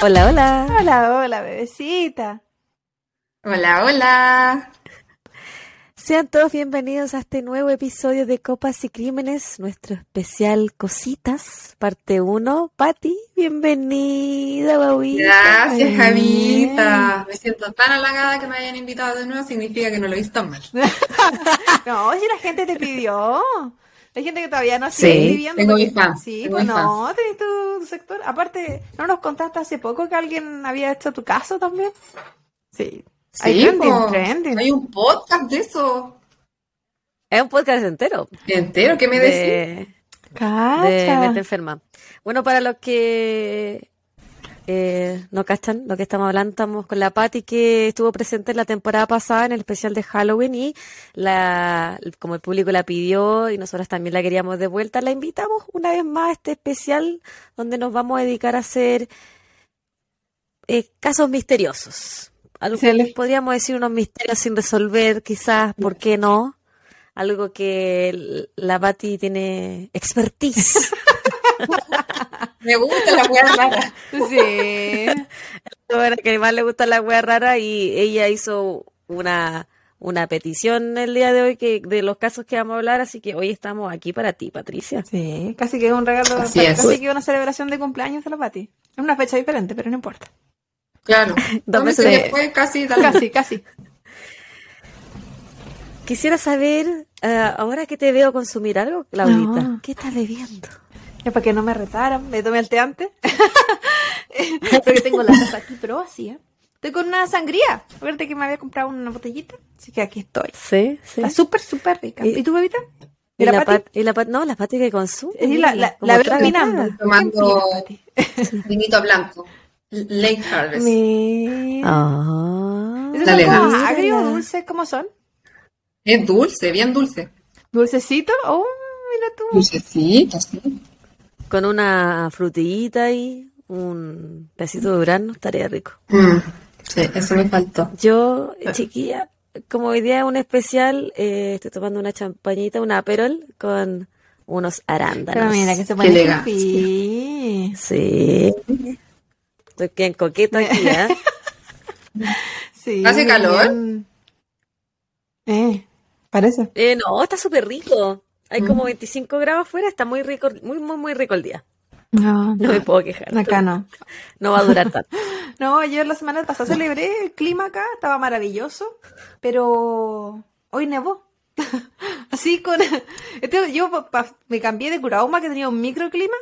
Hola, hola. Hola, hola, bebecita. Hola, hola. Sean todos bienvenidos a este nuevo episodio de Copas y Crímenes, nuestro especial Cositas, parte 1. Patti, bienvenida, Bauita. Gracias, Javita. Me siento tan halagada que me hayan invitado de nuevo, significa que no lo he visto mal. no, si la gente te pidió. Hay gente que todavía no sigue sí, viviendo. Tengo mis fans. Sí, pues no, tenés tu, sector. Aparte, ¿no nos contaste hace poco que alguien había hecho tu caso también? Sí. Sí, hay, trending, hay un podcast de eso. Es un podcast entero. ¿Entero? ¿Qué me decís? De Mente Enferma. Bueno, para los que eh, no cachan lo que estamos hablando, estamos con la Patti que estuvo presente en la temporada pasada en el especial de Halloween y la, como el público la pidió y nosotros también la queríamos de vuelta, la invitamos una vez más a este especial donde nos vamos a dedicar a hacer eh, casos misteriosos. Algo que podríamos decir unos misterios sin resolver, quizás, ¿por qué no? Algo que la Patti tiene expertise. Me gusta la wea rara. Sí. Bueno, que más le gusta la wea rara y ella hizo una, una petición el día de hoy que de los casos que vamos a hablar, así que hoy estamos aquí para ti, Patricia. Sí, casi que es un regalo, casi que una celebración de cumpleaños de la Pati. Es una fecha diferente, pero no importa. Claro. Dos meses después, casi, casi, casi. Quisiera saber, uh, ahora que te veo consumir algo, Claudita, ¿qué estás bebiendo? Es para que no me retaran, me tomé el té antes. Porque tengo la taza aquí, pero vacía. Estoy con una sangría. Acuérdate que me había comprado una botellita. Así que aquí estoy. Sí, sí. Está súper, súper rica. ¿Y, tu bebita? ¿Y, la, pati? ¿Y la no, las patis que consumo. Sí, la, la, la veo. Tomando vinito blanco. Lake Harvest. Mi... Ah. ¿Es como agrio o dulce? ¿Cómo son? Es dulce, bien dulce. ¿Dulcecito? Oh, mira tú. Dulcecito, sí con una frutillita y un pedacito de durazno, estaría rico. Mm, sí, eso me faltó. Yo, chiquilla, como hoy día es un especial, eh, estoy tomando una champañita, una aperol con unos arándanos. Pero mira que se pone sí. sí. Estoy bien coqueta aquí, ¿eh? sí. ¿Hace calor? Eh, parece. Eh, no, está súper rico. Hay como 25 grados afuera, está muy rico, muy, muy, muy rico el día. No, no, me puedo quejar. Acá no. No va a durar tanto. no, yo la semana pasada celebré el clima acá, estaba maravilloso, pero hoy nevó. Así con... Este, yo me cambié de Curauma, que tenía un microclima,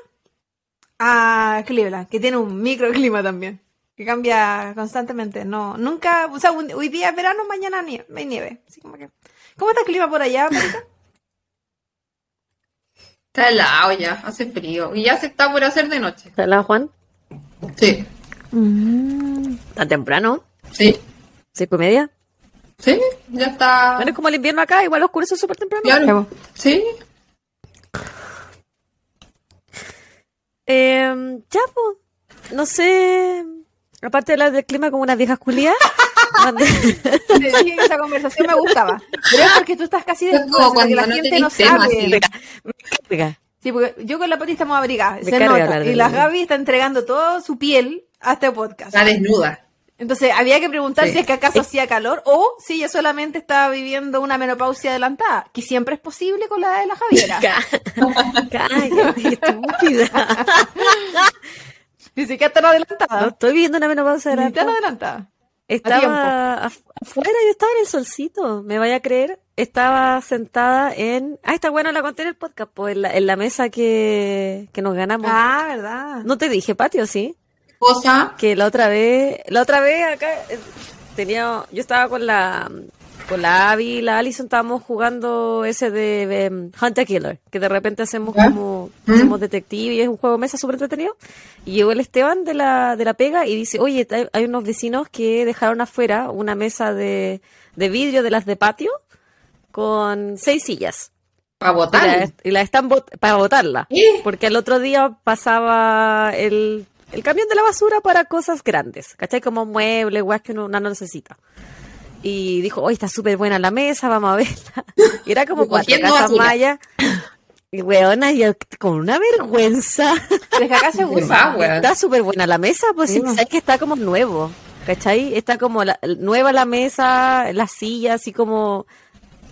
a Cleveland, que tiene un microclima también, que cambia constantemente. No, nunca, o sea, hoy día es verano, mañana nieve, hay nieve. Así como que... ¿Cómo está el clima por allá, Marita? Está helado ya, hace frío. Y ya se está por hacer de noche. ¿Está helado, Juan? Sí. Mm. ¿Está temprano? Sí. ¿Cinco y media? Sí, ya está. Bueno, es como el invierno acá, igual oscurece súper temprano. Claro. Sí. Eh, ya, pues. No sé. Aparte de hablar del clima como unas viejas culiadas. Te dije que esa conversación me gustaba. Pero es porque tú estás casi desnuda, porque la gente no sabe. Sí, porque yo con la Pati estamos abrigadas, se nota. Y la Gaby está entregando toda su piel a este podcast. Está desnuda. Entonces, había que preguntar si es que acaso hacía calor o si ella solamente estaba viviendo una menopausia adelantada, que siempre es posible con la de la Javiera. Cállate, estúpida. Dice que está adelantada. No estoy viviendo una menopausia adelantada. Ni adelantada. Estaba afuera, yo estaba en el solcito, me vaya a creer. Estaba sentada en. Ah, está bueno, la conté en el podcast, pues en la, mesa que, que, nos ganamos. Ah, ¿verdad? No te dije, patio, sí. Cosa. Que la otra vez, la otra vez acá eh, tenía. Yo estaba con la con la Abby y la Alison estábamos jugando ese de, um, Hunter Killer, que de repente hacemos como ¿Mm? detective y es un juego de mesa súper entretenido. Y llegó el Esteban de la, de la pega y dice, oye, hay unos vecinos que dejaron afuera una mesa de, de vidrio de las de patio con seis sillas. Para botarla. Y la, están para botarla. Porque el otro día pasaba el, el camión de la basura para cosas grandes, ¿cachai? Como muebles, guas que uno no necesita y dijo, hoy está súper buena la mesa, vamos a verla. Y era como cuatro casas mayas. Y weona, yo con una vergüenza. Es que acá se usa. Está súper buena la mesa, pues sí, sabes que está como nuevo. ¿Cachai? Está como la, nueva la mesa, la silla, así como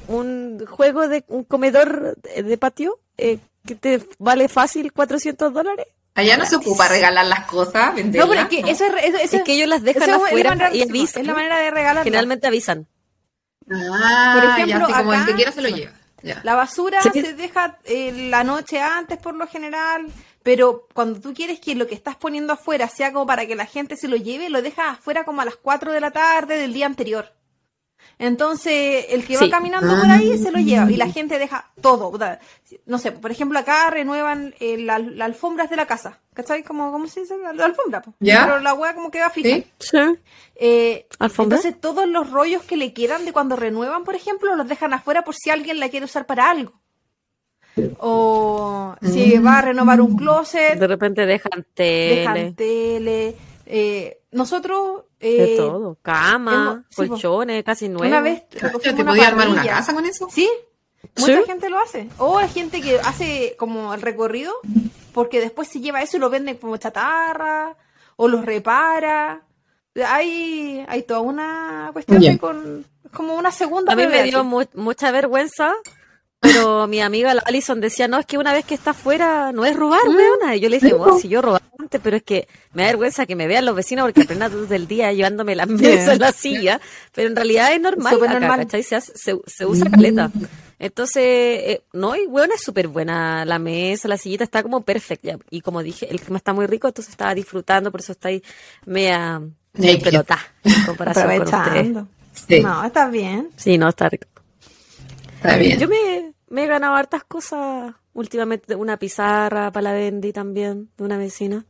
un juego de un comedor de patio eh, que te vale fácil 400 dólares. Allá no se ocupa regalar las cosas, No, pero es que, Eso es, es que ellos las dejan afuera y avisan. Es la manera de regalar. Generalmente avisan. Ah, por ejemplo, como el que quiera se lo lleva. La basura se deja eh, la noche antes por lo general, pero cuando tú quieres que lo que estás poniendo afuera sea como para que la gente se lo lleve, lo dejas afuera como a las 4 de la tarde del día anterior. Entonces, el que va caminando por ahí se lo lleva y la gente deja todo. No sé, por ejemplo, acá renuevan eh, las alfombras de la casa. ¿Cachai? Como, ¿Cómo se dice? La, alfombra. Pero la hueá como que va fija. Sí. Eh, entonces, todos los rollos que le quedan de cuando renuevan, por ejemplo, los dejan afuera por si alguien la quiere usar para algo. O si mm. va a renovar un closet. De repente dejan tele. Dejan tele. Eh, nosotros de eh, todo, cama, colchones, casi nuevos. Una vez ¿Te podía armar una casa con eso? Sí, mucha gente lo hace. O hay gente que hace como el recorrido porque después se lleva eso y lo vende como chatarra o los repara. Hay, hay toda una cuestión con como una segunda. A mí me dio mucha vergüenza pero mi amiga Alison decía, no, es que una vez que está afuera no es robar, mm. weona. Y yo le dije, oh, si yo robaba antes, pero es que me da vergüenza que me vean los vecinos porque apenas todo el día llevándome la mesa en la silla. Pero en realidad es normal acá, Se, se, usa caleta. Entonces, eh, no, y weona es súper buena la mesa, la sillita está como perfecta. Y como dije, el clima está muy rico, entonces estaba disfrutando, por eso está ahí media, pelota en comparación con No, está bien. Sí, no, está rico. Yo me, he ganado hartas cosas últimamente, una pizarra para la Bendy también, de una vecina.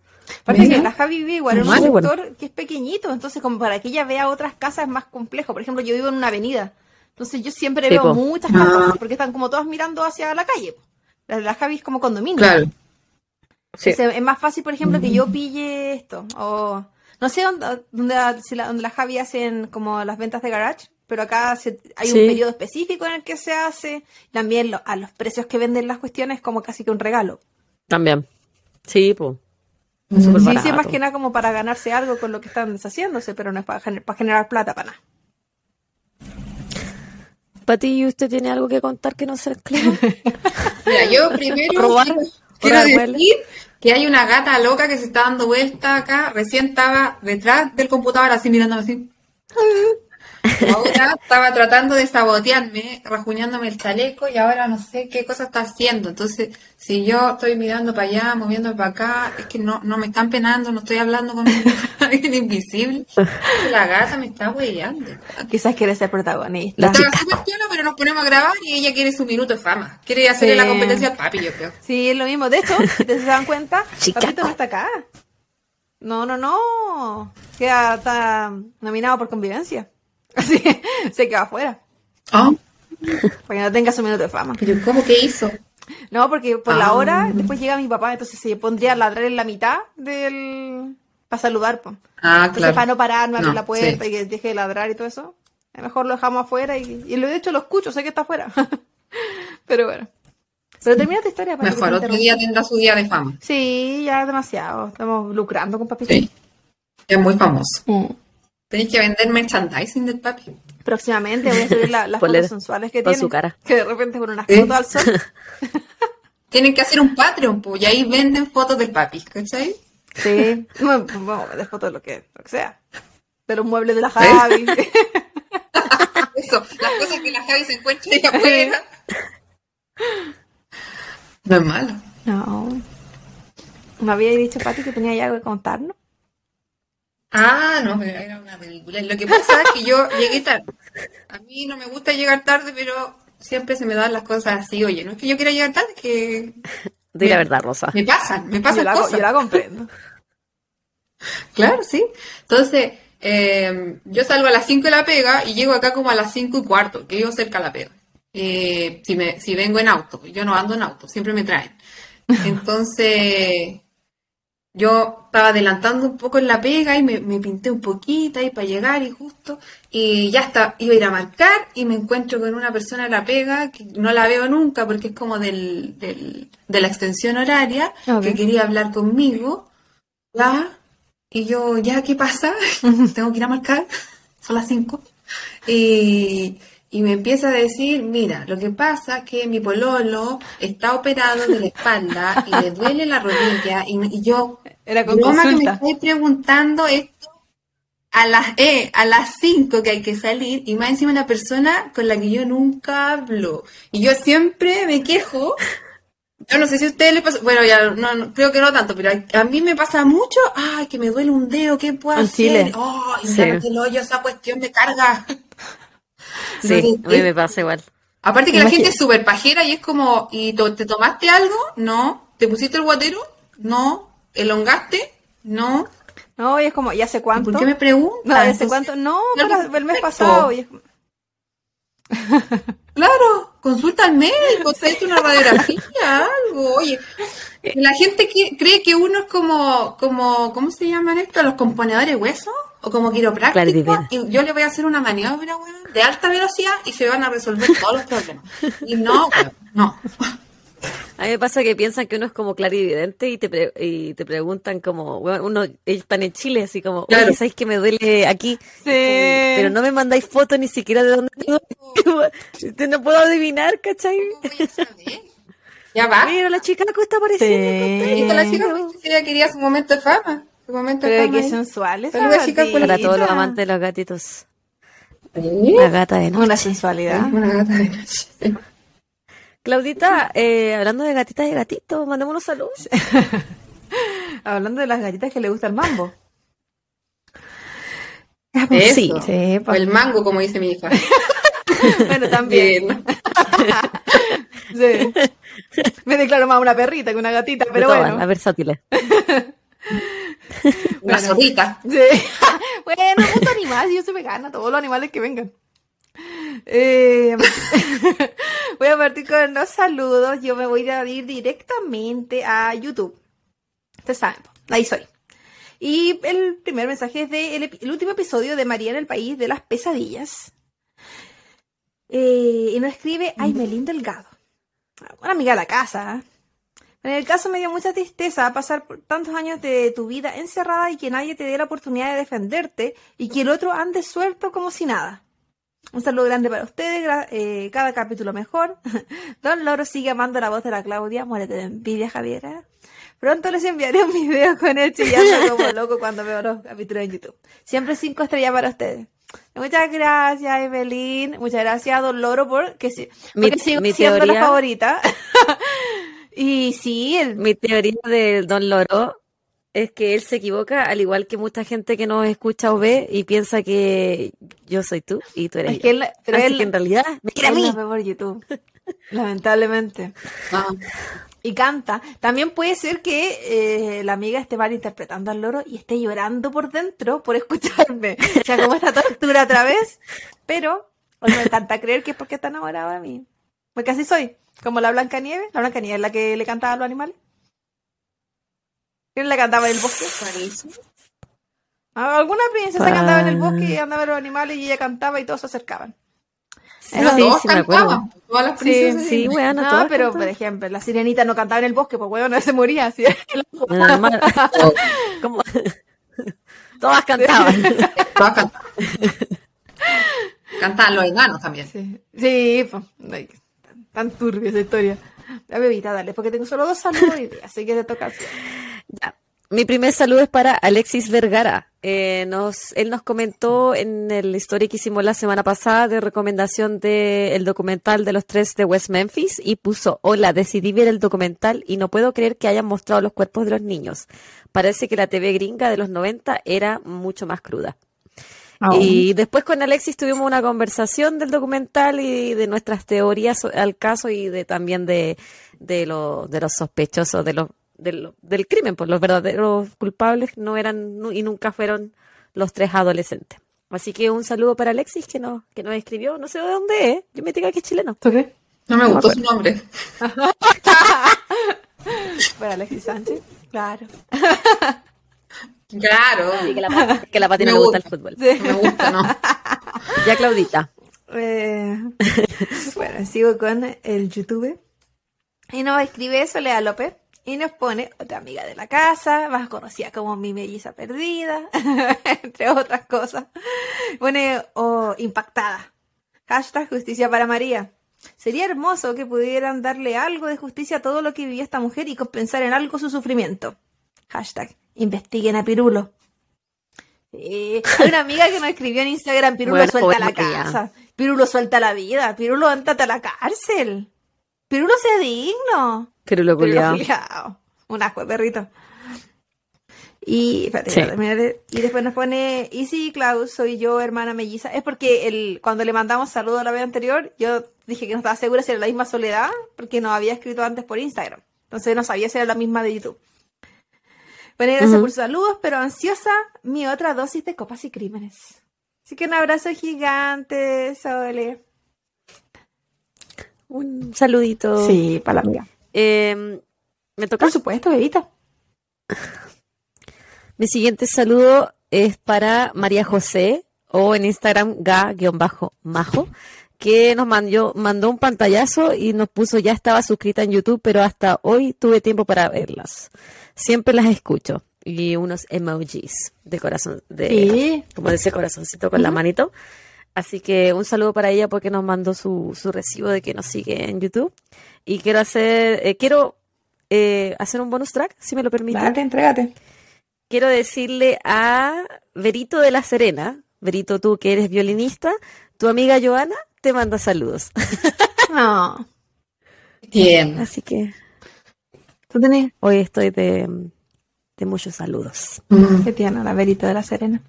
Porque que la Javi vive igual en un sector que es pequeñito, entonces como para que ella vea otras casas es más complejo. Por ejemplo, yo vivo en una avenida, entonces yo siempre veo muchas casas ah. porque están como todas mirando hacia la calle. La, la Javi es como condominio. Claro. es más fácil, por ejemplo, que yo pille esto. O no sé dónde, dónde, dónde la Javi hacen como las ventas de garage pero acá hay un periodo específico en el que se hace. También a los precios que venden las cuestiones como casi que un regalo. También. Sí, pues. Sí, sí, más que nada como para ganarse algo con lo que están deshaciéndose, pero no es para, generar plata para nada. Pati, ¿usted tiene algo que contar que no sea claro? Mira, yo primero quiero, decir que hay una gata loca que se está dando vuelta acá. Recién estaba detrás del computador así mirando así. Ahora estaba tratando de sabotearme, rajuñándome el chaleco y ahora no sé qué cosa está haciendo. Entonces, si yo estoy mirando para allá, moviéndome para acá, es que no, no me están penando, no estoy hablando con alguien invisible. La gata me está huellando. Quizás quiere ser protagonista. Estaba súper pero nos ponemos a grabar y ella quiere su minuto de fama. Quiere hacerle la competencia al papi, yo creo. Sí, es lo mismo. De hecho, si se dan cuenta, Papito no está acá. No, no, no. Queda, está nominado por convivencia. Así se queda afuera. Ah. Para que no tenga su minuto de fama. ¿Pero cómo que hizo? No, porque por la ah. hora después llega mi papá, entonces se pondría a ladrar en la mitad del... para saludar. Pues. Ah, entonces, para no parar, no abrir la puerta y que deje de ladrar y todo eso. Mejor lo dejamos afuera y, y lo he hecho lo escucho, sé que está afuera. Pero bueno. Pero termina tu historia. Para Mejor otro día tendrá su día de fama. Sí, ya demasiado. Estamos lucrando con papito. Sí. Es muy famoso. Mm. Tenéis que vender merchandising del papi. Próximamente voy a subir las fotos sensuales que tiene. su cara. Que de repente ponen unas fotos al sol. Tienen que hacer un Patreon, pues, y ahí venden fotos del papi, ¿cachai? Sí, bueno, vender fotos de lo que, lo que sea. De los muebles de la Javi. Eso, las cosas que la Javi se encuentra ahí afuera. No es malo. No. Me había dicho, Pati, que tenía algo que contarnos. Ah, no, era una película. Lo que pasa es que yo llegué tarde. A mí no me gusta llegar tarde, pero siempre se me dan las cosas así. Oye, no es que yo quiera llegar tarde, es que... Di la verdad, Rosa. Me pasan, me pasan yo cosas. yo la comprendo. Claro, sí. Entonces, eh, yo salgo a las 5 de la pega y llego acá como a las 5 y cuarto, que vivo cerca de la pega. Eh, si, me, si vengo en auto, yo no ando en auto, siempre me traen. Entonces yo estaba adelantando un poco en la pega y me, pinté un poquito ahí para llegar y justo, y ya está, iba a ir a marcar y me encuentro con una persona en la pega que no la veo nunca porque es como del, del de la extensión horaria, que quería hablar conmigo, ¿ya? Y yo, ¿ya qué pasa? Tengo que ir a marcar, son las cinco. Y y me empieza a decir, mira, lo que pasa es que mi pololo está operado de la espalda y le duele la rodilla y, yo, Era con broma que me estoy preguntando esto a las eh, a las 5 que hay que salir y más encima una persona con la que yo nunca hablo y yo siempre me quejo yo no sé si a ustedes les pasa, bueno, ya no, creo que no tanto, pero a, mí me pasa mucho, ay, que me duele un dedo, ¿qué puedo hacer? Ay, sí. el hoyo, esa cuestión de carga. Sí, a mí me pasa igual. Aparte que la gente es súper pajera y es como, ¿y te tomaste algo? No. ¿Te pusiste el guatero? No. ¿Elongaste? No. No, y es como, ¿y hace cuánto? ¿Por qué me preguntas? No, ¿hace cuánto? No, el mes pasado. claro, consulta al médico, te una radiografía, algo. Oye, la gente cree que uno es como, como, ¿cómo se llaman esto? ¿Los componedores huesos? o como quiropráctico y yo le voy a hacer una maniobra de alta velocidad y se van a resolver todos los problemas. Y no, no. A mí me pasa que piensan que uno es como clarividente y te, y te preguntan como, uno están en Chile así como, oye, ¿sabéis que me duele aquí? Sí. pero no me mandáis fotos ni siquiera de dónde me No puedo adivinar, ¿cachai? Ya va. Pero la chica está apareciendo. Sí. La chica quería su momento de fama. Pero qué sensuales. Para todos los amantes de los gatitos. Una gata de noche. Una sensualidad. Una gata de noche. Claudita, eh, hablando de gatitas y gatitos, mandemos unos saludos. hablando de las gatitas que le gusta el mambo. sí, sí o el mango, como dice mi hija. bueno, también. sí. Me declaro más una perrita que una gatita, pero bueno. La versátil. Una zorrita. Sí. bueno, un animal, yo soy vegana, todos los animales que vengan. Eh, voy a partir con los saludos. Yo me voy a ir directamente a YouTube. Ustedes saben, ahí soy. Y el primer mensaje es del el último episodio de María en el País de las Pesadillas. Eh, y nos escribe Aymelín Delgado. Una amiga de la casa. ¿eh? En el caso me dio mucha tristeza pasar por tantos años de tu vida encerrada y que nadie te dé la oportunidad de defenderte y que el otro ande suelto como si nada. Un saludo grande para ustedes, eh, cada capítulo mejor. Don Loro sigue amando la voz de la Claudia, muérete de envidia, Javiera. Pronto les enviaré un video con él chillando como loco cuando veo los capítulos en YouTube. Siempre cinco estrellas para ustedes. Muchas gracias, Evelyn. Muchas gracias, Don Loro, por que, mi, sigo siendo la favorita. Y sí, mi teoría de Don Loro es que él se equivoca, al igual que mucha gente que nos escucha o ve y piensa que yo soy tú y tú eres es Que él, pero Así que en realidad me quiere a mí. por YouTube. Lamentablemente. Ah. Y canta. También puede ser que eh, la amiga esté mal interpretando al loro y esté llorando por dentro por escucharme. O sea, como esta tortura otra vez. Pero me encanta creer que es porque está enamorado de mí. Porque así soy. Como la Blanca Nieve. La Blanca Nieve es la que le cantaba a los animales. ¿Quién le cantaba en el bosque? Ah, alguna princesa se cantaba en el bosque y andaba a los animales y ella cantaba y todos se acercaban. Sí, sí, me acuerdo. Todas las princesas. Sí, sí, bueno, no, pero por ejemplo, la sirenita no cantaba en el bosque, pues bueno, no se moría así. Todas cantaban. Todas cantaban. Cantaban los enanos también. Sí, sí pues, tan turbia esa historia. La bebita, dale, porque tengo solo dos saludos hoy día, así que te toca. Ya. Mi primer saludo es para Alexis Vergara. Eh, nos, él nos comentó en el story que hicimos la semana pasada de recomendación del documental de los tres de West Memphis y puso, hola, decidí ver el documental y no puedo creer que hayan mostrado los cuerpos de los niños. Parece que la TV gringa de los 90 era mucho más cruda. Ah, y después con Alexis tuvimos una conversación del documental y de nuestras teorías al caso y de también de, de, de los sospechosos de los, del crimen, pues los verdaderos culpables no eran y nunca fueron los tres adolescentes. Así que un saludo para Alexis que nos, que nos escribió, no sé de dónde es, yo me diga que es chileno. No me gustó su nombre. Para Alexis Sánchez, claro. Claro. que la, que la Pati no le gusta el fútbol. Me gusta, ¿no? Ya, Claudita. Eh, bueno, sigo con el YouTube. Y nos escribe Soledad López y nos pone otra amiga de la casa, más conocida como mi melliza perdida, entre otras cosas. Pone oh, impactada. Hashtag justicia para María. Sería hermoso que pudieran darle algo de justicia a todo lo que vivía esta mujer y compensar en algo su sufrimiento. Hashtag investiguen a Pirulo. hay una amiga que nos escribió en Instagram, Pirulo suelta la casa, Pirulo suelta la vida, Pirulo andate a la cárcel. Pirulo se digno. Pirulo culiao. Un asco perrito. Y, y después nos pone, y sí, Klaus, soy yo, hermana melliza. Es porque el, cuando le mandamos saludos la vez anterior, yo dije que no estaba segura si era la misma soledad, porque nos había escrito antes por Instagram. Entonces no sabía si era la misma de YouTube. Bueno, gracias por sus saludos, pero ansiosa mi otra dosis de copas y crímenes. Así que un abrazo gigante, Sole. Un saludito. Sí, para la amiga. Em, ¿Me toca? Por supuesto, bebita. Mi siguiente saludo es para María José, o en Instagram ga-majo, que nos mandó, mandó un pantallazo y nos puso ya estaba suscrita en YouTube, pero hasta hoy tuve tiempo para verlas. Siempre las escucho. Y unos emojis de corazón, de, como dice corazoncito con la manito. Así que un saludo para ella porque nos mandó su, su recibo de que nos sigue en YouTube. Y quiero hacer, eh, quiero eh, hacer un bonus track, si me lo permite. Dale, entrégate. Quiero decirle a Verito de la Serena, Verito, tú que eres violinista, tu amiga Joana te manda saludos. No. Bien. Así que ¿Tú tenés? hoy estoy de, de muchos saludos. Mm. Que tiene la Verito de la Serena.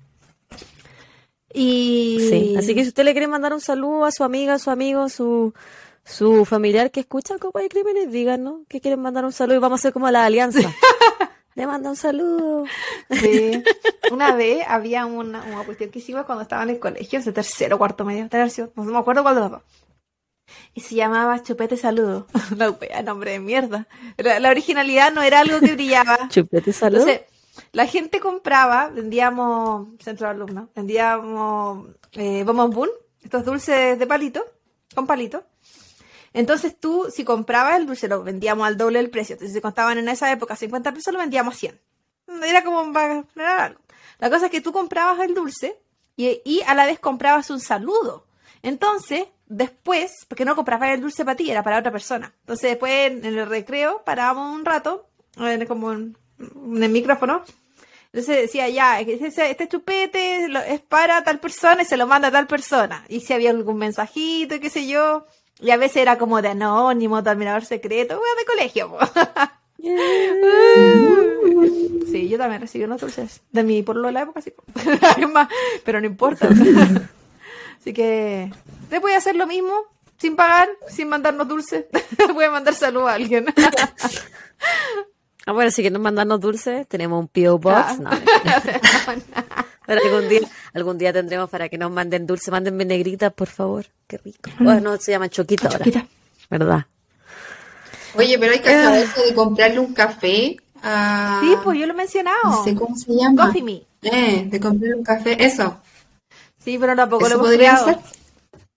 Y... Sí, así que si usted le quiere mandar un saludo a su amiga, a su amigo, su, su familiar que escucha Copa de Crímenes, díganos que quieren mandar un saludo y vamos a hacer como la alianza. le manda un saludo. Sí. Una vez había una, una cuestión que hicimos cuando estaba en el colegio, ese tercero, cuarto, medio, tercio, no me acuerdo cuál de los dos. Y se llamaba Chupete Saludo. La nombre de mierda. La originalidad no era algo que brillaba. Chupete Saludo. Entonces, la gente compraba, vendíamos, centro de alumnos, vendíamos eh, bombón, estos dulces de palito, con palito. Entonces tú, si comprabas el dulce, lo vendíamos al doble del precio. Entonces, si costaban en esa época 50 pesos, lo vendíamos a 100. Era como era algo. La cosa es que tú comprabas el dulce y, a la vez comprabas un saludo. Entonces, después, porque no comprabas el dulce para ti, era para otra persona. Entonces, después en el recreo parábamos un rato, como en, el micrófono. Entonces decía, ya, este, chupete es para tal persona y se lo manda a tal persona. Y si había algún mensajito qué sé yo. Y a veces era como de anónimo, terminador secreto, wea de colegio. Sí, yo también recibí unos dulces de mi por la época, sí. pero no importa. Así que te voy a hacer lo mismo, sin pagar, sin mandarnos dulces. Voy a mandar salud a alguien. Ah, bueno, si quieren mandarnos dulces, tenemos un P.O. Box. Ah. No, pero algún día, algún día tendremos para que nos manden dulce, mándenme negritas, por favor. Qué rico. Bueno, se llama choquita ahora. Choquita. ¿Verdad? Oye, pero hay que hacer eso de comprarle un café a... Sí, pues yo lo he mencionado. No sé cómo se llama. Coffee Me. Eh, de comprarle un café, eso. Sí, pero tampoco ¿Eso lo hemos podría creado. ser?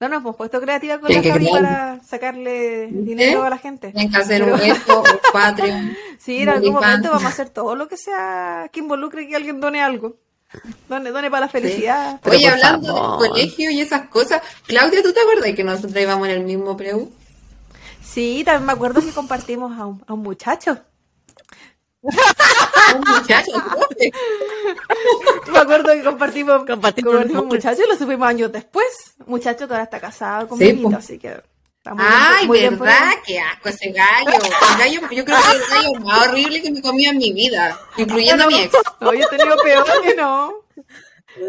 No nos hemos puesto creativa con la Javi para sacarle dinero a la gente. Tienen que hacer Pero- un esto, un Patreon. Sí, en algún momento vamos a hacer todo lo que sea que involucre que alguien done algo. Done, done para la felicidad. Pero Oye, hablando favor. del colegio y esas cosas, Claudia, ¿tú te acuerdas que nosotros íbamos en el mismo preu? Sí, también me acuerdo que compartimos a un, a un muchacho. Un muchacho. Me acuerdo que compartimos, Compartimos con un muchacho y lo supimos años después. Muchacho que ahora está casado con Sí, así que Ay, bien, verdad, qué asco ese gallo. El gallo, yo creo que es el gallo más horrible que me comí en mi vida, incluyendo a mi ex. No, yo he tenido peor que no.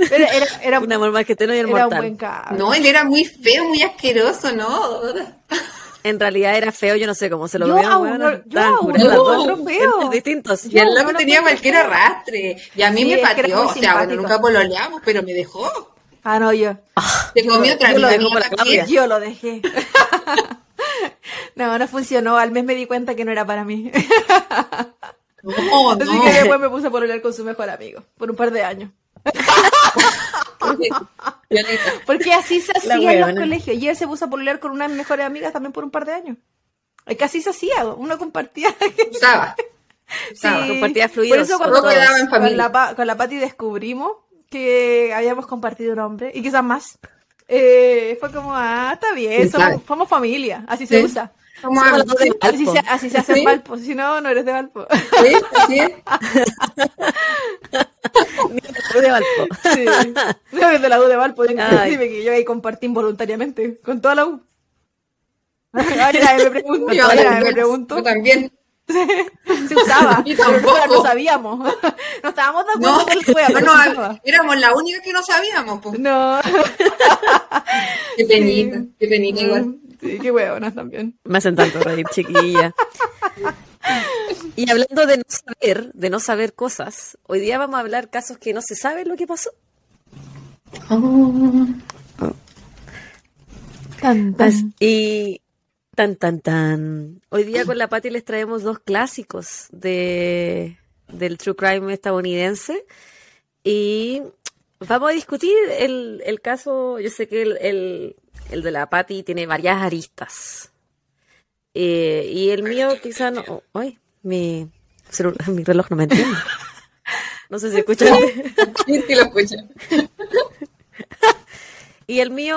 Pero era, era, Un amor más que te y el era un mortal. buen cabrón. No, él era muy feo, muy asqueroso, ¿no? En realidad era feo, yo no sé cómo se lo no- yo feo. Entes distintos. Y el loco tenía cualquier arrastre. Y a mí Sí, me pateó. O sea, bueno, nunca pololeamos, pero me dejó. Ah, no, yo. Se comió otra yo lo amiga dejé. Yo lo dejé. no, no funcionó. Al mes me di cuenta que no era para mí. Así que después me puse a pololear con su mejor amigo, por un par de años. Porque así se hacía en los colegios. Y él se puso a pololear con unas mejores amigas también por un par de años. Es que así se hacía, uno compartía. Usaba. Sí, compartía fluidos. Por eso cuando con, la, con la Pati descubrimos que habíamos compartido un hombre y quizás más, eh, fue como, ah, está bien, somos, familia, así se usa. así, se, así se hace en Valpo, si no, no eres de Valpo. Sí, así es. de Valpo. Sí. De la U de Valpo, dime que yo ahí compartí involuntariamente con toda la U. Ahora me pregunto, yo, me pregunto. Yo también. Se usaba, pero no sabíamos. No estábamos de acuerdo no, con el juego. No, no, éramos la única que no sabíamos. No. Qué penita, qué penita igual. Sí, qué huevonas también. Me hacen tanto reír, chiquilla. Y hablando de no saber, de no saber cosas, hoy día vamos a hablar casos que no se sabe lo que pasó. Oh. Y Tan, tan, tan. Hoy día con la Pati les traemos dos clásicos de, del true crime estadounidense y vamos a discutir el, el caso, yo sé que el, el, de la Pati tiene varias aristas eh, y el mío quizá no... Ay, mi, mi reloj no me entiende. No sé si escuchan. Sí, sí lo. Y el mío,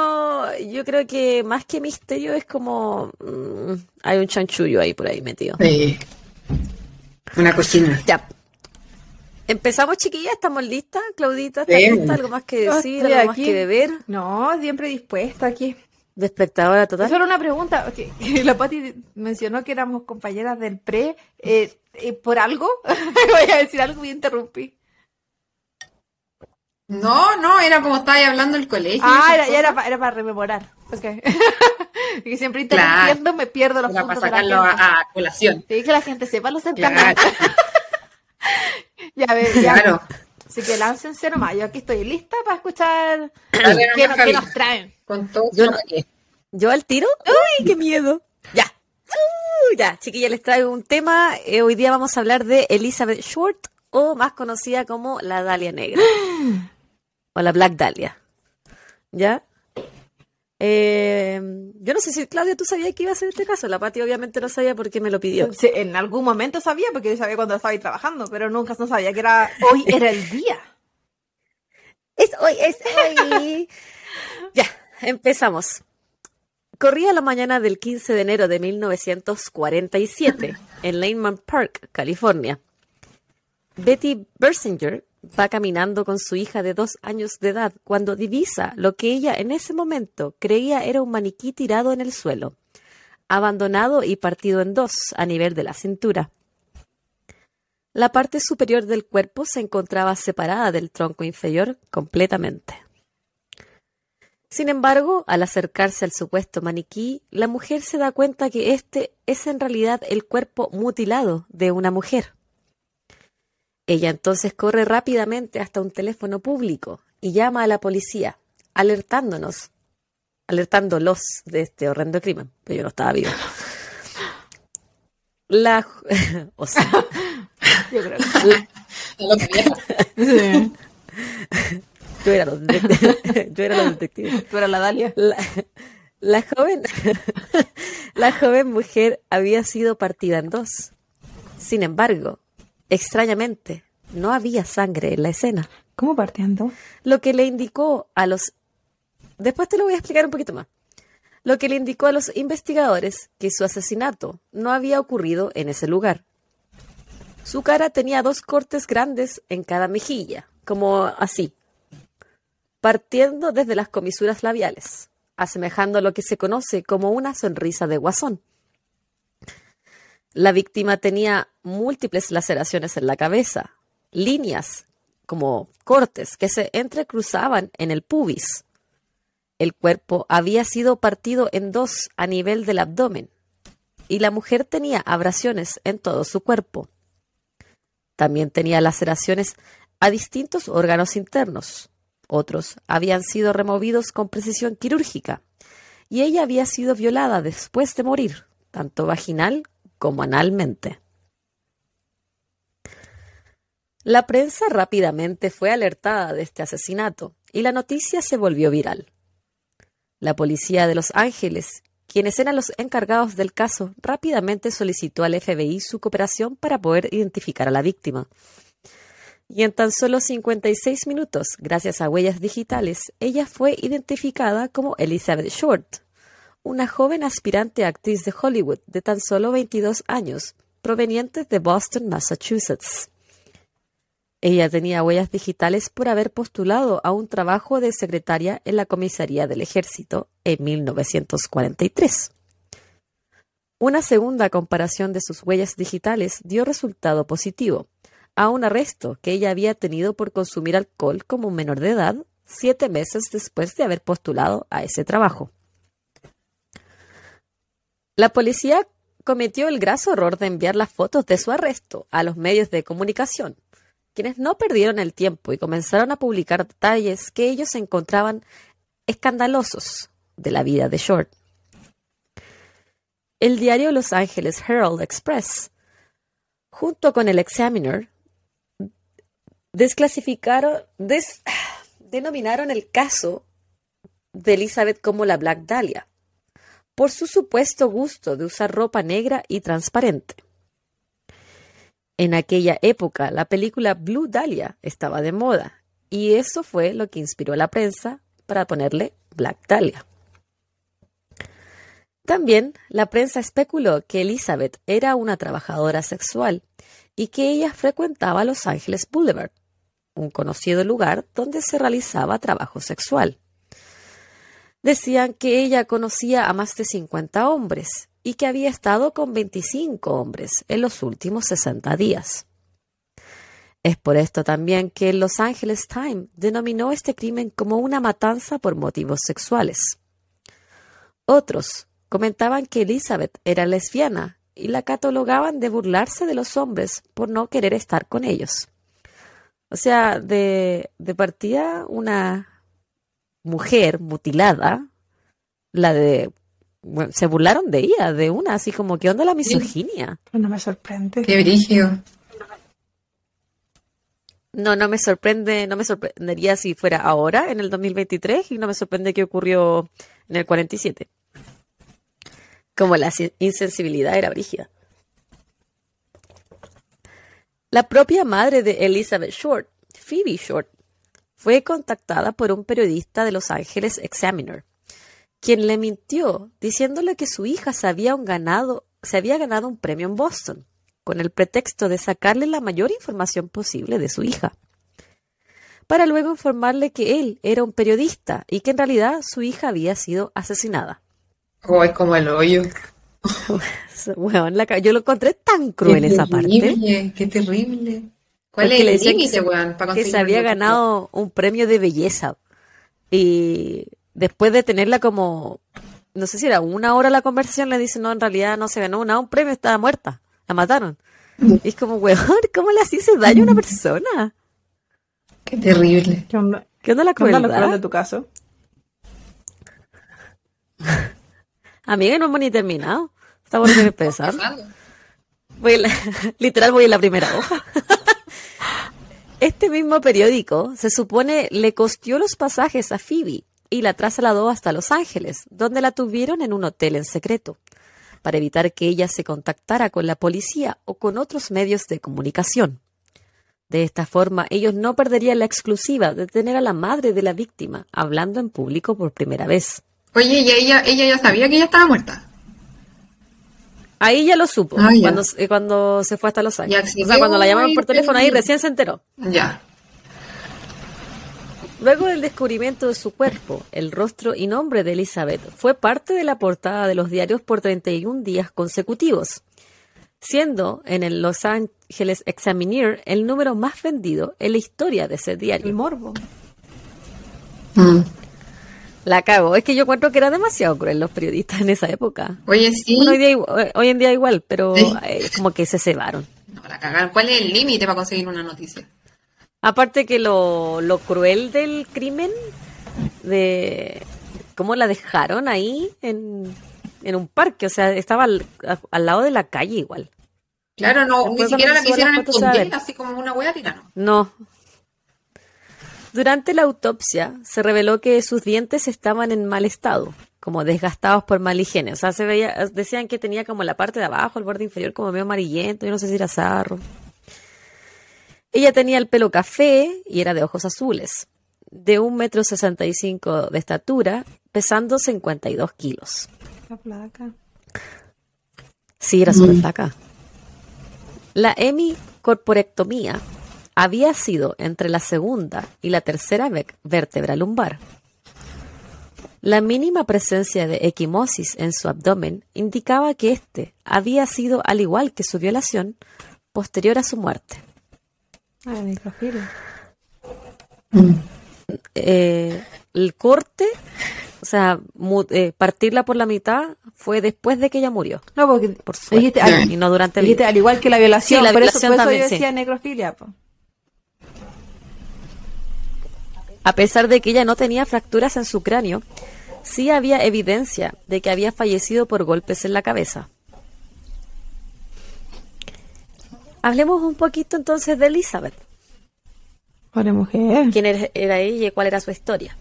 yo creo que más que misterio es como. Mm, hay un chanchullo ahí por ahí metido. Sí. Una cocina. Ya. Empezamos, chiquillas, ¿estamos listas? Claudita, ¿estás lista? ¿Algo más que decir? ¿Algo más que beber? No, siempre dispuesta aquí. De espectadora total. Solo una pregunta. Okay. La Pati mencionó que éramos compañeras del pre. Eh, eh, ¿Por algo? Voy a decir algo y interrumpí. No, no, era como estaba hablando el colegio. Ah, era, era, era, para rememorar. Okay. y siempre interrumpiendo me pierdo los puntos para sacarlo a, colación. Sí, que la gente sepa los claro. ya, ver, ya. Claro. Así que láncense nomás. Yo aquí estoy lista para escuchar qué, nos, qué nos traen. Con todo yo, yo al tiro. ¡Uy, qué miedo! Ya. Uh, ya, chiquilla, les traigo un tema. Eh, hoy día vamos a hablar de Elizabeth Short, o más conocida como la Dalia Negra. o la Black Dahlia. ¿Ya? Eh, yo no sé si, Claudia, tú sabías que iba a ser este caso. La Pati obviamente no sabía porque me lo pidió. Sí, en algún momento sabía, porque yo sabía cuando estaba ahí trabajando, pero nunca no sabía que era hoy era el día. Es hoy, es hoy. ya, empezamos. Corría la mañana del 15 de enero de 1947 en Laneman Park, California. Betty Bersinger va caminando con su hija de dos años de edad cuando divisa lo que ella en ese momento creía era un maniquí tirado en el suelo, abandonado y partido en dos a nivel de la cintura. La parte superior del cuerpo se encontraba separada del tronco inferior completamente. Sin embargo, al acercarse al supuesto maniquí, la mujer se da cuenta que este es en realidad el cuerpo mutilado de una mujer. Ella entonces corre rápidamente hasta un teléfono público y llama a la policía, alertándonos, alertándolos de este horrendo crimen, pero yo no estaba vivo. La, o sea, yo creo que Yo era los. Yo era los detectives. Tú eras la Dalia. la joven, la joven mujer había sido partida en dos. Sin embargo, Extrañamente, no había sangre en la escena. ¿Cómo partiendo? Lo que le indicó a los... Después te lo voy a explicar un poquito más. Lo que le indicó a los investigadores que su asesinato no había ocurrido en ese lugar. Su cara tenía dos cortes grandes en cada mejilla, como así, partiendo desde las comisuras labiales, asemejando a lo que se conoce como una sonrisa de guasón. La víctima tenía múltiples laceraciones en la cabeza, líneas como cortes que se entrecruzaban en el pubis. El cuerpo había sido partido en dos a nivel del abdomen y la mujer tenía abrasiones en todo su cuerpo. También tenía laceraciones a distintos órganos internos. Otros habían sido removidos con precisión quirúrgica y ella había sido violada después de morir, tanto vaginal como analmente. La prensa rápidamente fue alertada de este asesinato y la noticia se volvió viral. La policía de Los Ángeles, quienes eran los encargados del caso, rápidamente solicitó al FBI su cooperación para poder identificar a la víctima. Y en tan solo 56 minutos, gracias a huellas digitales, ella fue identificada como Elizabeth Short, una joven aspirante actriz de Hollywood de tan solo 22 años, proveniente de Boston, Massachusetts. Ella tenía huellas digitales por haber postulado a un trabajo de secretaria en la comisaría del ejército en 1943. Una segunda comparación de sus huellas digitales dio resultado positivo, a un arresto que ella había tenido por consumir alcohol como menor de edad siete meses después de haber postulado a ese trabajo. La policía cometió el graso error de enviar las fotos de su arresto a los medios de comunicación, quienes no perdieron el tiempo y comenzaron a publicar detalles que ellos encontraban escandalosos de la vida de Short. El diario Los Angeles Herald Express, junto con el Examiner, desclasificaron, denominaron el caso de Elizabeth como la Black Dahlia, por su supuesto gusto de usar ropa negra y transparente. En aquella época, la película Blue Dahlia estaba de moda, y eso fue lo que inspiró a la prensa para ponerle Black Dahlia. También la prensa especuló que Elizabeth era una trabajadora sexual y que ella frecuentaba Los Ángeles Boulevard, un conocido lugar donde se realizaba trabajo sexual. Decían que ella conocía a más de 50 hombres y que había estado con 25 hombres en los últimos 60 días. Es por esto también que el Los Angeles Times denominó este crimen como una matanza por motivos sexuales. Otros comentaban que Elizabeth era lesbiana y la catalogaban de burlarse de los hombres por no querer estar con ellos. O sea, de, de partida una mujer mutilada, la de se burlaron de ella, de una, así como, ¿qué onda la misoginia? No me sorprende. Qué brillo. No, no me sorprende, no me sorprendería si fuera ahora, en el 2023, y no me sorprende que ocurrió en el 47. Como la insensibilidad era brígida. La propia madre de Elizabeth Short, Phoebe Short, fue contactada por un periodista de Los Angeles Examiner quien le mintió diciéndole que su hija se había, ganado, se había ganado un premio en Boston, con el pretexto de sacarle la mayor información posible de su hija, para luego informarle que él era un periodista y que en realidad su hija había sido asesinada. Oh, es como el hoyo. yo lo encontré tan cruel esa parte. Qué terrible. ¿Cuál es el límite, weón? Que se había ganado un premio de belleza. Y después de tenerla como, no sé si era una hora la conversación, le dice, no, en realidad no se ganó una, un premio, estaba muerta, la mataron. Y es como, weón, ¿cómo le hace daño a una persona? Qué terrible. ¿Qué onda, ¿Qué onda la crueldad? de tu caso? Amiga, no hemos ni terminado. Está por empezar. Voy literal voy en la primera hoja. Este mismo periódico se supone le costió los pasajes a Phoebe y la trasladó hasta Los Ángeles, donde la tuvieron en un hotel en secreto, para evitar que ella se contactara con la policía o con otros medios de comunicación. De esta forma, ellos no perderían la exclusiva de tener a la madre de la víctima hablando en público por primera vez. Oye, ¿y ella, ella ya sabía que ella estaba muerta? Ahí ya lo supo, ah, cuando, cuando se fue hasta Los Ángeles. o sea, cuando la llamaron por teléfono ahí recién se enteró. Ya. Luego del descubrimiento de su cuerpo, el rostro y nombre de Elizabeth fue parte de la portada de los diarios por 31 días consecutivos, siendo en el Los Angeles Examiner el número más vendido en la historia de ese diario. El morbo. Mm. La cago. Es que yo encuentro que era demasiado cruel los periodistas en esa época. Oye, sí. hoy, en día igual, pero eh, como que se cebaron. No, la cagar. ¿Cuál es el límite para conseguir una noticia? Aparte que lo, lo cruel del crimen, de cómo la dejaron ahí en, un parque, o sea, estaba al, lado de la calle igual. Claro, no, ni siquiera la quisieron esconder, así como una hueá tirana. No. Durante la autopsia se reveló que sus dientes estaban en mal estado, como desgastados por mal higiene. O sea, se veía, decían que tenía como la parte de abajo, el borde inferior, como medio amarillento, yo no sé si era sarro. Ella tenía el pelo café y era de ojos azules, de un metro sesenta y cinco de estatura, pesando 52 kilos. La placa. Sí, era súper placa. La hemicorporectomía había sido entre la segunda y la tercera vértebra lumbar. La mínima presencia de equimosis en su abdomen indicaba que éste había sido, al igual que su violación, posterior a su muerte. Ah, eh, el corte, o sea, eh, partirla por la mitad fue después de que ella murió. No, porque por suerte, y no durante el al igual que la violación, la por, eso, yo decía necrofilia. A pesar de que ella no tenía fracturas en su cráneo, sí había evidencia de que había fallecido por golpes en la cabeza. Hablemos un poquito entonces de Elizabeth. mujer. ¿Quién era ella y cuál era su historia?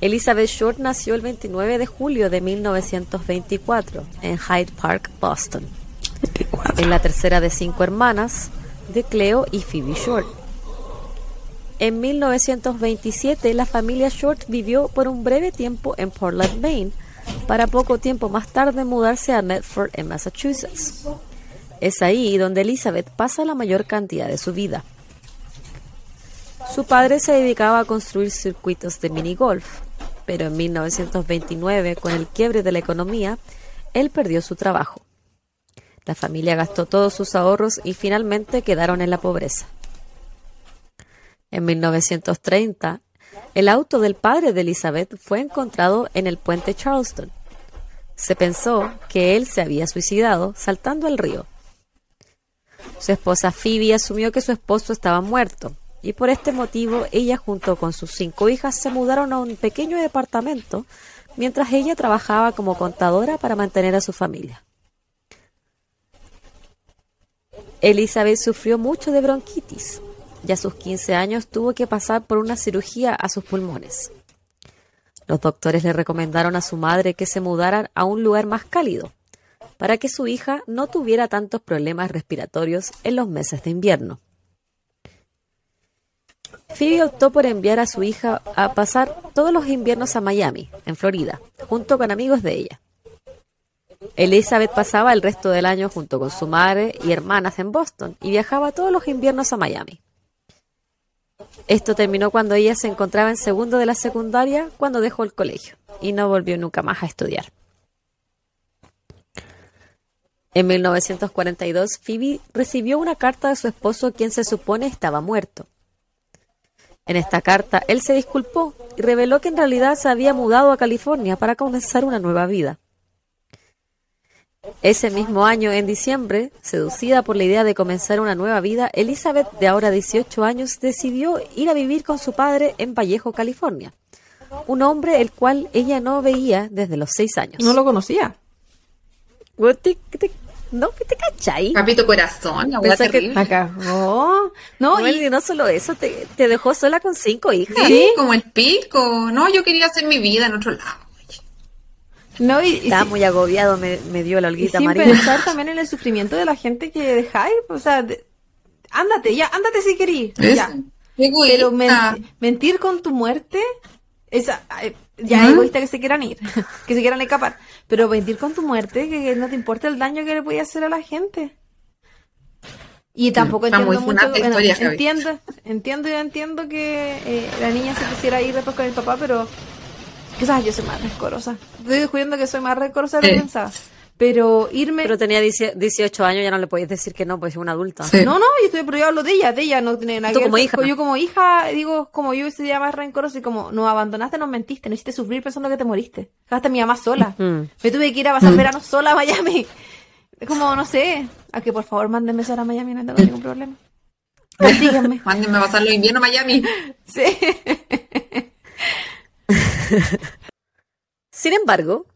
Elizabeth Short nació el 29 de julio de 1924 en Hyde Park, Boston. Es la tercera de cinco hermanas de Cleo y Phoebe Short. En 1927, la familia Short vivió por un breve tiempo en Portland, Maine, para poco tiempo más tarde mudarse a Medford, en Massachusetts. Es ahí donde Elizabeth pasa la mayor cantidad de su vida. Su padre se dedicaba a construir circuitos de minigolf, pero en 1929, con el quiebre de la economía, él perdió su trabajo. La familia gastó todos sus ahorros y finalmente quedaron en la pobreza. En 1930, el auto del padre de Elizabeth fue encontrado en el puente Charleston. Se pensó que él se había suicidado saltando al río. Su esposa Phoebe asumió que su esposo estaba muerto y por este motivo ella junto con sus cinco hijas se mudaron a un pequeño departamento mientras ella trabajaba como contadora para mantener a su familia. Elizabeth sufrió mucho de bronquitis y a sus 15 años tuvo que pasar por una cirugía a sus pulmones. Los doctores le recomendaron a su madre que se mudaran a un lugar más cálido, para que su hija no tuviera tantos problemas respiratorios en los meses de invierno. Phoebe optó por enviar a su hija a pasar todos los inviernos a Miami, en Florida, junto con amigos de ella. Elizabeth pasaba el resto del año junto con su madre y hermanas en Boston y viajaba todos los inviernos a Miami. Esto terminó cuando ella se encontraba en segundo de la secundaria cuando dejó el colegio y no volvió nunca más a estudiar. En 1942, Phoebe recibió una carta de su esposo quien se supone estaba muerto. En esta carta, él se disculpó y reveló que en realidad se había mudado a California para comenzar una nueva vida. Ese mismo año, en diciembre, seducida por la idea de comenzar una nueva vida, Elizabeth, de ahora 18 años, decidió ir a vivir con su padre en Vallejo, California. Un hombre el cual ella no veía desde los seis años. No lo conocía. no, te cachai? Papito corazón, la que acá. No, no, y no solo eso, te, te, dejó sola con cinco hijas. Sí, como el pico. No, yo quería hacer mi vida en otro lado. No, y, Estaba muy agobiado, me, dio la holguita sin María. pensar también en el sufrimiento de la gente que dejáis, o sea, ándate, ya, ándate si querís, ya. Pero mentir con tu muerte, esa, eh, ya egoísta que se quieran ir, que se quieran escapar, pero mentir con tu muerte, que, no te importa el daño que le voy a hacer a la gente. Y tampoco entiendo mucho, entiendo, entiendo, y entiendo que eh, la niña se quisiera ir después con el papá, pero Quizás yo soy más rencorosa. Estoy descubriendo que soy más rencorosa de lo que pensaba. Pero irme. Pero tenía 18 años, ya no le podéis decir que no, pues es una adulta. No, no, yo estoy, pero yo hablo de ella, de ella, no tiene nada que ver. como hija. Yo como hija, digo, como yo sería más rencorosa y como nos abandonaste, nos mentiste, nos hiciste sufrir pensando que te moriste. Dejaste a mi mamá sola. Me tuve que ir a pasar mm. verano sola a Miami. Es como, no sé, a que por favor mándenme sola a Miami, no tengo ningún problema. Díganme. Mándenme a pasar los inviernos a Miami. Sí. Sin embargo,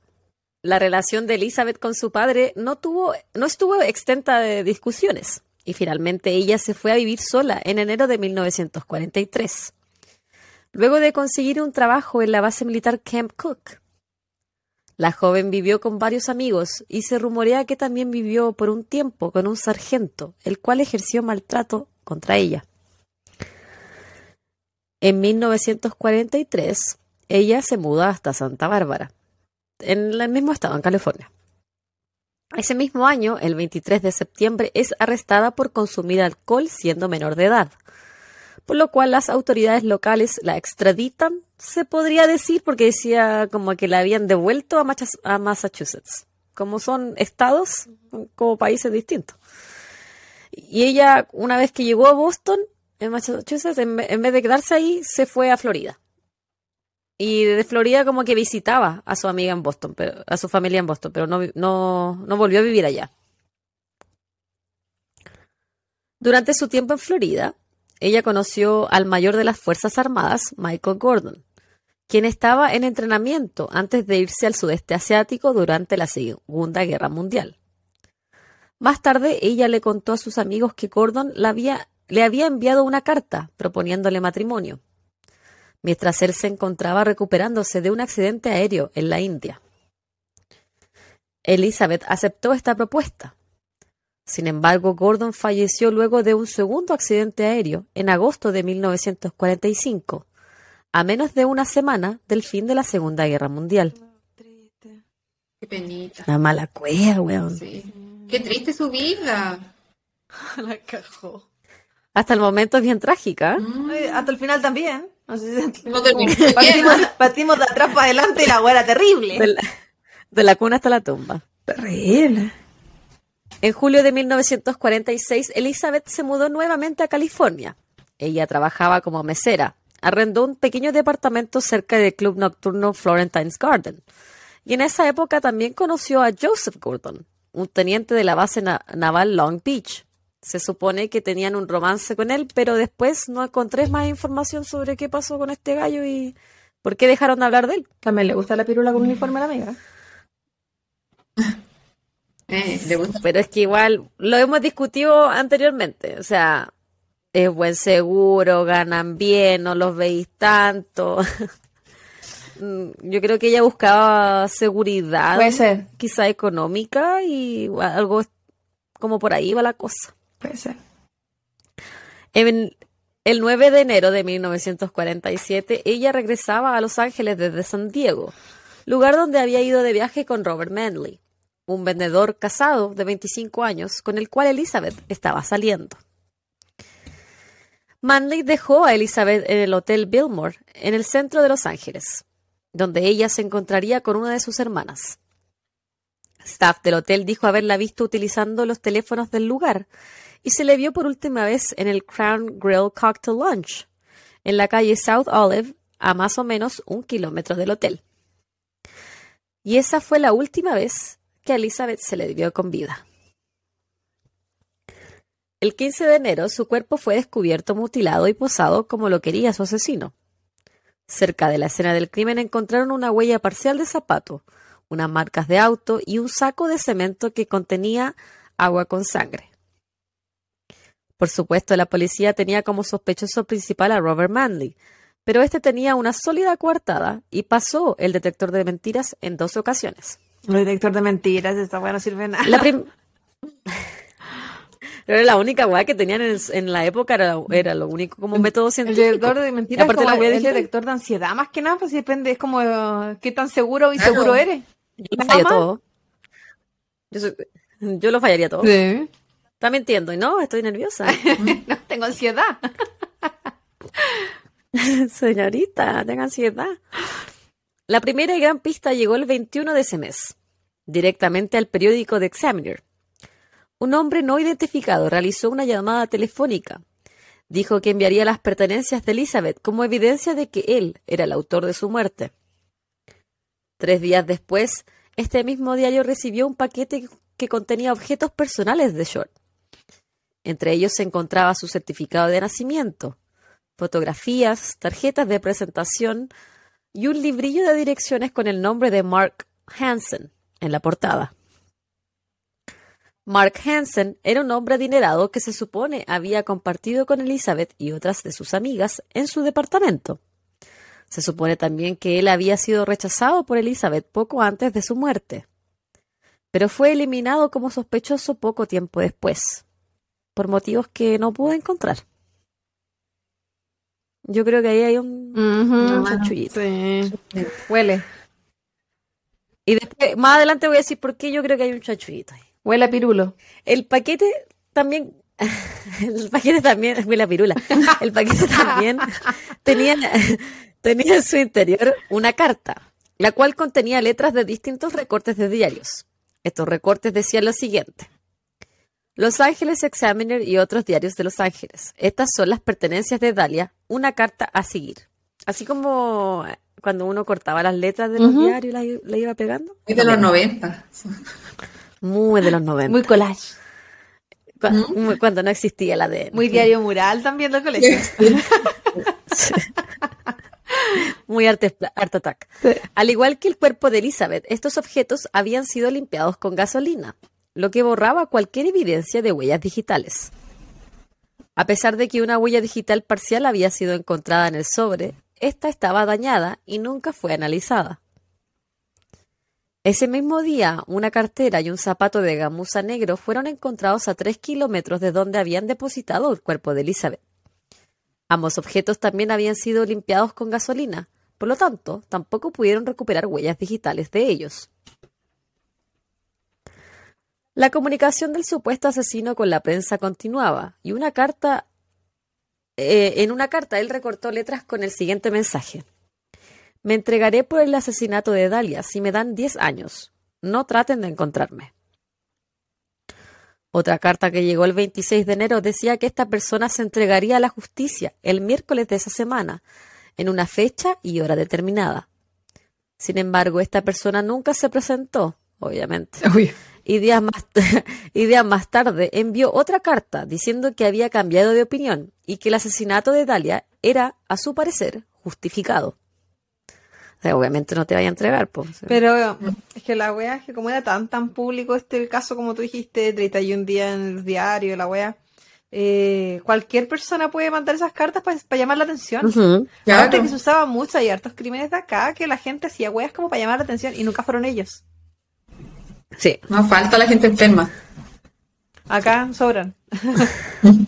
La relación de Elizabeth con su padre no, tuvo, no estuvo extenta de discusiones y finalmente ella se fue a vivir sola en enero de 1943, luego de conseguir un trabajo en la base militar Camp Cook. La joven vivió con varios amigos y se rumorea que también vivió por un tiempo con un sargento, el cual ejerció maltrato contra ella. En 1943, ella se muda hasta Santa Bárbara, en el mismo estado, en California. Ese mismo año, el 23 de septiembre, es arrestada por consumir alcohol siendo menor de edad, por lo cual las autoridades locales la extraditan, se podría decir, porque decía como que la habían devuelto a, Massachusetts, como son estados, como países distintos. Y ella, una vez que llegó a Boston, en Massachusetts, en, vez de quedarse ahí, se fue a Florida. Y de Florida como que visitaba a su amiga en Boston, pero, a su familia en Boston, pero no, no, no volvió a vivir allá. Durante su tiempo en Florida, ella conoció al mayor de las Fuerzas Armadas, Michael Gordon, quien estaba en entrenamiento antes de irse al sudeste asiático durante la Segunda Guerra Mundial. Más tarde, ella le contó a sus amigos que Gordon había le había enviado una carta proponiéndole matrimonio, mientras él se encontraba recuperándose de un accidente aéreo en la India. Elizabeth aceptó esta propuesta. Sin embargo, Gordon falleció luego de un segundo accidente aéreo en agosto de 1945, a menos de una semana del fin de la Segunda Guerra Mundial. Qué penita. La mala cueva, weón. Qué triste su vida. la cajó. Hasta el momento es bien trágica. Mm. Hasta el final también. partimos, de atrás para adelante y la hueá terrible. De la, cuna hasta la tumba. Terrible. En julio de 1946, Elizabeth se mudó nuevamente a California. Ella trabajaba como mesera. Arrendó un pequeño departamento cerca del club nocturno Florentine's Garden. Y en esa época también conoció a Joseph Gordon, un teniente de la base naval Long Beach. Se supone que tenían un romance con él, pero después no encontré más información sobre qué pasó con este gallo y por qué dejaron de hablar de él. También le gusta la pirula con uniforme a la amiga. Eh, le gusta. Pero es que igual lo hemos discutido anteriormente. O sea, es buen seguro, ganan bien, no los veis tanto. Mm, yo creo que ella buscaba seguridad, Puede ser. quizá económica y algo como por ahí va la cosa. Puede ser. El 9 de enero de 1947, ella regresaba a Los Ángeles desde San Diego, lugar donde había ido de viaje con Robert Manley, un vendedor casado de 25 años con el cual Elizabeth estaba saliendo. Manley dejó a Elizabeth en el Hotel Billmore, en el centro de Los Ángeles, donde ella se encontraría con una de sus hermanas. Staff del hotel dijo haberla visto utilizando los teléfonos del lugar y se le vio por última vez en el Crown Grill Cocktail Lunch, en la calle South Olive, a más o menos un kilómetro del hotel. Y esa fue la última vez que Elizabeth se le vio con vida. El 15 de enero su cuerpo fue descubierto mutilado y posado como lo quería su asesino. Cerca de la escena del crimen encontraron una huella parcial de zapato, unas marcas de auto y un saco de cemento que contenía agua con sangre. Por supuesto, la policía tenía como sospechoso principal a Robert Manley, pero este tenía una sólida coartada y pasó el detector de mentiras en dos ocasiones. El detector de mentiras, esta weá no sirve nada. La Pero la única weá que tenían en, la época, era, lo único como método científico. El detector de mentiras es como el, detector de ansiedad, más que nada, pues depende, es como qué tan seguro y seguro eres. Yo lo fallaría todo. Yo, lo fallaría todo. Sí. Está mintiendo, y no, estoy nerviosa. no, tengo ansiedad. Señorita, tengo ansiedad. La primera y gran pista llegó el 21 de ese mes, directamente al periódico The Examiner. Un hombre no identificado realizó una llamada telefónica. Dijo que enviaría las pertenencias de Elizabeth como evidencia de que él era el autor de su muerte. Tres días después, este mismo diario recibió un paquete que contenía objetos personales de Short. Entre ellos se encontraba su certificado de nacimiento, fotografías, tarjetas de presentación y un librillo de direcciones con el nombre de Mark Hansen, en la portada. Mark Hansen era un hombre adinerado que se supone había compartido con Elizabeth y otras de sus amigas en su departamento. Se supone también que él había sido rechazado por Elizabeth poco antes de su muerte, pero fue eliminado como sospechoso poco tiempo después, por motivos que no pude encontrar. Yo creo que ahí hay un, chanchullito. Huele. Y después, más adelante voy a decir por qué yo creo que hay un chanchullito ahí. Huele a pirulo. El paquete también. El paquete también. Huele a pirula. El paquete también tenía, tenía en su interior una carta, la cual contenía letras de distintos recortes de diarios. Estos recortes decían lo siguiente. Los Ángeles Examiner y otros diarios de Los Ángeles. Estas son las pertenencias de Dalia, una carta a seguir. Así como cuando uno cortaba las letras de los diarios y la, iba pegando. Es de los 90. Muy de los 90. Muy collage. Cuando, no existía la de... Muy diario mural también los colegios. Muy arte, art attack. Al igual que el cuerpo de Elizabeth, estos objetos habían sido limpiados con gasolina, lo que borraba cualquier evidencia de huellas digitales. A pesar de que una huella digital parcial había sido encontrada en el sobre, esta estaba dañada y nunca fue analizada. Ese mismo día, una cartera y un zapato de gamuza negro fueron encontrados a tres kilómetros de donde habían depositado el cuerpo de Elizabeth. Ambos objetos también habían sido limpiados con gasolina, por lo tanto, tampoco pudieron recuperar huellas digitales de ellos. La comunicación del supuesto asesino con la prensa continuaba, y una carta. Eh, en una carta él recortó letras con el siguiente mensaje. Me entregaré por el asesinato de Dalia si me dan 10 años. No traten de encontrarme. Otra carta que llegó el 26 de enero decía que esta persona se entregaría a la justicia el miércoles de esa semana, en una fecha y hora determinada. Sin embargo, esta persona nunca se presentó, obviamente. Y días, más, y días más tarde envió otra carta diciendo que había cambiado de opinión y que el asesinato de Dalia era, a su parecer, justificado obviamente no te vaya a entregar, pues. Pero es que la wea, es que como era tan tan público este el caso, como tú dijiste, 31 días en el diario, la wea, eh, cualquier persona puede mandar esas cartas para llamar la atención. Antes que se usaba mucho, hay hartos crímenes de acá que la gente hacía weas como para llamar la atención y nunca fueron ellos. Sí. No falta la gente enferma. Acá sobran.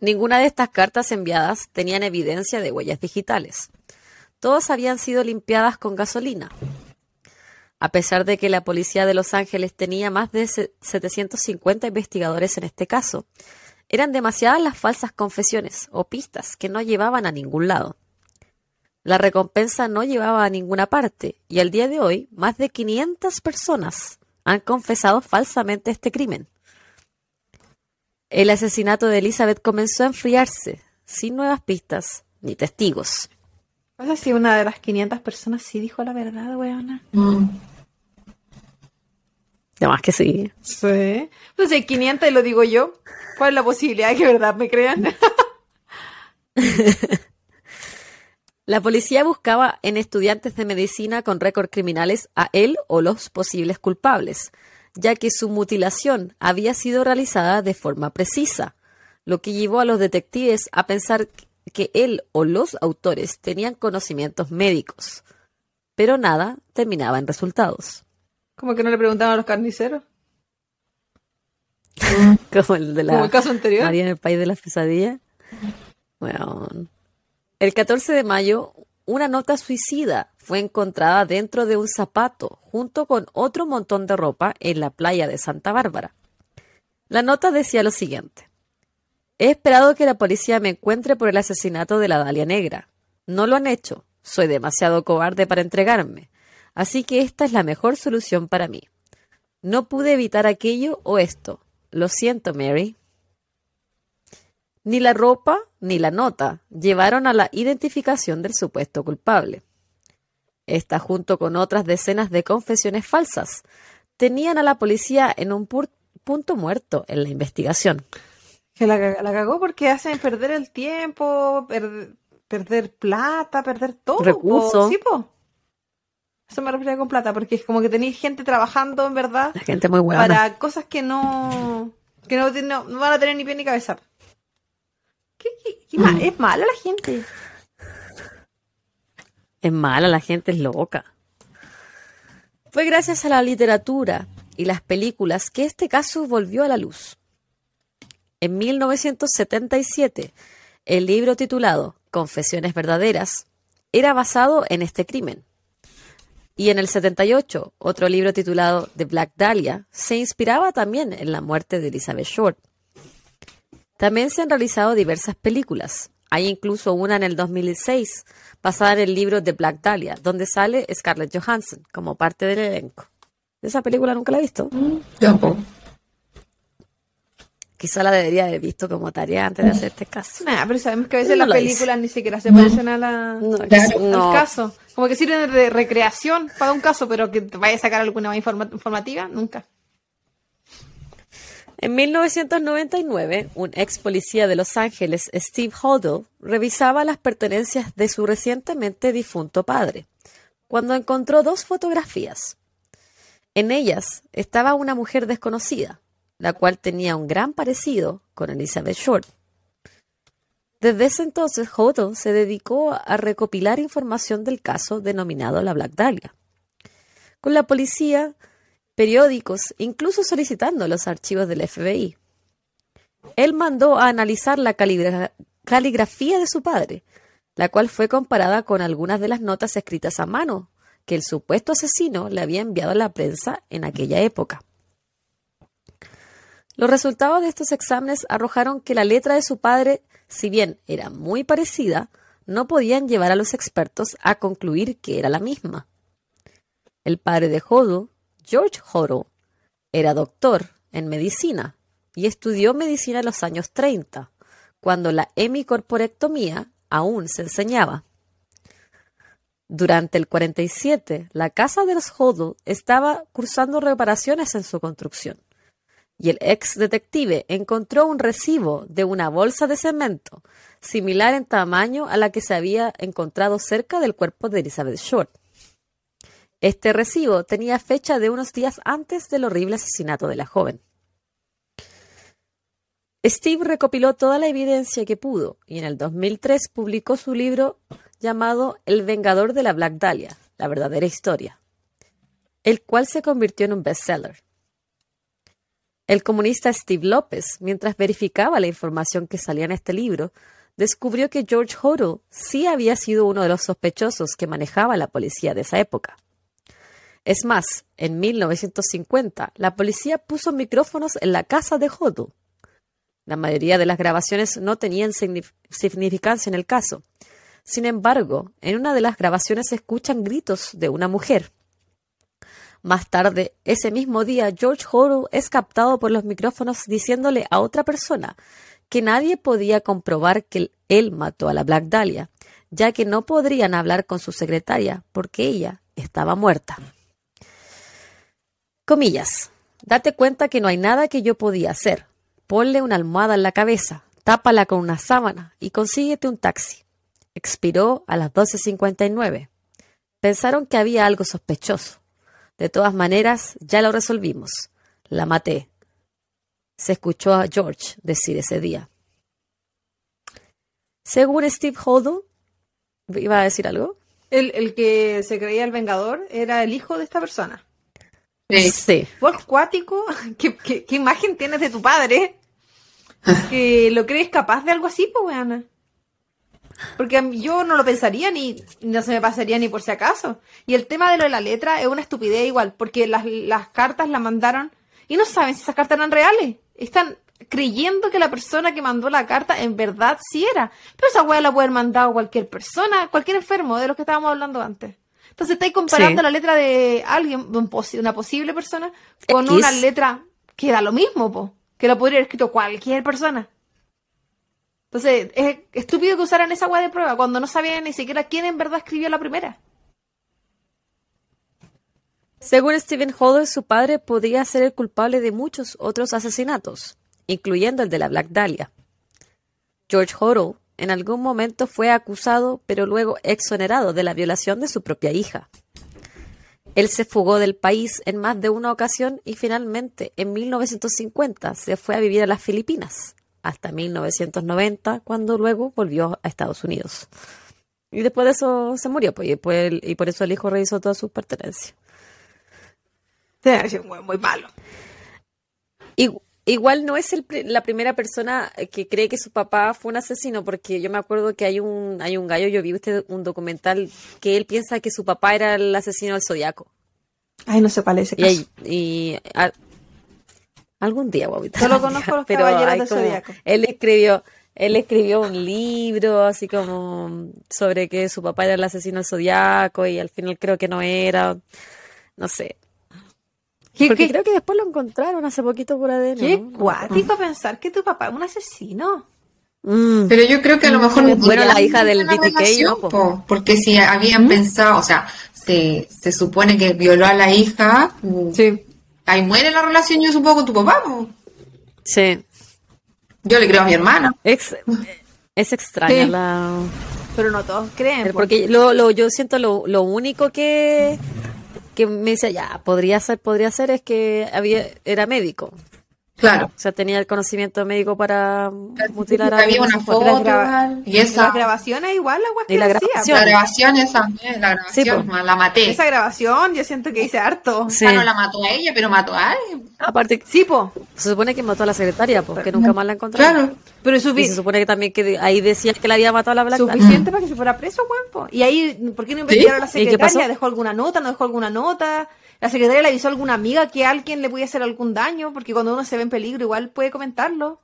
Ninguna de estas cartas enviadas tenían evidencia de huellas digitales. Todas habían sido limpiadas con gasolina. A pesar de que la policía de Los Ángeles tenía más de 750 investigadores en este caso, eran demasiadas las falsas confesiones o pistas que no llevaban a ningún lado. La recompensa no llevaba a ninguna parte y al día de hoy más de 500 personas han confesado falsamente este crimen. El asesinato de Elizabeth comenzó a enfriarse, sin nuevas pistas ni testigos. No sé si una de las 500 personas sí dijo la verdad, weona. Mm. Además que sí. Sí. Pues hay 500 y lo digo yo, ¿cuál es la posibilidad de que verdad me crean? la policía buscaba en estudiantes de medicina con récord criminales a él o los posibles culpables, ya que su mutilación había sido realizada de forma precisa, lo que llevó a los detectives a pensar que él o los autores tenían conocimientos médicos, pero nada terminaba en resultados. ¿Cómo que no le preguntaban a los carniceros? Como el de la el caso anterior. María en el país de las pesadillas. Bueno, el 14 de mayo, una nota suicida fue encontrada dentro de un zapato junto con otro montón de ropa en la playa de Santa Bárbara. La nota decía lo siguiente. He esperado que la policía me encuentre por el asesinato de la Dalia Negra. No lo han hecho. Soy demasiado cobarde para entregarme. Así que esta es la mejor solución para mí. No pude evitar aquello o esto. Lo siento, Mary. Ni la ropa ni la nota llevaron a la identificación del supuesto culpable. Esta, junto con otras decenas de confesiones falsas, tenían a la policía en un punto muerto en la investigación. Que la, la cagó porque hacen perder el tiempo, perder plata, perder todo. Recursos. Sí. Eso me refiero con plata, porque es como que tenéis gente trabajando en verdad. La gente muy buena. Para cosas que no. que no, no, van a tener ni pie ni cabeza. ¿Qué, qué, mm. Es mala la gente. Es mala, la gente es loca. Fue gracias a la literatura y las películas que este caso volvió a la luz. En 1977, el libro titulado Confesiones Verdaderas era basado en este crimen. Y en el 78, otro libro titulado The Black Dahlia se inspiraba también en la muerte de Elizabeth Short. También se han realizado diversas películas. Hay incluso una en el 2006 basada en el libro The Black Dahlia, donde sale Scarlett Johansson como parte del elenco. Esa película nunca la he visto. Tampoco. Quizá la debería haber visto como tarea antes de hacer este caso. Nah, pero sabemos que a veces las películas ni siquiera se parecen a la, al caso. Como que sirven de recreación para un caso, pero que te vaya a sacar alguna más informativa, nunca. En 1999, un ex policía de Los Ángeles, Steve Hodel, revisaba las pertenencias de su recientemente difunto padre, cuando encontró dos fotografías. En ellas estaba una mujer desconocida, la cual tenía un gran parecido con Elizabeth Short. Desde ese entonces, Hodel se dedicó a recopilar información del caso denominado la Black Dahlia. Con la policía, periódicos, incluso solicitando los archivos del FBI. Él mandó a analizar la caligrafía de su padre, la cual fue comparada con algunas de las notas escritas a mano que el supuesto asesino le había enviado a la prensa en aquella época. Los resultados de estos exámenes arrojaron que la letra de su padre, si bien era muy parecida, no podían llevar a los expertos a concluir que era la misma. El padre de Jodo, George Hodo, era doctor en medicina y estudió medicina en los años 30, cuando la hemicorporectomía aún se enseñaba. Durante el 47, la casa de los estaba cursando reparaciones en su construcción y el ex detective encontró un recibo de una bolsa de cemento similar en tamaño a la que se había encontrado cerca del cuerpo de Elizabeth Short. Este recibo tenía fecha de unos días antes del horrible asesinato de la joven. Steve recopiló toda la evidencia que pudo y en el 2003 publicó su libro llamado El Vengador de la Black Dahlia, la verdadera historia, el cual se convirtió en un bestseller. El comunista Steve López, mientras verificaba la información que salía en este libro, descubrió que George Hodel sí había sido uno de los sospechosos que manejaba la policía de esa época. Es más, en 1950, la policía puso micrófonos en la casa de Hodel. La mayoría de las grabaciones no tenían significancia en el caso. Sin embargo, en una de las grabaciones se escuchan gritos de una mujer. Más tarde, ese mismo día, George Horrell es captado por los micrófonos diciéndole a otra persona que nadie podía comprobar que él mató a la Black Dahlia, ya que no podrían hablar con su secretaria porque ella estaba muerta. Comillas. Date cuenta que no hay nada que yo podía hacer. Ponle una almohada en la cabeza, tápala con una sábana y consíguete un taxi. Expiró a las 12.59. Pensaron que había algo sospechoso. De todas maneras, ya lo resolvimos. La maté. Se escuchó a George decir ese día. Según Steve Hodel, ¿iba a decir algo? El, que se creía el Vengador era el hijo de esta persona. Sí. Vos cuático, ¿Qué, ¿Qué, imagen tienes de tu padre? Que lo crees capaz de algo así, pues, weana. Porque yo no lo pensaría ni no se me pasaría ni por si acaso. Y el tema de lo de la letra es una estupidez igual, porque las, las cartas la mandaron y no saben si esas cartas eran reales. Están creyendo que la persona que mandó la carta en verdad sí era. Pero esa weá la puede haber mandado cualquier persona, cualquier enfermo de los que estábamos hablando antes. Entonces estáis comparando la letra de alguien, una posible persona, con una letra que da lo mismo, po, que lo podría haber escrito cualquier persona. Entonces, es estúpido que usaran esa guay de prueba cuando no sabían ni siquiera quién en verdad escribió la primera. Según Stephen Holder, su padre podría ser el culpable de muchos otros asesinatos, incluyendo el de la Black Dahlia. George Hodel en algún momento fue acusado, pero luego exonerado de la violación de su propia hija. Él se fugó del país en más de una ocasión y finalmente en 1950 se fue a vivir a las Filipinas hasta 1990 cuando luego volvió a Estados Unidos. Y después de eso se murió, pues, y, por eso el hijo revisó todas sus pertenencias. Sí, muy malo. Y, igual no es la primera persona que cree que su papá fue un asesino, porque yo me acuerdo que hay un, hay un gallo, yo vi usted un documental que él piensa que su papá era el asesino del zodiaco. Ay, no se parece. Y, y algún día, guavita. Solo conozco los caballeros del zodiaco. Él escribió, él escribió un libro así como sobre que su papá era el asesino del zodiaco y al final creo que no era. No sé. Porque creo que después lo encontraron hace poquito por ADN. Qué cuático pensar que tu papá es un asesino. Mm. Pero yo creo que a lo mejor bueno la hija del BTK no, porque si habían ¿Mm? pensado, o sea, se, se supone que violó a la hija, sí. ahí muere la relación yo supongo con tu papá. Sí. Yo le creo a mi hermana. Es, es extraña la... Pero no todos creen. Porque lo, lo, yo siento lo, lo único que, que me decía, ya, podría ser, podría ser, es que había, era médico. Claro. O sea, tenía el conocimiento médico para mutilar a Había una foto y esa... Las grabaciones igual, la y la grabación. La grabación esa, la grabación, pues. la maté. Esa grabación yo siento que hice harto. Sí. no la mató a ella, pero mató a alguien. Aparte, sí, po. Se supone que mató a la secretaria, porque nunca más la encontraron. Claro. Pero y se supone que también que ahí decía que la había matado a la Black Suficiente para que se fuera preso, Juan, Y ahí, ¿por qué no investigaron a la secretaria? ¿Dejó alguna nota? ¿No dejó alguna nota? La secretaria le avisó a alguna amiga que alguien le podía hacer algún daño, porque cuando uno se ve en peligro igual puede comentarlo.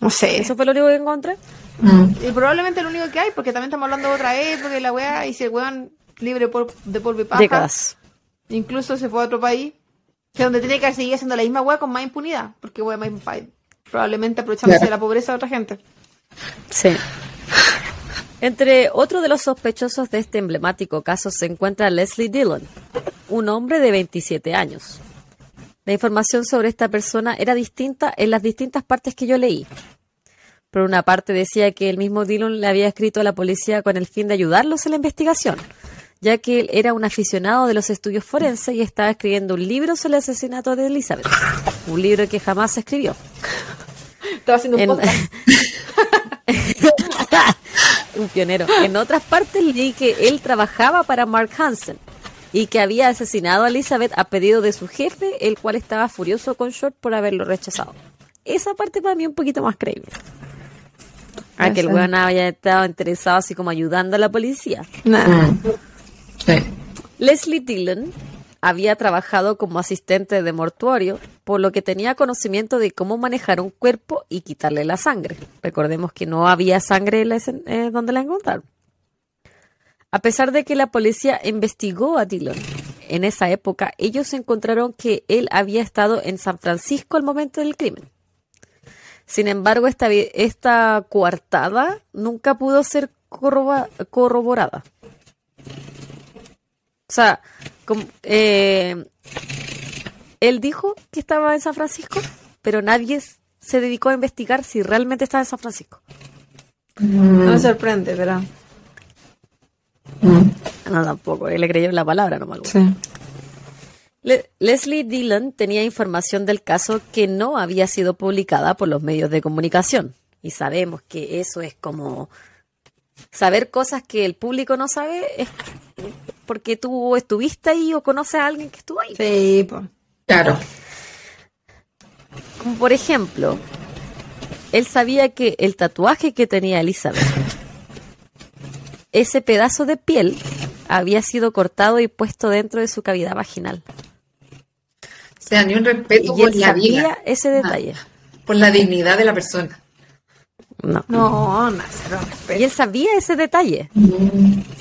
No sé. ¿Eso fue lo único que encontré? Mm. Y probablemente lo único que hay, porque también estamos hablando de otra época y la weá, y si el weón libre de polvo y paja. Incluso se fue a otro país, que donde tenía que seguir haciendo la misma weá con más impunidad, porque weá más probablemente aprovechándose de la pobreza de otra gente. Sí. Entre otros de los sospechosos de este emblemático caso se encuentra Leslie Dillon, un hombre de 27 años. La información sobre esta persona era distinta en las distintas partes que yo leí. Por una parte decía que el mismo Dillon le había escrito a la policía con el fin de ayudarlos en la investigación, ya que él era un aficionado de los estudios forenses y estaba escribiendo un libro sobre el asesinato de Elizabeth, un libro que jamás se escribió. Estaba haciendo un un pionero. En otras partes leí que él trabajaba para Mark Hansen y que había asesinado a Elizabeth a pedido de su jefe, el cual estaba furioso con Short por haberlo rechazado. Esa parte para mí un poquito más creíble. A que el weón haya estado interesado así como ayudando a la policía. Mm. Leslie Dillon había trabajado como asistente de mortuario, por lo que tenía conocimiento de cómo manejar un cuerpo y quitarle la sangre. Recordemos que no había sangre eh, donde la encontraron. A pesar de que la policía investigó a Dillon en esa época, ellos encontraron que él había estado en San Francisco al momento del crimen. Sin embargo, esta, esta coartada nunca pudo ser corroborada. O sea, eh, él dijo que estaba en San Francisco, pero nadie se dedicó a investigar si realmente estaba en San Francisco. No me sorprende, pero... No, tampoco, él le creyó la palabra nomás. Leslie Dillon tenía información del caso que no había sido publicada por los medios de comunicación. Y sabemos que eso es como saber cosas que el público no sabe es porque tú estuviste ahí o conoces a alguien que estuvo ahí. Sí, pues. Claro. Como por ejemplo, él sabía que el tatuaje que tenía Elizabeth, ese pedazo de piel había sido cortado y puesto dentro de su cavidad vaginal. O sea, ni un respeto y por él sabía ese detalle. por la dignidad de la persona. No. No, no, Y él sabía ese detalle.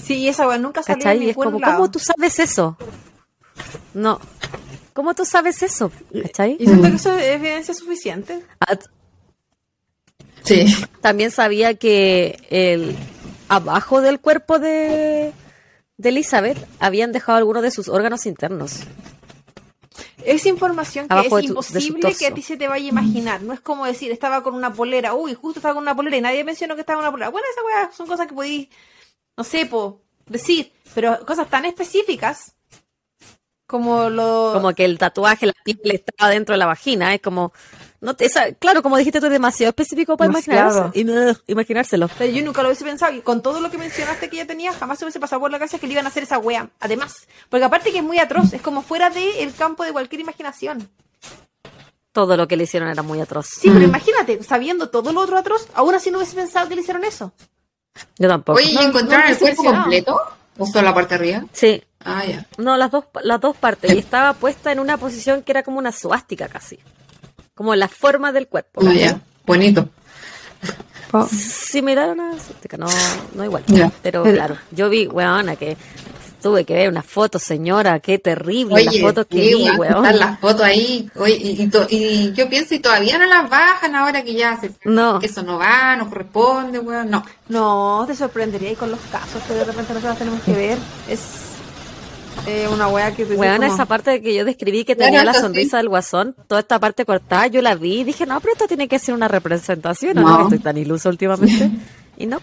Sí, esa weá nunca salió en es como, ¿cómo tú sabes eso? No. ¿Cómo tú sabes eso? ¿Cachai? Y siento que eso es evidencia suficiente. sí. También sabía que el abajo del cuerpo de, de Elizabeth habían dejado algunos de sus órganos internos. Es información que es imposible que a ti se te vaya a imaginar. No es como decir, estaba con una polera, uy, justo estaba con una polera y nadie mencionó que estaba con una polera. Bueno, esas weas son cosas que podéis, no sé, po, decir, pero cosas tan específicas como lo... Como que el tatuaje, la piel estaba dentro de la vagina, es como... No te, claro, como dijiste tú, es demasiado específico para imaginarse, y imaginárselo. Pero yo nunca lo hubiese pensado, y con todo lo que mencionaste que ella tenía, jamás se hubiese pasado por la cabeza que le iban a hacer esa wea. Además, porque aparte que es muy atroz, es como fuera del campo de cualquier imaginación. Todo lo que le hicieron era muy atroz. Sí, pero imagínate, sabiendo todo lo otro atroz, aún así no hubiese pensado que le hicieron eso. Yo tampoco. Oye, ¿y encontraron el cuerpo completo? ¿O solo la parte de arriba? Sí, Ah, ya. No, las dos, las dos partes. Y estaba puesta en una posición que era como una suástica casi. Como la forma del cuerpo. Ah, ya. Bonito. Similar a una no, no igual. Pero claro, yo vi, weona, que tuve que ver una foto, señora, qué terrible las fotos que vi, weón. las fotos ahí, Oye, y, y, yo pienso, y todavía no las bajan ahora que ya se, no. que eso no va, no corresponde, weón, no. No, te sorprendería ahí con los casos que de repente nosotros tenemos que ver. Es eh, una wea que... Weón, esa parte de que yo describí que tenía la sonrisa del guasón, toda esta parte cortada, yo la vi y dije, no, pero esto tiene que ser una representación, ¿no? no? Estoy tan iluso últimamente. y no.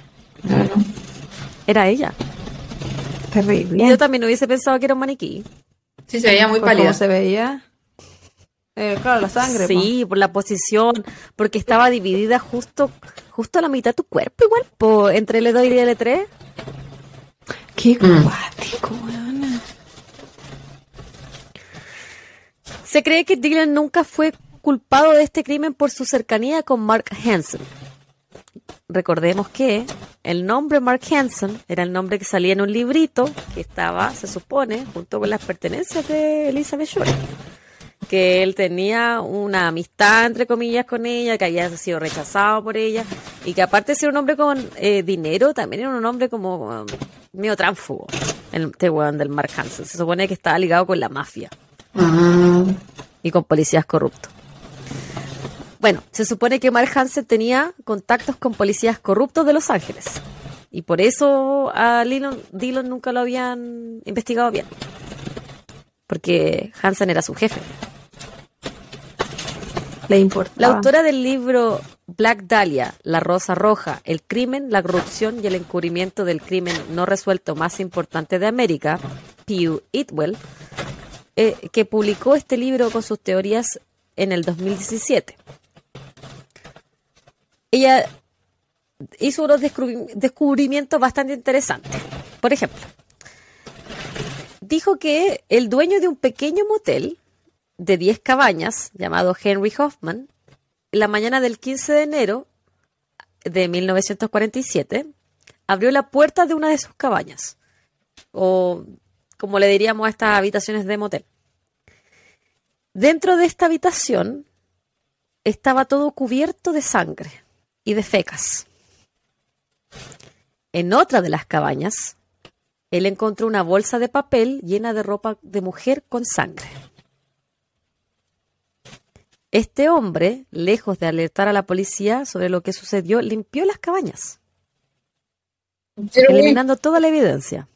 Era ella. Terrible. Y yo también hubiese pensado que era un maniquí. Sí, se veía muy pálida. ¿Cómo se veía? Eh, claro, la sangre. Sí, por la posición, porque estaba dividida justo justo a la mitad de tu cuerpo, igual, po, entre L2 y L3. Qué cuático, weón. Se cree que Dylan nunca fue culpado de este crimen por su cercanía con Mark Hansen. Recordemos que el nombre Mark Hansen era el nombre que salía en un librito que estaba, se supone, junto con las pertenencias de Elizabeth Shore. Que él tenía una amistad, entre comillas, con ella, que había sido rechazado por ella, y que aparte de ser un hombre con eh, dinero, también era un hombre como um, medio tránfugo, el este del Mark Hansen. Se supone que estaba ligado con la mafia y con policías corruptos. Bueno, se supone que Mark Hansen tenía contactos con policías corruptos de Los Ángeles. Y por eso a Dillon, nunca lo habían investigado bien. Porque Hansen era su jefe. Le importa. La autora del libro Black Dahlia, La Rosa Roja, El crimen, la corrupción y el encubrimiento del crimen no resuelto más importante de América, Pew Itwell, eh, que publicó este libro con sus teorías en el 2017. Ella hizo unos descubrimientos bastante interesantes. Por ejemplo, dijo que el dueño de un pequeño motel de 10 cabañas, llamado Henry Hoffman, la mañana del 15 de enero de 1947, abrió la puerta de una de sus cabañas, o como le diríamos a estas habitaciones de motel. Dentro de esta habitación estaba todo cubierto de sangre y de fecas. En otra de las cabañas, él encontró una bolsa de papel llena de ropa de mujer con sangre. Este hombre, lejos de alertar a la policía sobre lo que sucedió, limpió las cabañas, eliminando toda la evidencia.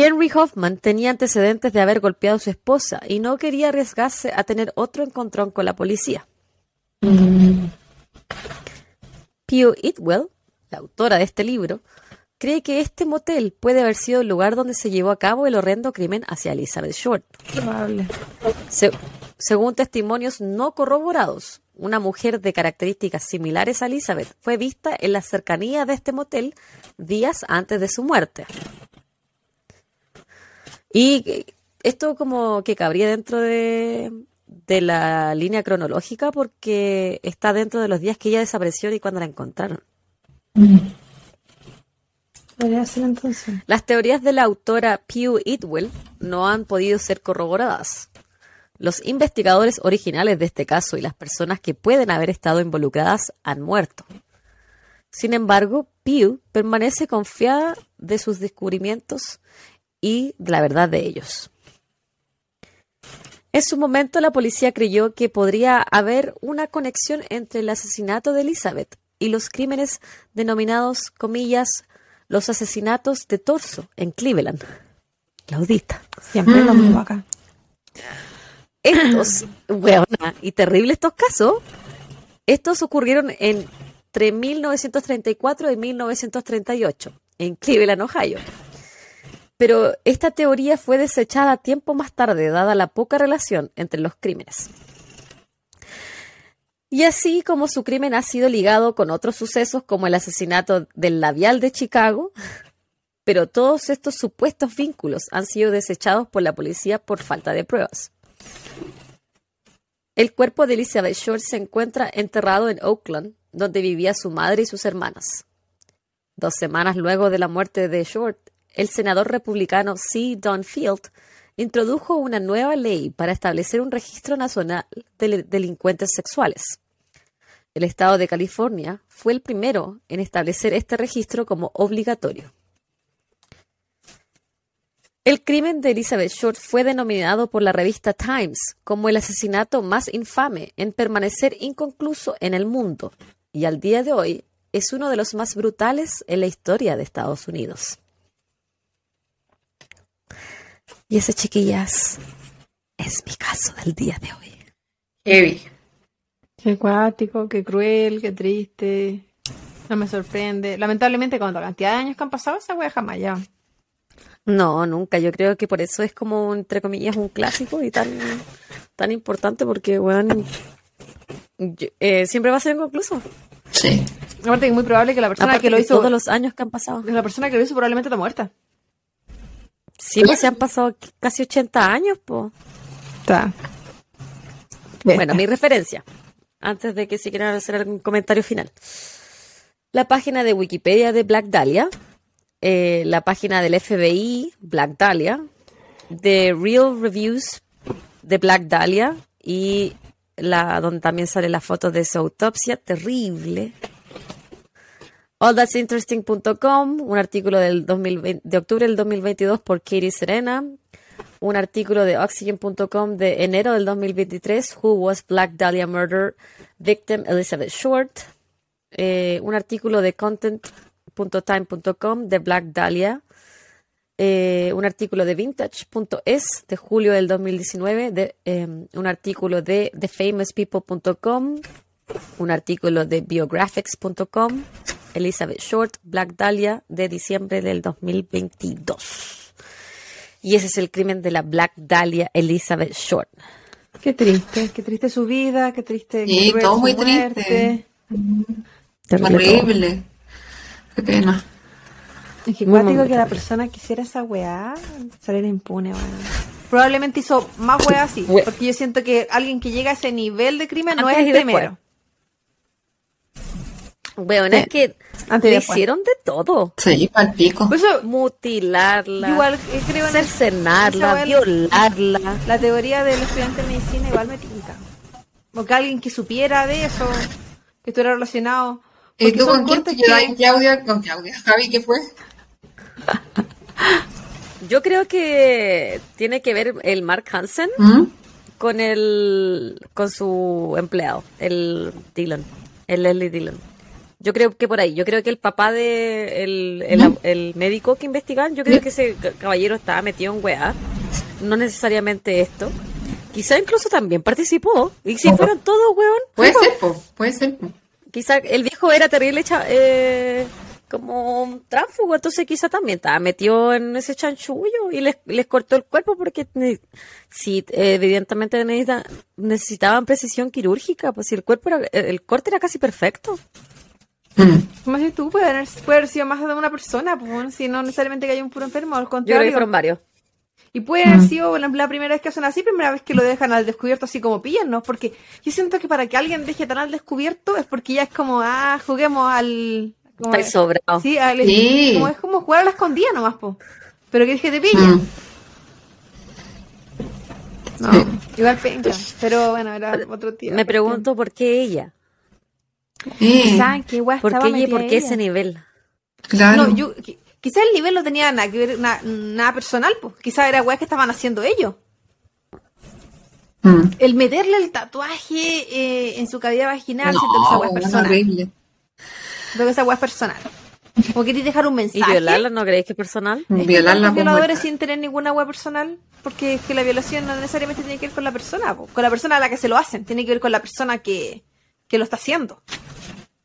Henry Hoffman tenía antecedentes de haber golpeado a su esposa y no quería arriesgarse a tener otro encontrón con la policía. Pio Itwell, la autora de este libro, cree que este motel puede haber sido el lugar donde se llevó a cabo el horrendo crimen hacia Elizabeth Short. según testimonios no corroborados, una mujer de características similares a Elizabeth fue vista en la cercanía de este motel días antes de su muerte. Y esto como que cabría dentro de, la línea cronológica porque está dentro de los días que ella desapareció y cuando la encontraron. entonces. Las teorías de la autora Pew Itwell no han podido ser corroboradas. Los investigadores originales de este caso y las personas que pueden haber estado involucradas han muerto. Sin embargo, Pew permanece confiada de sus descubrimientos y la verdad de ellos. En su momento la policía creyó que podría haber una conexión entre el asesinato de Elizabeth y los crímenes denominados, comillas, los asesinatos de torso en Cleveland. Claudita. Siempre lo mismo acá. Estos, weona, y terribles estos casos, estos ocurrieron entre 1934 y 1938 en Cleveland, Ohio. Pero esta teoría fue desechada tiempo más tarde, dada la poca relación entre los crímenes. Y así como su crimen ha sido ligado con otros sucesos como el asesinato del labial de Chicago, pero todos estos supuestos vínculos han sido desechados por la policía por falta de pruebas. El cuerpo de Elizabeth Short se encuentra enterrado en Oakland, donde vivía su madre y sus hermanas. Dos semanas luego de la muerte de Short, el senador republicano C. Don Field introdujo una nueva ley para establecer un registro nacional de delincuentes sexuales. El estado de California fue el primero en establecer este registro como obligatorio. El crimen de Elizabeth Short fue denominado por la revista Times como el asesinato más infame en permanecer inconcluso en el mundo y al día de hoy es uno de los más brutales en la historia de Estados Unidos. Y ese, chiquillas, es mi caso del día de hoy. Heavy. Qué acuático, qué cruel, qué triste. No me sorprende. Lamentablemente, con la cantidad de años que han pasado, esa wea jamás ya. No, nunca. Yo creo que por eso es como, entre comillas, un clásico y tan, tan importante porque, weón, eh, siempre va a ser inconcluso. Sí. Aparte que es muy probable que la persona que lo hizo... Todos los años que han pasado. La persona que lo hizo probablemente está muerta. Sí, pues se han pasado casi 80 años, pues. Está. Bueno, mi referencia, antes de que si quieran hacer algún comentario final. La página de Wikipedia de Black Dahlia, eh, la página del FBI, Black Dahlia, The Real Reviews de Black Dahlia y la donde también sale la foto de su autopsia, terrible. AllThat'sInteresting.com, un artículo del 2020, de octubre del 2022 por Katie Serena, un artículo de Oxygen.com de enero del 2023, Who Was Black Dahlia Murder Victim Elizabeth Short, eh, un artículo de Content.time.com de Black Dahlia, eh, un artículo de Vintage.es de julio del 2019, de, em, un artículo de TheFamousPeople.com, un artículo de Biographics.com, Elizabeth Short, Black Dahlia, de diciembre del 2022. Y ese es el crimen de la Black Dahlia Elizabeth Short. Qué triste, qué triste su vida, qué triste. Sí, todo muy triste. Terrible. Qué pena. Es que digo que la persona quisiera esa weá, salir impune, Probablemente hizo más weá así, porque yo siento que alguien que llega a ese nivel de crimen no es el primero. Bueno, es que le hicieron de todo. Sí, para pico. Pues Mutilarla, igual, eh, creo cercenarla, violarla. La teoría del estudiante de medicina igual me tinca. Porque alguien que supiera de eso, que estuviera relacionado. ¿Y tú con quién te que... Claudia? ¿Con Claudia? ¿Javi qué fue? Yo creo que tiene que ver el Mark Hansen ¿Mm? con el con su empleado, el Dylan, el Leslie Dylan. Yo creo que por ahí, yo creo que el papá de el, médico que investigan, yo creo que ese caballero estaba metido en weá. No necesariamente esto. Quizá incluso también participó. Y si fueran todos, weón. Puede ser, puede ser. Quizá el viejo era terrible eh, como tránsfugo, entonces quizá también estaba metido en ese chanchullo y les, les cortó el cuerpo porque si evidentemente necesitaban precisión quirúrgica, pues si el cuerpo era, el corte era casi perfecto. Más si tú, puede haber, haber, sido más de una persona, pues, si no necesariamente que haya un puro enfermo, al contrario. Yo creo que fueron varios. Y puede haber sido la primera vez que hacen así, primera vez que lo dejan al descubierto así como pillan, ¿no? Porque yo siento que para que alguien deje tan al descubierto es porque ya es como, ah, juguemos al... Está sobrado. Sí, Como, es como jugar a la escondida nomás, po. Pero que que te pillen. Mm. No, igual penca. Pero bueno, era otro tío. Me pregunto por qué ella. ¿Saben qué ¿Por qué, ¿Por qué ese nivel? Claro. No, yo, quizás el nivel no tenía nada que ver, nada, personal, pues. Quizás era weas que estaban haciendo ellos. Mm. El meterle el tatuaje eh, en su cavidad vaginal, no, siento que esa wea es personal. Horrible. Siento que esa wea es personal. ¿O queréis dejar un mensaje? ¿Y violarla no creéis que es personal? Es violarla. Violadores sin tener ninguna wea personal, porque es que la violación no necesariamente tiene que ver con la persona, con la persona a la que se lo hacen, tiene que ver con la persona que, que lo está haciendo.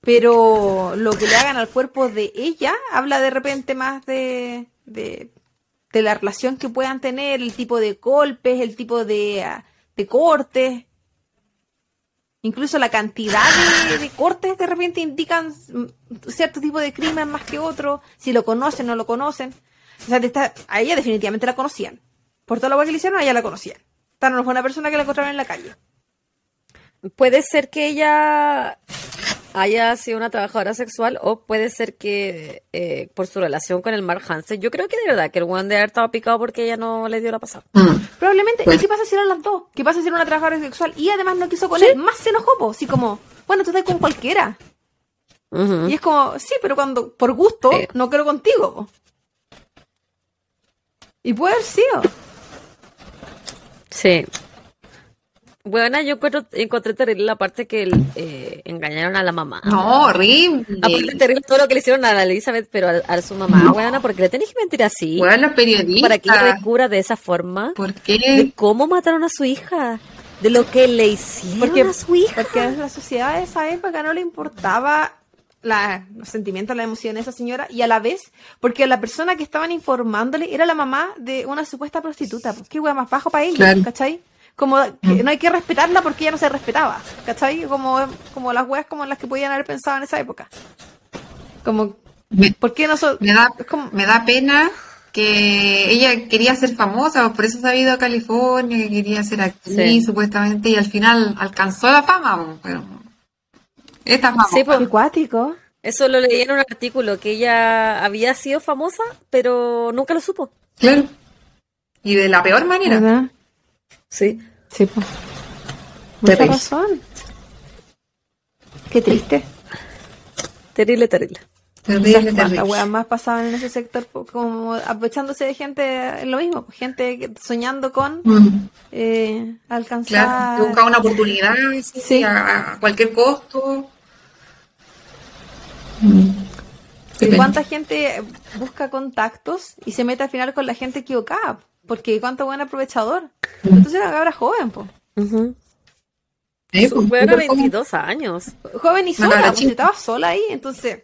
Pero lo que le hagan al cuerpo de ella habla de repente más de, de, la relación que puedan tener, el tipo de golpes, el tipo de, de cortes. Incluso la cantidad de, cortes de repente indican cierto tipo de crimen más que otro, si lo conocen no lo conocen. O sea, a ella definitivamente la conocían. Por todo lo que le hicieron, a ella la conocían. Tan no fue una persona que la encontraron en la calle. Puede ser que ella haya sido una trabajadora sexual o puede ser que eh, por su relación con el Mark Hansen, yo creo que de verdad que el one de haber estado picado porque ella no le dio la pasada. Mm. Probablemente, ¿y qué pasa si eran las dos? ¿Qué pasa si era una trabajadora sexual y además no quiso con él? Más se enojó, así como, bueno, tú estás con cualquiera. Y es como, sí, pero cuando, por gusto, no quiero contigo. Y puede haber sido. Sí. Bueno, yo encontré, terrible la parte que eh, engañaron a la mamá. No, horrible. Aparte terrible todo lo que le hicieron a la Elizabeth, pero a, su mamá, no. porque le tenés que mentir así. Bueno, periodista. Para que ella descubra de esa forma. ¿Por qué? De cómo mataron a su hija. De lo que le hicieron a su hija. Porque a la sociedad de esa época no le importaba la, los sentimientos, la emoción de esa señora y a la vez, porque la persona que estaban informándole era la mamá de una supuesta prostituta. Pues, qué hueá más bajo para ella, ¿cachai? Como que no hay que respetarla porque ella no se respetaba, ¿cachai? Como, como las weas como las que podían haber pensado en esa época. Como, ¿por qué no me, da, me da pena que ella quería ser famosa, por eso se ha ido a California, que quería ser actriz supuestamente, y al final alcanzó la fama, pero esta fama. Sí, pues, acuático. Eso lo leí en un artículo, que ella había sido famosa, pero nunca lo supo. Claro. Y de la peor manera. Sí. Sí, pues. Mucha razón. Qué triste. Terrible, terrible. Terrible, terrible. más pasaban en ese sector como aprovechándose de gente en lo mismo, gente soñando con eh, alcanzar. Claro, buscar una oportunidad sí. a, cualquier costo. ¿Cuánta gente busca contactos y se mete al final con la gente equivocada? Porque cuánto buen aprovechador. Entonces era cabra joven, po. Uh -huh. Su 22 años. Joven y sola, pues, estaba sola ahí, entonces.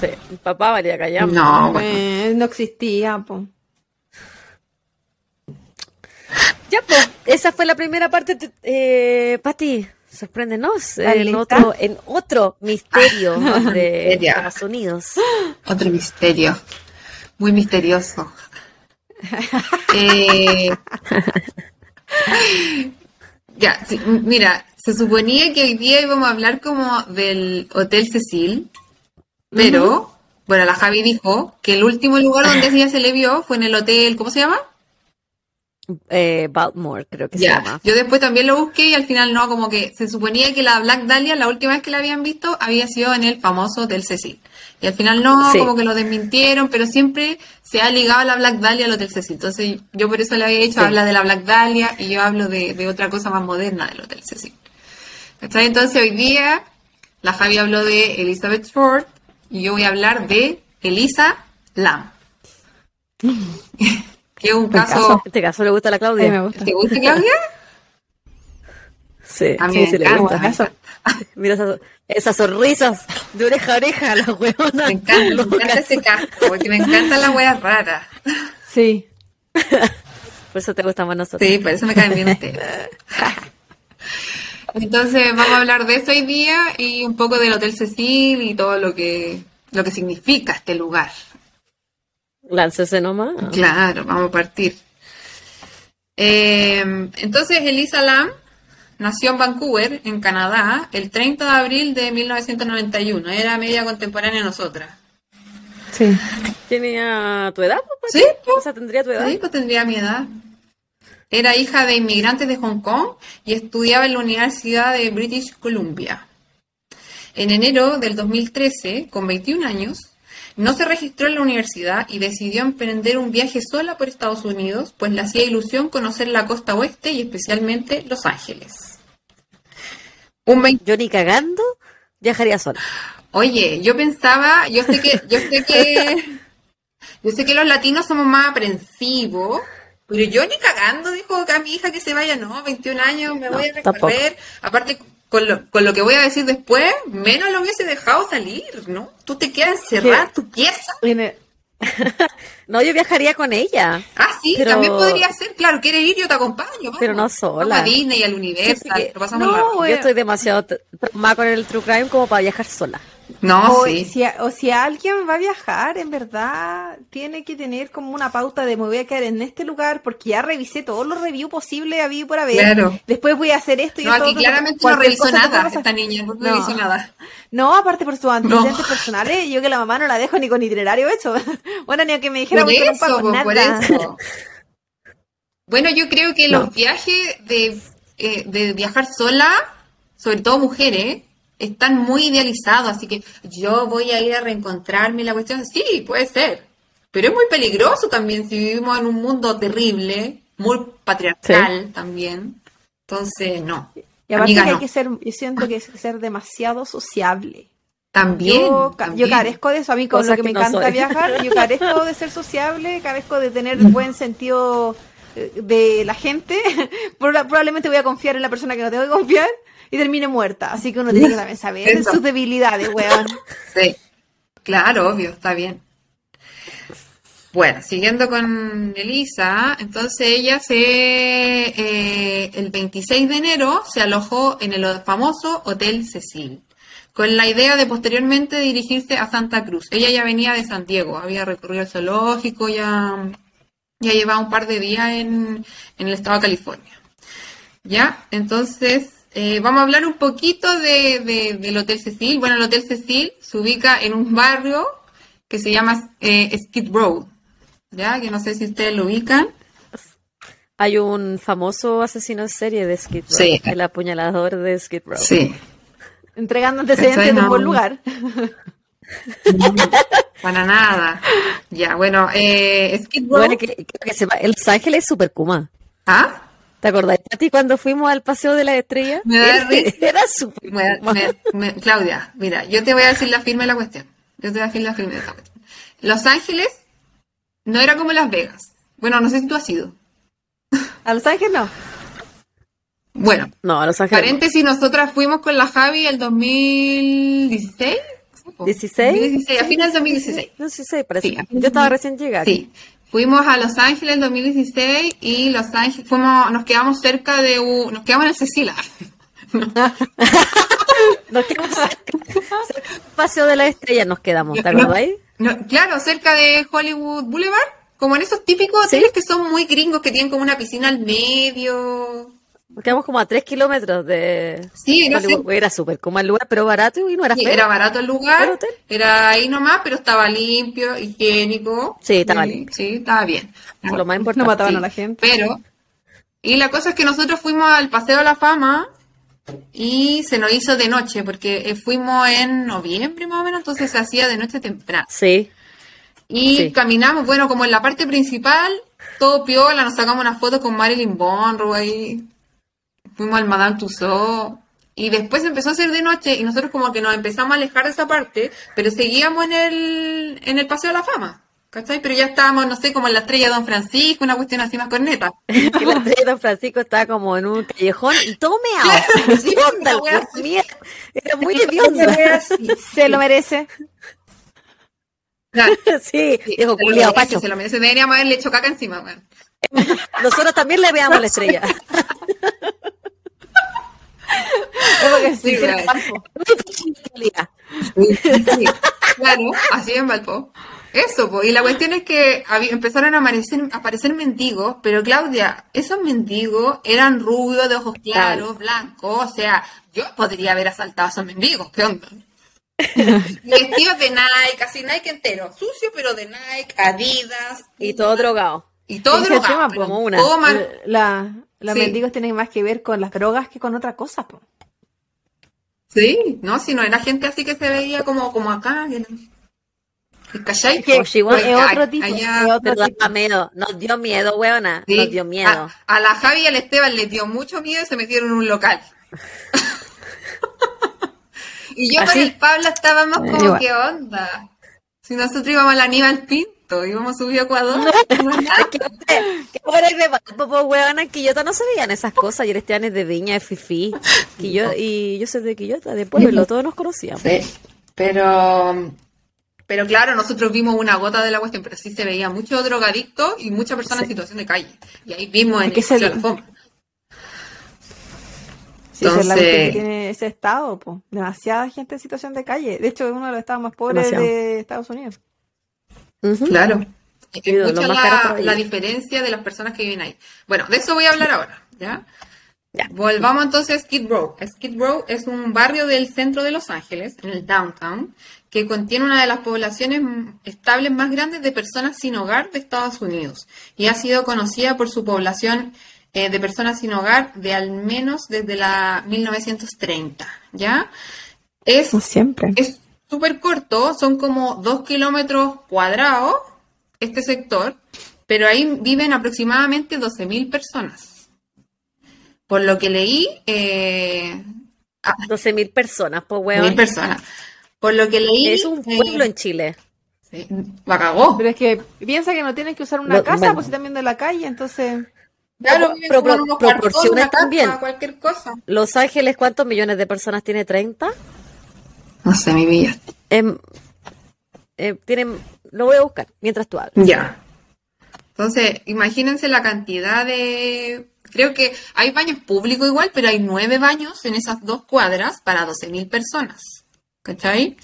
Sí, el papá valía callar. No, pues, no existía, po. Ya, pues, esa fue la primera parte. Eh, Pati, sorpréndenos en otro, en otro misterio de Estados Unidos. Otro misterio. Muy misterioso. Eh, ya, mira, se suponía que hoy día íbamos a hablar como del Hotel Cecil, pero, bueno, la Javi dijo que el último lugar donde ella se le vio fue en el hotel, ¿cómo se llama? Eh, Baltimore, creo que se llama. Yo después también lo busqué y al final no, como que se suponía que la Black Dahlia, la última vez que la habían visto, había sido en el famoso Hotel Cecil. Y al final no, como que lo desmintieron, pero siempre se ha ligado a la Black Dahlia al Hotel Cecil. Entonces yo por eso le había dicho, habla de la Black Dahlia y yo hablo de, otra cosa más moderna del Hotel Cecil. Entonces hoy día la Javi habló de Elizabeth Ford y yo voy a hablar de Elisa Lam. que es un caso... Este caso le gusta a la Claudia. ¿Te gusta Claudia? Sí, a mí sí, le gusta. Mira esas, esas, sonrisas de oreja a oreja, la huevona. Me encanta, me encanta ese casco, porque me encantan las huevas raras. Sí. por eso te gusta más nosotros. Sí, por eso me caen bien ustedes. Entonces vamos a hablar de eso hoy día y un poco del Hotel Cecil y todo lo que, lo que significa este lugar. Láncese nomás. Claro, vamos a partir. Eh, entonces, Elisa Lam nació en Vancouver, en Canadá, el 30 de abril de 1991. Era media contemporánea a nosotras. Sí. ¿Tenía tu edad? Pues, sí. O sea, ¿tendría tu edad? Sí, pues tendría mi edad. Era hija de inmigrantes de Hong Kong y estudiaba en la Universidad de British Columbia. En enero del 2013, con 21 años, no se registró en la universidad y decidió emprender un viaje sola por Estados Unidos, pues le hacía ilusión conocer la costa oeste y especialmente Los Ángeles. Un Yo ni cagando viajaría sola. Oye, yo pensaba, yo sé que, yo sé que, yo sé que los latinos somos más aprensivos, pero yo ni cagando dijo a mi hija que se vaya, no, 21 años, me voy a recorrer. Aparte, con lo, con lo que voy a decir después, menos lo hubiese dejado salir, ¿no? Tú te quedas encerrada tu pieza. no, yo viajaría con ella. Ah, sí, también podría ser. Claro, quieres ir, yo te acompaño. Pero no sola. Vamos a Disney, al Universal. no, yo estoy demasiado más con el True Crime como para viajar sola. No, o, sí. Si, o si alguien va a viajar, en verdad, tiene que tener como una pauta de me voy a quedar en este lugar porque ya revisé todos los reviews posibles habido por haber. Claro. Después voy a hacer esto y No, aquí claramente no revisó nada esta niña, no, no revisó nada. No, aparte por sus antecedentes personales, yo que la mamá no la dejo ni con itinerario hecho. bueno, ni a que me dijera por eso, no nada. por eso. Bueno, yo creo que los viajes de, eh, de viajar sola, sobre todo mujeres, están muy idealizados, así que yo voy a ir a reencontrarme la cuestión. Sí, puede ser, pero es muy peligroso también si vivimos en un mundo terrible, muy patriarcal también. Entonces, no. Y aparte que hay que ser, yo siento que hay que ser demasiado sociable. También yo, carezco de eso, a mí con lo que, me encanta viajar, yo carezco de ser sociable, carezco de tener buen sentido eh, de la gente, probablemente voy a confiar en la persona que no tengo que confiar y termine muerta. Así que uno tiene que también saber sus debilidades, weón. Sí, claro, obvio, está bien. Bueno, siguiendo con Elisa, entonces ella se, eh, el 26 de enero se alojó en el famoso Hotel Cecil, con la idea de posteriormente dirigirse a Santa Cruz. Ella ya venía de San Diego, había recorrido el zoológico, ya, ya llevaba un par de días en, en el estado de California. ¿Ya? Entonces, eh, vamos a hablar un poquito de, del Hotel Cecil. Bueno, el Hotel Cecil se ubica en un barrio que se llama eh, Skid Row, ¿ya? Que no sé si ustedes lo ubican. Hay un famoso asesino en serie de Skid Row, el apuñalador de Skid Row. Sí. Entregando antecedentes en un buen lugar. para nada. Ya, bueno, eh, Skid Row. Bueno, que, el Los Ángeles es super Kuma. ¿Ah? ¿Te acordás de ti cuando fuimos al Paseo de la Estrella? Me da Era súper. Claudia, mira, yo te voy a decir la firma de la cuestión. Yo te voy a decir la firma de la cuestión. Los Ángeles no era como Las Vegas. Bueno, no sé si tú has ido. ¿A Los Ángeles no? Bueno, no, a Los Ángeles. Paréntesis, nosotras fuimos con la Javi el 2016. ¿16? 2016, a finales del 2016. 2016, parece. Sí, yo estaba recién llegada. Sí. Fuimos a Los Ángeles en 2016 y Los Ángeles fuimos, nos quedamos cerca de un, nos quedamos en el Cecilia. nos quedamos cerca, Paseo de la Estrella nos quedamos, ¿te acuerdas ahí? claro, cerca de Hollywood Boulevard, como en esos típicos hoteles que son muy gringos, que tienen como una piscina al medio. Quedamos como a tres kilómetros de sí, Era súper como el lugar, pero barato y no era sí, Era barato el lugar, era ahí nomás, pero estaba limpio, higiénico. Sí, estaba limpio. Sí, estaba bien. Lo más importante. No mataban a la gente. Pero, y la cosa es que nosotros fuimos al Paseo de la Fama y se nos hizo de noche, porque eh, fuimos en noviembre más o menos, entonces se hacía de noche temprano. Sí. Y caminamos, bueno, como en la parte principal, todo piola, nos sacamos unas fotos con Marilyn Monroe ahí fuimos al Madame Tussauds. Y después empezó a ser de noche y nosotros como que nos empezamos a alejar de esa parte, pero seguíamos en el, en el Paseo de la Fama. ¿Cachai? Pero ya estábamos, no sé, como en la estrella de Don Francisco, una cuestión así más corneta. y la estrella de Don Francisco estaba como en un callejón y todo meado. sí, Era muy hedionda. Se lo merece. sí, dijo culiado, Pacho. Se lo merece. Deberíamos haberle hecho caca encima, weón. Nosotros también le veamos la estrella. claro, así en Valpo. Eso, pues, y la cuestión es que empezaron a aparecer, aparecer mendigos, pero Claudia, esos mendigos eran rubios, de ojos claros, blancos, o sea, yo podría haber asaltado a esos mendigos, ¿qué onda? Vestidos de Nike, casi Nike entero, sucio pero de Nike, Adidas. Y todo drogado. Y todo drogado, como una. La, los mendigos tienen más que ver con las drogas que con otra cosa, po. Sí, no, si no era gente así que se veía como, como acá. ¿Cachai? Que, es otro tipo. otro Miedo. Nos dio miedo, weona. Nos dio miedo. A, la Javi y al Esteban les dio mucho miedo y se metieron en un local. y yo con el Pablo estaba más como, ¿qué onda? Si nosotros íbamos a la Aníbal Pinto, íbamos a subir a Ecuador. ¿Qué de Valpo, weón? En Quillota no se veían esas cosas. Y eres de Viña, de Fifi. y yo soy de Quillota, de pueblo, todos nos conocíamos. Sí, pero... Pero claro, nosotros vimos una gota de la cuestión, pero sí se veía mucho drogadicto y muchas personas en situación de calle. Y ahí vimos en que se la. Sí, Entonces... es la tiene ese estado, pues. Demasiada gente en situación de calle. De hecho, es uno de los estados más pobres de Estados Unidos. Claro. Es mucha la, diferencia de las personas que viven ahí. Bueno, de eso voy a hablar ahora, ¿ya? Volvamos entonces a Skid Row. Skid Row es un barrio del centro de Los Ángeles, en el downtown, que contiene una de las poblaciones estables más grandes de personas sin hogar de Estados Unidos y ha sido conocida por su población eh, de personas sin hogar de al menos desde la 1930, ¿ya? Es siempre. Es súper corto, son como dos kilómetros cuadrados este sector, pero ahí viven aproximadamente 12.000 personas. Por lo que leí... Eh, 12.000 personas, pues, weón. personas. Por lo que leí... Es un pueblo en Chile. Sí, la cagó. Pero es que piensa que no tienes que usar una casa, pues si están viendo la calle, entonces... Claro, pero, proporciones también. Cualquier cosa. Los Ángeles, ¿cuántos millones de personas tiene? ¿30? No sé, mi vida. Em, eh, tienen, lo voy a buscar mientras tú hablas. Ya. Entonces, imagínense la cantidad de... Creo que hay baños públicos igual, pero hay nueve baños en esas dos cuadras para 12.000 personas. ¿Cachai?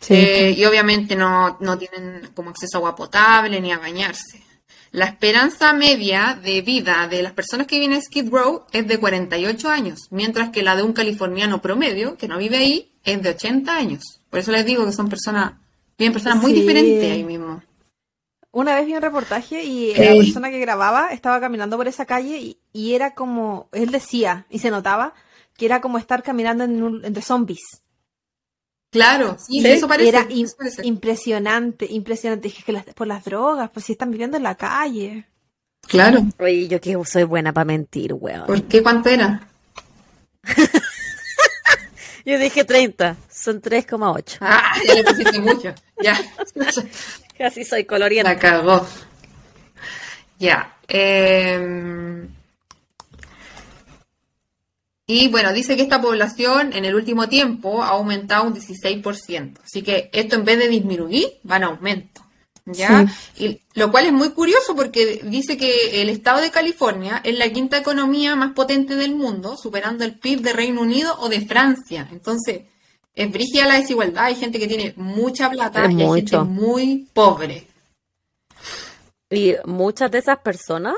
Sí. Eh, y obviamente no, no tienen como acceso a agua potable ni a bañarse. La esperanza media de vida de las personas que viven en Skid Row es de 48 años, mientras que la de un californiano promedio, que no vive ahí, es de 80 años. Por eso les digo que son personas Bien, personas muy diferentes ahí mismo. Una vez vi un reportaje y la persona que grababa estaba caminando por esa calle y, era como, él decía, y se notaba, que era como estar caminando entre zombies. Claro, sí, eso parece. Era impresionante, impresionante. Dije que por las drogas, pues si están viviendo en la calle. Claro. Oye, yo que soy buena para mentir, weón. ¿Por qué? ¿Cuánto era? Yo dije 30, son 3,8. Ah, ya le pusiste mucho. Ya. Casi soy coloriente. La cagó. Ya. Em, y bueno, dice que esta población en el último tiempo ha aumentado un 16%. Así que esto en vez de disminuir, va en aumento. ¿Ya? Y, lo cual es muy curioso porque dice que el estado de California es la quinta economía más potente del mundo, superando el PIB de Reino Unido o de Francia. Entonces, es brígida la desigualdad. Hay gente que tiene mucha plata y hay gente muy pobre. Y muchas de esas personas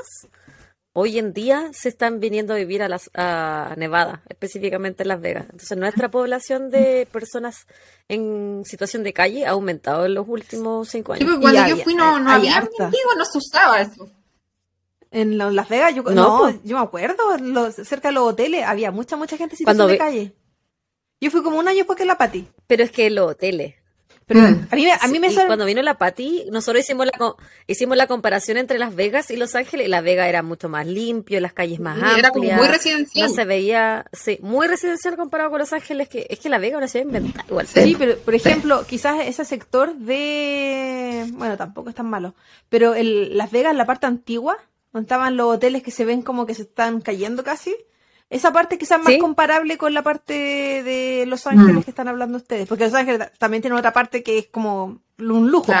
hoy en día se están viniendo a vivir a, las, a Nevada, específicamente en Las Vegas. Entonces, nuestra población de personas en situación de calle ha aumentado en los últimos cinco años. cuando yo fui no, no había digo, no se usaba eso. En Las Vegas, yo, no, pues. yo me acuerdo, cerca de los hoteles había mucha, mucha gente en situación de calle. Yo fui como un año después que la Pati. Pero es que los hoteles, pero mm. a mí, a mí me Cuando vino la Pati, nosotros hicimos la, hicimos la comparación entre Las Vegas y Los Ángeles. La Vega era mucho más limpio, las calles más amplias. Era como muy residencial. No se veía, sí, muy residencial comparado con Los Ángeles, que es que La Vega es una ciudad inventada igual. Sí, pero por ejemplo, quizás ese sector de, bueno, tampoco es tan malo, pero el, Las Vegas, la parte antigua, donde estaban los hoteles que se ven como que se están cayendo casi, esa parte quizás más comparable con la parte de Los Ángeles mm. que están hablando ustedes, porque Los Ángeles también tiene otra parte que es como un lujo,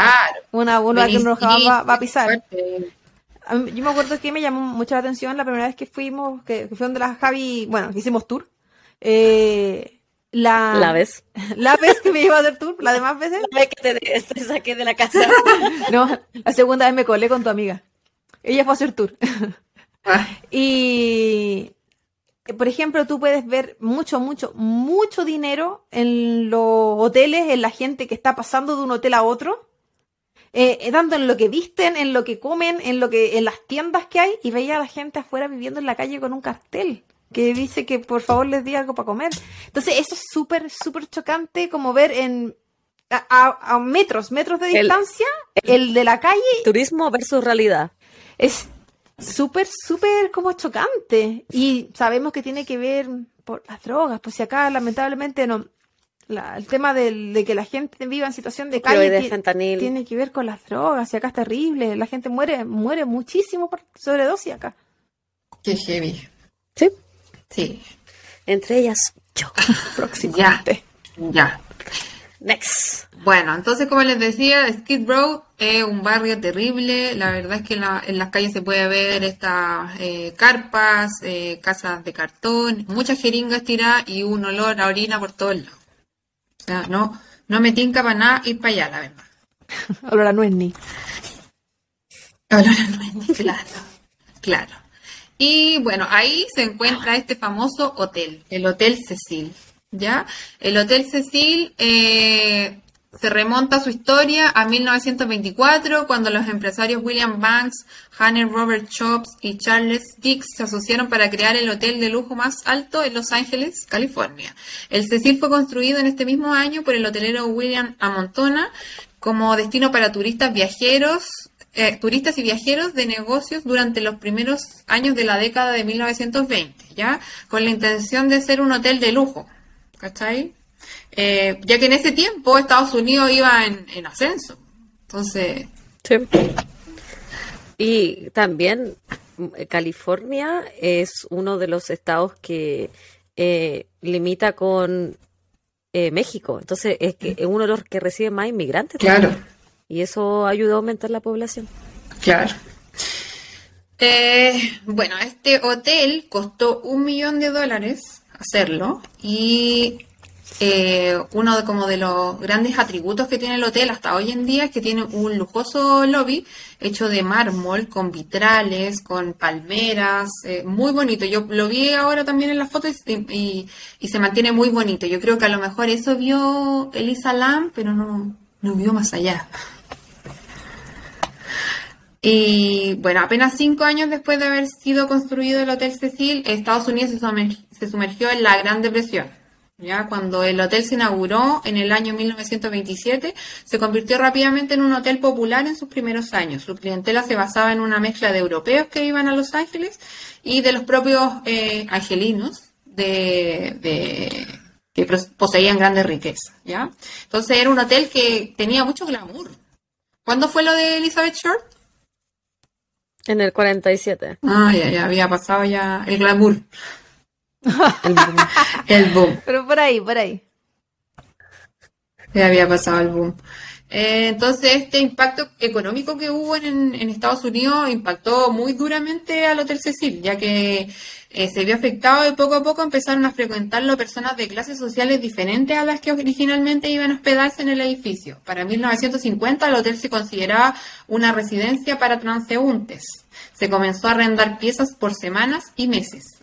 una, una que uno va, va, a pisar. yo me acuerdo que me llamó mucho la atención la primera vez que fuimos, que, fue donde la Javi, bueno, que hicimos tour. Eh, la, la vez. La vez que me iba a hacer tour, la demás veces. La vez que te, saqué de la casa. no, la segunda vez me colé con tu amiga. Ella fue a hacer tour. Ah. y por ejemplo, tú puedes ver mucho, mucho, mucho dinero en los hoteles, en la gente que está pasando de un hotel a otro, eh, eh, tanto en lo que visten, en lo que comen, en lo que, en las tiendas que hay, y veía a la gente afuera viviendo en la calle con un cartel que dice que por favor les di algo para comer. Entonces, eso es súper, súper chocante como ver en a, metros, metros de distancia, el, el de la calle. Turismo versus realidad. Es súper, súper como chocante. Y sabemos que tiene que ver por las drogas, pues si acá lamentablemente no, el tema de, que la gente viva en situación de calle tiene que ver con las drogas y acá es terrible. La gente muere, muere muchísimo por sobredosis acá. Qué heavy. Sí. Sí. Entre ellas, yo. Próximamente. Ya. Ya. Next. Bueno, entonces como les decía, Skid Row es un barrio terrible. La verdad es que en, las calles se puede ver estas eh, carpas, eh, casas de cartón, muchas jeringas tiradas y un olor a orina por todos lados. O sea, no, no me tinca para nada ir para allá, la verdad. olor a nuez ni. Olor a nuez claro. Claro. Y bueno, ahí se encuentra este famoso hotel, el Hotel Cecil. ¿Ya? El Hotel Cecil eh, se remonta su historia a 1924, cuando los empresarios William Banks, Hanner Robert Chops y Charles Dix se asociaron para crear el hotel de lujo más alto en Los Ángeles, California. El Cecil fue construido en este mismo año por el hotelero William Amontona como destino para turistas viajeros, eh, turistas y viajeros de negocios durante los primeros años de la década de 1920, ¿ya? Con la intención de ser un hotel de lujo. ¿cachai? Eh, ya que en ese tiempo Estados Unidos iba en, ascenso. Entonces. Sí. Y también eh, California es uno de los estados que eh, limita con México. Entonces es que es uno de los que recibe más inmigrantes. Claro. Y eso ayuda a aumentar la población. Claro. bueno, este hotel costó un millón de dólares hacerlo. Y eh, uno de, como de los grandes atributos que tiene el hotel hasta hoy en día es que tiene un lujoso lobby hecho de mármol, con vitrales, con palmeras, eh, muy bonito. Yo lo vi ahora también en las fotos y, se mantiene muy bonito. Yo creo que a lo mejor eso vio Elisa Lam, pero no, no vio más allá. Y bueno, apenas cinco años después de haber sido construido el Hotel Cecil, Estados Unidos se sumergió en la Gran Depresión. Ya cuando el hotel se inauguró en el año 1927, se convirtió rápidamente en un hotel popular en sus primeros años. Su clientela se basaba en una mezcla de europeos que iban a Los Ángeles y de los propios eh, angelinos de, que poseían grandes riquezas. ¿ya? Entonces era un hotel que tenía mucho glamour. ¿Cuándo fue lo de Elizabeth Short? En el 47. Ah, ya, ya había pasado ya el glamour. El, boom. Pero por ahí, por ahí. Ya había pasado el boom. Eh, entonces, este impacto económico que hubo en, Estados Unidos impactó muy duramente al Hotel Cecil, ya que eh, se vio afectado y poco a poco empezaron a frecuentarlo personas de clases sociales diferentes a las que originalmente iban a hospedarse en el edificio. Para 1950 el hotel se consideraba una residencia para transeúntes. Se comenzó a arrendar piezas por semanas y meses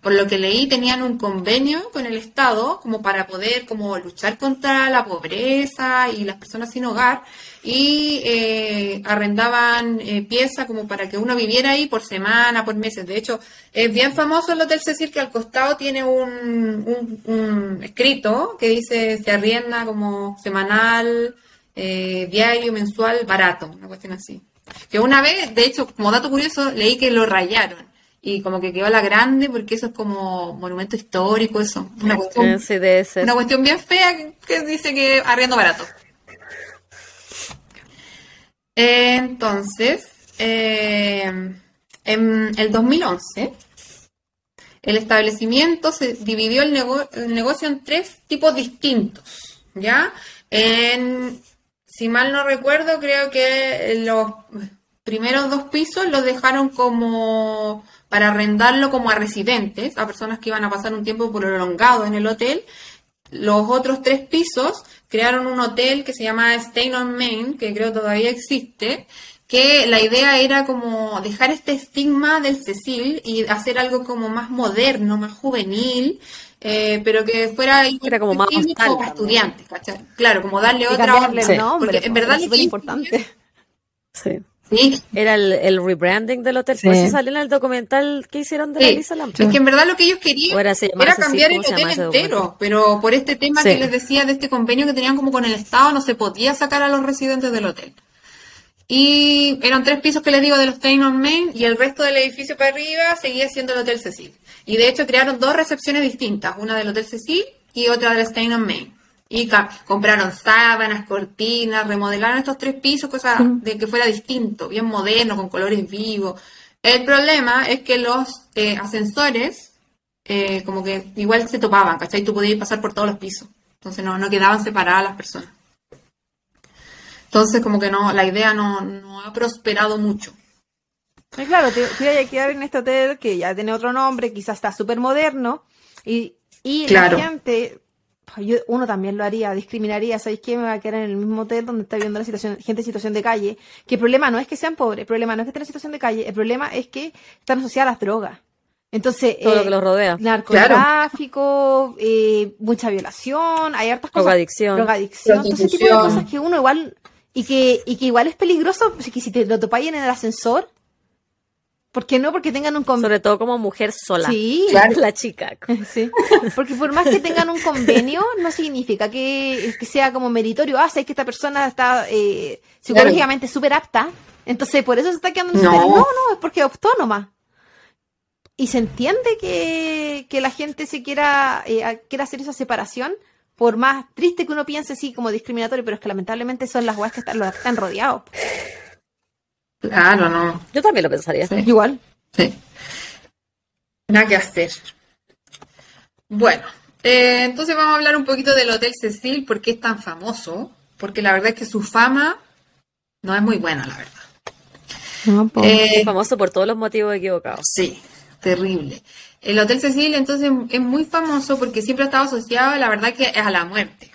por lo que leí, tenían un convenio con el Estado como para poder como luchar contra la pobreza y las personas sin hogar y eh, arrendaban eh, piezas como para que uno viviera ahí por semana, por meses. De hecho, es bien famoso el Hotel Cecil que al costado tiene un, escrito que dice se arrienda como semanal, eh, diario, mensual, barato, una cuestión así. Que una vez, de hecho, como dato curioso, leí que lo rayaron y como que quedó a la grande porque eso es como monumento histórico, eso. Una cuestión, una cuestión bien fea que, dice que arriendo barato. Entonces, eh, en el 2011, el establecimiento se dividió el, el, negocio en tres tipos distintos, ¿ya? En, si mal no recuerdo, creo que los primeros dos pisos los dejaron como para arrendarlo como a residentes, a personas que iban a pasar un tiempo prolongado en el hotel. Los otros tres pisos crearon un hotel que se llama Stay on Main, que creo todavía existe, que la idea era como dejar este estigma del Cecil y hacer algo como más moderno, más juvenil, eh, pero que fuera era como más para estudiantes, Claro, como darle otra porque en verdad es importante. Sí. Era el, rebranding del hotel. Por eso salió en el documental que hicieron de la Lisa Lamp. Es que en verdad lo que ellos querían era, cambiar el hotel entero, pero por este tema que les decía de este convenio que tenían como con el Estado, no se podía sacar a los residentes del hotel. Y eran tres pisos que les digo de los Train on Main y el resto del edificio para arriba seguía siendo el Hotel Cecil. Y de hecho crearon dos recepciones distintas, una del Hotel Cecil y otra del Stein on Main. Y compraron sábanas, cortinas, remodelaron estos tres pisos, cosas de que fuera distinto, bien moderno, con colores vivos. El problema es que los eh, ascensores, eh, como que igual se topaban, ¿cachai? Tú podías pasar por todos los pisos. Entonces no, no quedaban separadas las personas. Entonces, como que no, la idea no, ha prosperado mucho. Y claro, te, te a quedar en este hotel que ya tiene otro nombre, quizás está súper moderno, y, y la gente, uno también lo haría, discriminaría, ¿sabéis qué? Me va a quedar en el mismo hotel donde está viendo la situación, gente en situación de calle, que el problema no es que sean pobres, el problema no es que estén en situación de calle, el problema es que están asociadas a las drogas. Entonces, todo lo que los rodea. Narcotráfico, eh, mucha violación, hay hartas cosas. Drogadicción. Drogadicción, todo ese tipo de cosas que uno igual y que, y que igual es peligroso, pues, que si te lo topáis en el ascensor, ¿por qué no? Porque tengan un convenio. Sobre todo como mujer sola. Sí. La chica. Sí. Porque por más que tengan un convenio, no significa que, sea como meritorio. Ah, sé que esta persona está eh, psicológicamente súper apta. Entonces, por eso se está quedando en no. no, no, es porque es autónoma. Y se entiende que, que la gente se quiera, eh, quiera hacer esa separación, por más triste que uno piense, sí, como discriminatorio, pero es que lamentablemente son las weas que están, los que están rodeados. Claro, no. Yo también lo pensaría. Igual. Sí. Nada que hacer. Bueno, eh, entonces vamos a hablar un poquito del Hotel Cecil, por qué es tan famoso, porque la verdad es que su fama no es muy buena, la verdad. No, pues. es famoso por todos los motivos equivocados. Sí, terrible. El Hotel Cecil entonces es muy famoso porque siempre ha estado asociado, la verdad, que es a la muerte.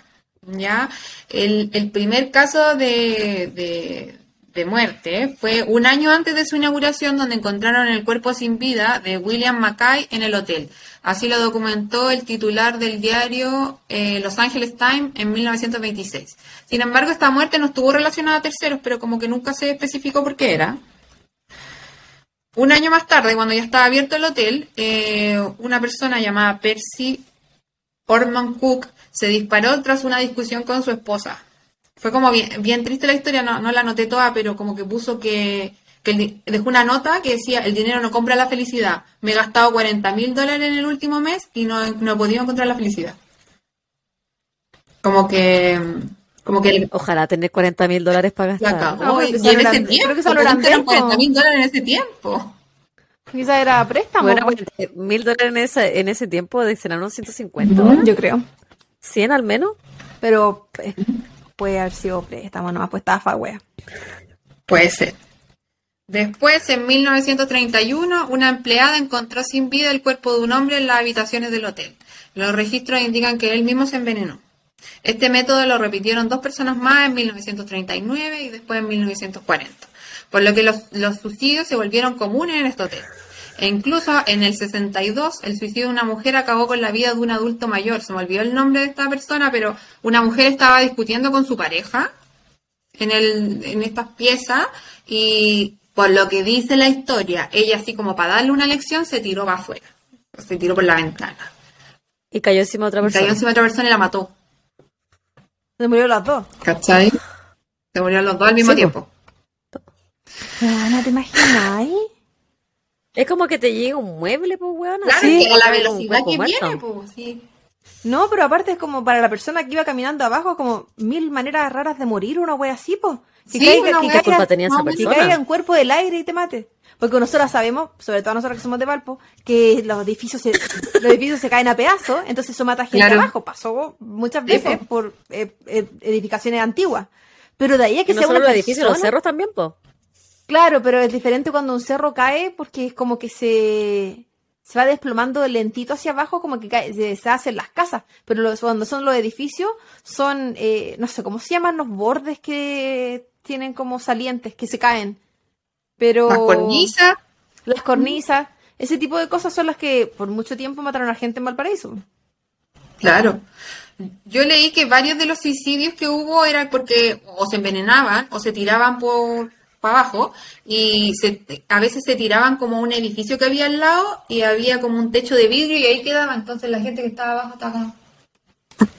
¿ya? El, primer caso de, de, muerte fue un año antes de su inauguración donde encontraron el cuerpo sin vida de William Mackay en el hotel. Así lo documentó el titular del diario eh, Los Angeles Times en 1926. Sin embargo, esta muerte no estuvo relacionada a terceros, pero como que nunca se especificó por qué era. Un año más tarde, cuando ya estaba abierto el hotel, eh, una persona llamada Percy Orman Cook se disparó tras una discusión con su esposa. Fue como bien, triste la historia, no, la noté toda, pero como que puso que, dejó una nota que decía, el dinero no compra la felicidad. Me he gastado 40 mil dólares en el último mes y no, no he podido encontrar la felicidad. Como que como que Ojalá tener 40 mil dólares para gastar. y en ese tiempo, creo que solo eran 40 mil dólares en ese tiempo. Quizá era préstamo. Bueno, mil dólares en ese, en ese tiempo serán unos 150. Yo creo. 100 al menos. Pero eh, puede haber sido préstamo, no pues estafa, wea. Puede ser. Después, en 1931, una empleada encontró sin vida el cuerpo de un hombre en las habitaciones del hotel. Los registros indican que él mismo se envenenó. Este método lo repitieron dos personas más en 1939 y después en 1940, por lo que los, suicidios se volvieron comunes en este hotel. E incluso en el 62, el suicidio de una mujer acabó con la vida de un adulto mayor. Se me olvidó el nombre de esta persona, pero una mujer estaba discutiendo con su pareja en, el, en estas piezas y por lo que dice la historia, ella así como para darle una lección se tiró para afuera. Se tiró por la ventana. Y cayó encima de otra persona. cayó encima de otra persona y la mató. Se murieron las dos. ¿Cachai? Se murieron los dos al mismo tiempo. ¿No te imaginas? Es como que te llega un mueble, pues, weón. Claro, sí, a la velocidad que viene, pues, sí. No, pero aparte es como para la persona que iba caminando abajo, como mil maneras raras de morir, una wea así, pues. sí, caiga, que, culpa tenía esa persona? Que caiga un cuerpo del aire y te mate. Porque nosotros sabemos, sobre todo nosotros que somos de Valpo, que los edificios se, los edificios se caen a pedazos, entonces eso mata gente abajo. Pasó muchas veces por eh, eh, edificaciones antiguas. Pero de ahí a que no sea solo los edificios, los cerros también, po. Claro, pero es diferente cuando un cerro cae porque es como que se, se va desplomando lentito hacia abajo, como que cae, se, hacen las casas. Pero los, cuando son los edificios, son, eh, no sé, ¿cómo se llaman los bordes que tienen como salientes, que se caen? Pero... Las cornisas. Las cornisas. Ese tipo de cosas son las que por mucho tiempo mataron a gente en Valparaíso. Claro. Yo leí que varios de los suicidios que hubo eran porque o se envenenaban o se tiraban por para abajo y se, a veces se tiraban como un edificio que había al lado y había como un techo de vidrio y ahí quedaba. Entonces la gente que estaba abajo estaba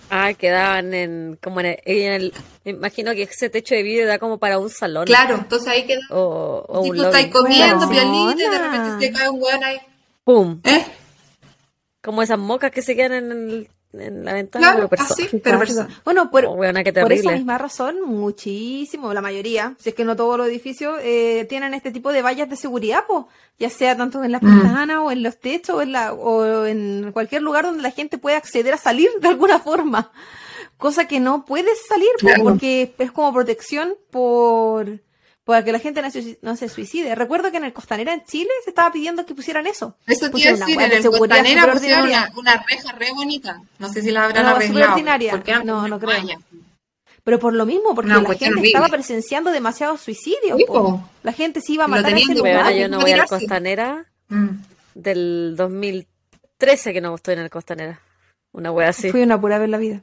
Ah, quedaban en, como en el, me imagino que ese techo de vidrio da como para un salón. Claro, entonces ahí queda. O, o un estáis comiendo, pianito, y de repente se cae un weón ahí. ¡Pum! ¿Eh? Como esas mocas que se quedan en el en la ventana, pero persona. pero persona. Bueno, por, oh, por esa misma razón, muchísimo, la mayoría, si es que no todos los edificios, eh, tienen este tipo de vallas de seguridad, pues, ya sea tanto en las mm. ventanas o en los techos o en, la, o en cualquier lugar donde la gente pueda acceder a salir de alguna forma. Cosa que no puedes salir porque es como protección por para que la gente no se, suicide. Recuerdo que en el Costanera en Chile se estaba pidiendo que pusieran eso. Eso quiere decir, en el Costanera pusieron una, una, reja re bonita. No sé si la habrán no, arreglado. No, no creo. Pero por lo mismo, porque la gente estaba presenciando demasiados suicidios. La gente se iba a matar ese lugar. Yo no voy al Costanera mm. del 2013 que no estoy en el Costanera. Una wea así. Fui una pura vez en la vida.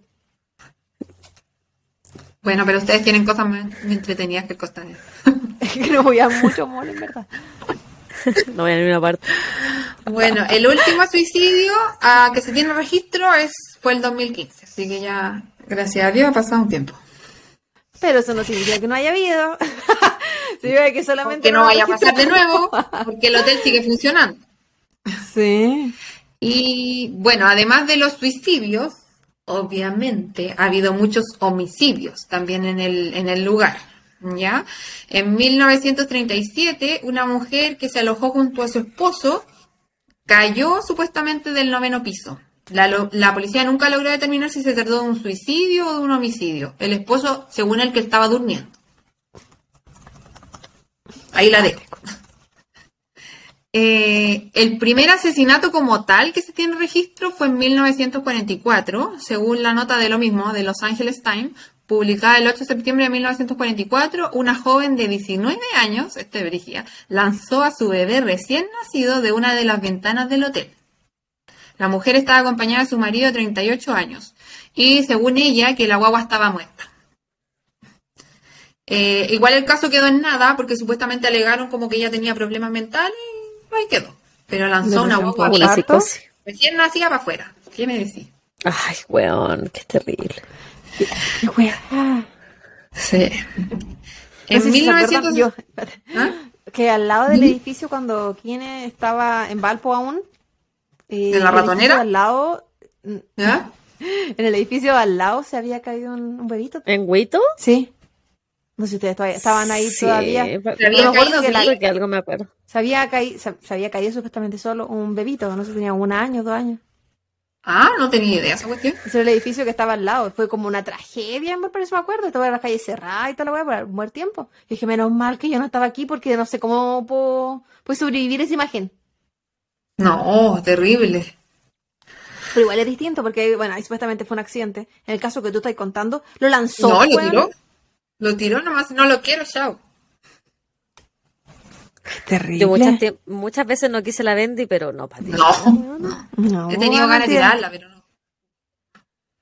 Bueno, pero ustedes tienen cosas más entretenidas que el Costanera. es que no voy a mucho mall, en verdad. no voy a ninguna parte. Bueno, el último suicidio a que se tiene registro es fue el 2015, así que ya, gracias a Dios, ha pasado un tiempo. Pero eso no significa que no haya habido. significa que solamente. Que no, vaya a pasar de nuevo, porque el hotel sigue funcionando. Sí. Y bueno, además de los suicidios, obviamente ha habido muchos homicidios también en el, en el lugar. ¿ya? En 1937, una mujer que se alojó junto a su esposo cayó supuestamente del noveno piso. La, la, policía nunca logró determinar si se trató de un suicidio o de un homicidio. El esposo, según el que estaba durmiendo. Ahí la dejo. Eh, el primer asesinato como tal que se tiene registro fue en 1944, según la nota de lo mismo, de Los Angeles Times, publicada el 8 de septiembre de 1944, una joven de 19 años, este Brigia, lanzó a su bebé recién nacido de una de las ventanas del hotel. La mujer estaba acompañada de su marido de 38 años y según ella que la guagua estaba muerta. Eh, igual el caso quedó en nada porque supuestamente alegaron como que ella tenía problemas mentales ahí quedó. Pero lanzó una guagua recién nacía para afuera. ¿Qué me decís? Ay, weón, qué terrible. Qué weón. Sí. En 1900... ¿Ah? Que al lado del edificio, cuando Kine estaba en Valpo aún. Eh, ¿En la ratonera? Al lado. ¿Ya? En el edificio al lado se había caído un, un bebito. ¿En Huito? Sí. No sé si ustedes todavía estaban ahí todavía. Se había caído, que, algo me acuerdo. Se había, caído, se, había caído supuestamente solo un bebito, no sé, tenía un año, dos años. Ah, no tenía idea esa cuestión. Ese era el edificio que estaba al lado. Fue como una tragedia, por eso me acuerdo. Estaba en la calle cerrada y toda la weá por un buen tiempo. Y dije, menos mal que yo no estaba aquí porque no sé cómo puedo, puedo sobrevivir esa imagen. No, terrible. Pero igual es distinto porque, bueno, ahí supuestamente fue un accidente. En el caso que tú estás contando, lo lanzó. No, lo tiró. Lo tiró nomás, no lo quiero, chao. Qué terrible. Yo muchas, muchas veces no quise la Bendy, pero no, para No, no, no. He tenido ganas de tirarla, pero no.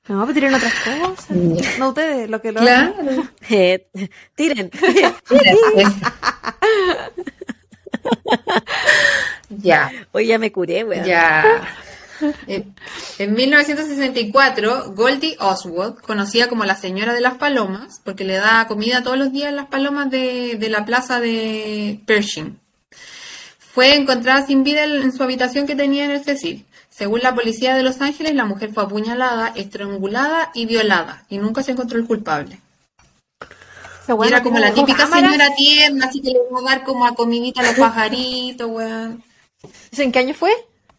No, pues tiren otras cosas. No ustedes, lo que lo Claro. Eh, tiren. ya. Hoy ya me curé, weón. Ya. En 1964, Goldie Oswald, conocida como la Señora de las Palomas, porque le da comida todos los días a las palomas de, la plaza de Pershing, fue encontrada sin vida en su habitación que tenía en el Cecil. Según la policía de Los Ángeles, la mujer fue apuñalada, estrangulada y violada, y nunca se encontró el culpable. Era como la típica señora tierna, así que le iba a dar como a comidita a los pajaritos, weón. ¿En qué año fue?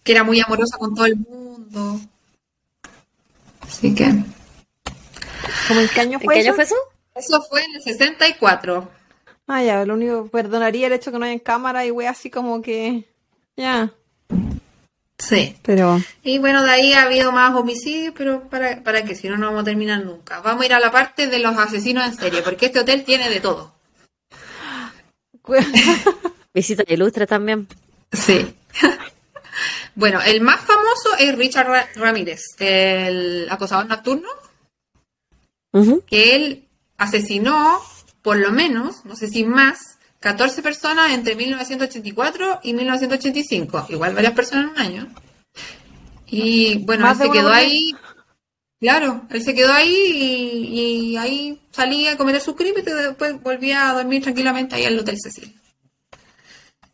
Que era muy amorosa con todo el mundo. Así que. ¿Cómo en qué año fue, eso? fue eso? Eso fue en el 64. Ah, ya, lo único, perdonaría el hecho que no hay cámara y wey así como que. Ya. Sí. Pero. Y bueno, de ahí ha habido más homicidios, pero para, para que si no, no vamos a terminar nunca. Vamos a ir a la parte de los asesinos en serie, porque este hotel tiene de todo. Visita ilustre también. Sí. Bueno, el más famoso es Richard Ramírez, el acosador nocturno, que él asesinó por lo menos, no sé si más, 14 personas entre 1984 y 1985. Igual varias personas en un año. Y bueno, él se quedó ahí. Claro, él se quedó ahí y, ahí salía a cometer sus crímenes y después volvía a dormir tranquilamente ahí al Hotel Cecil.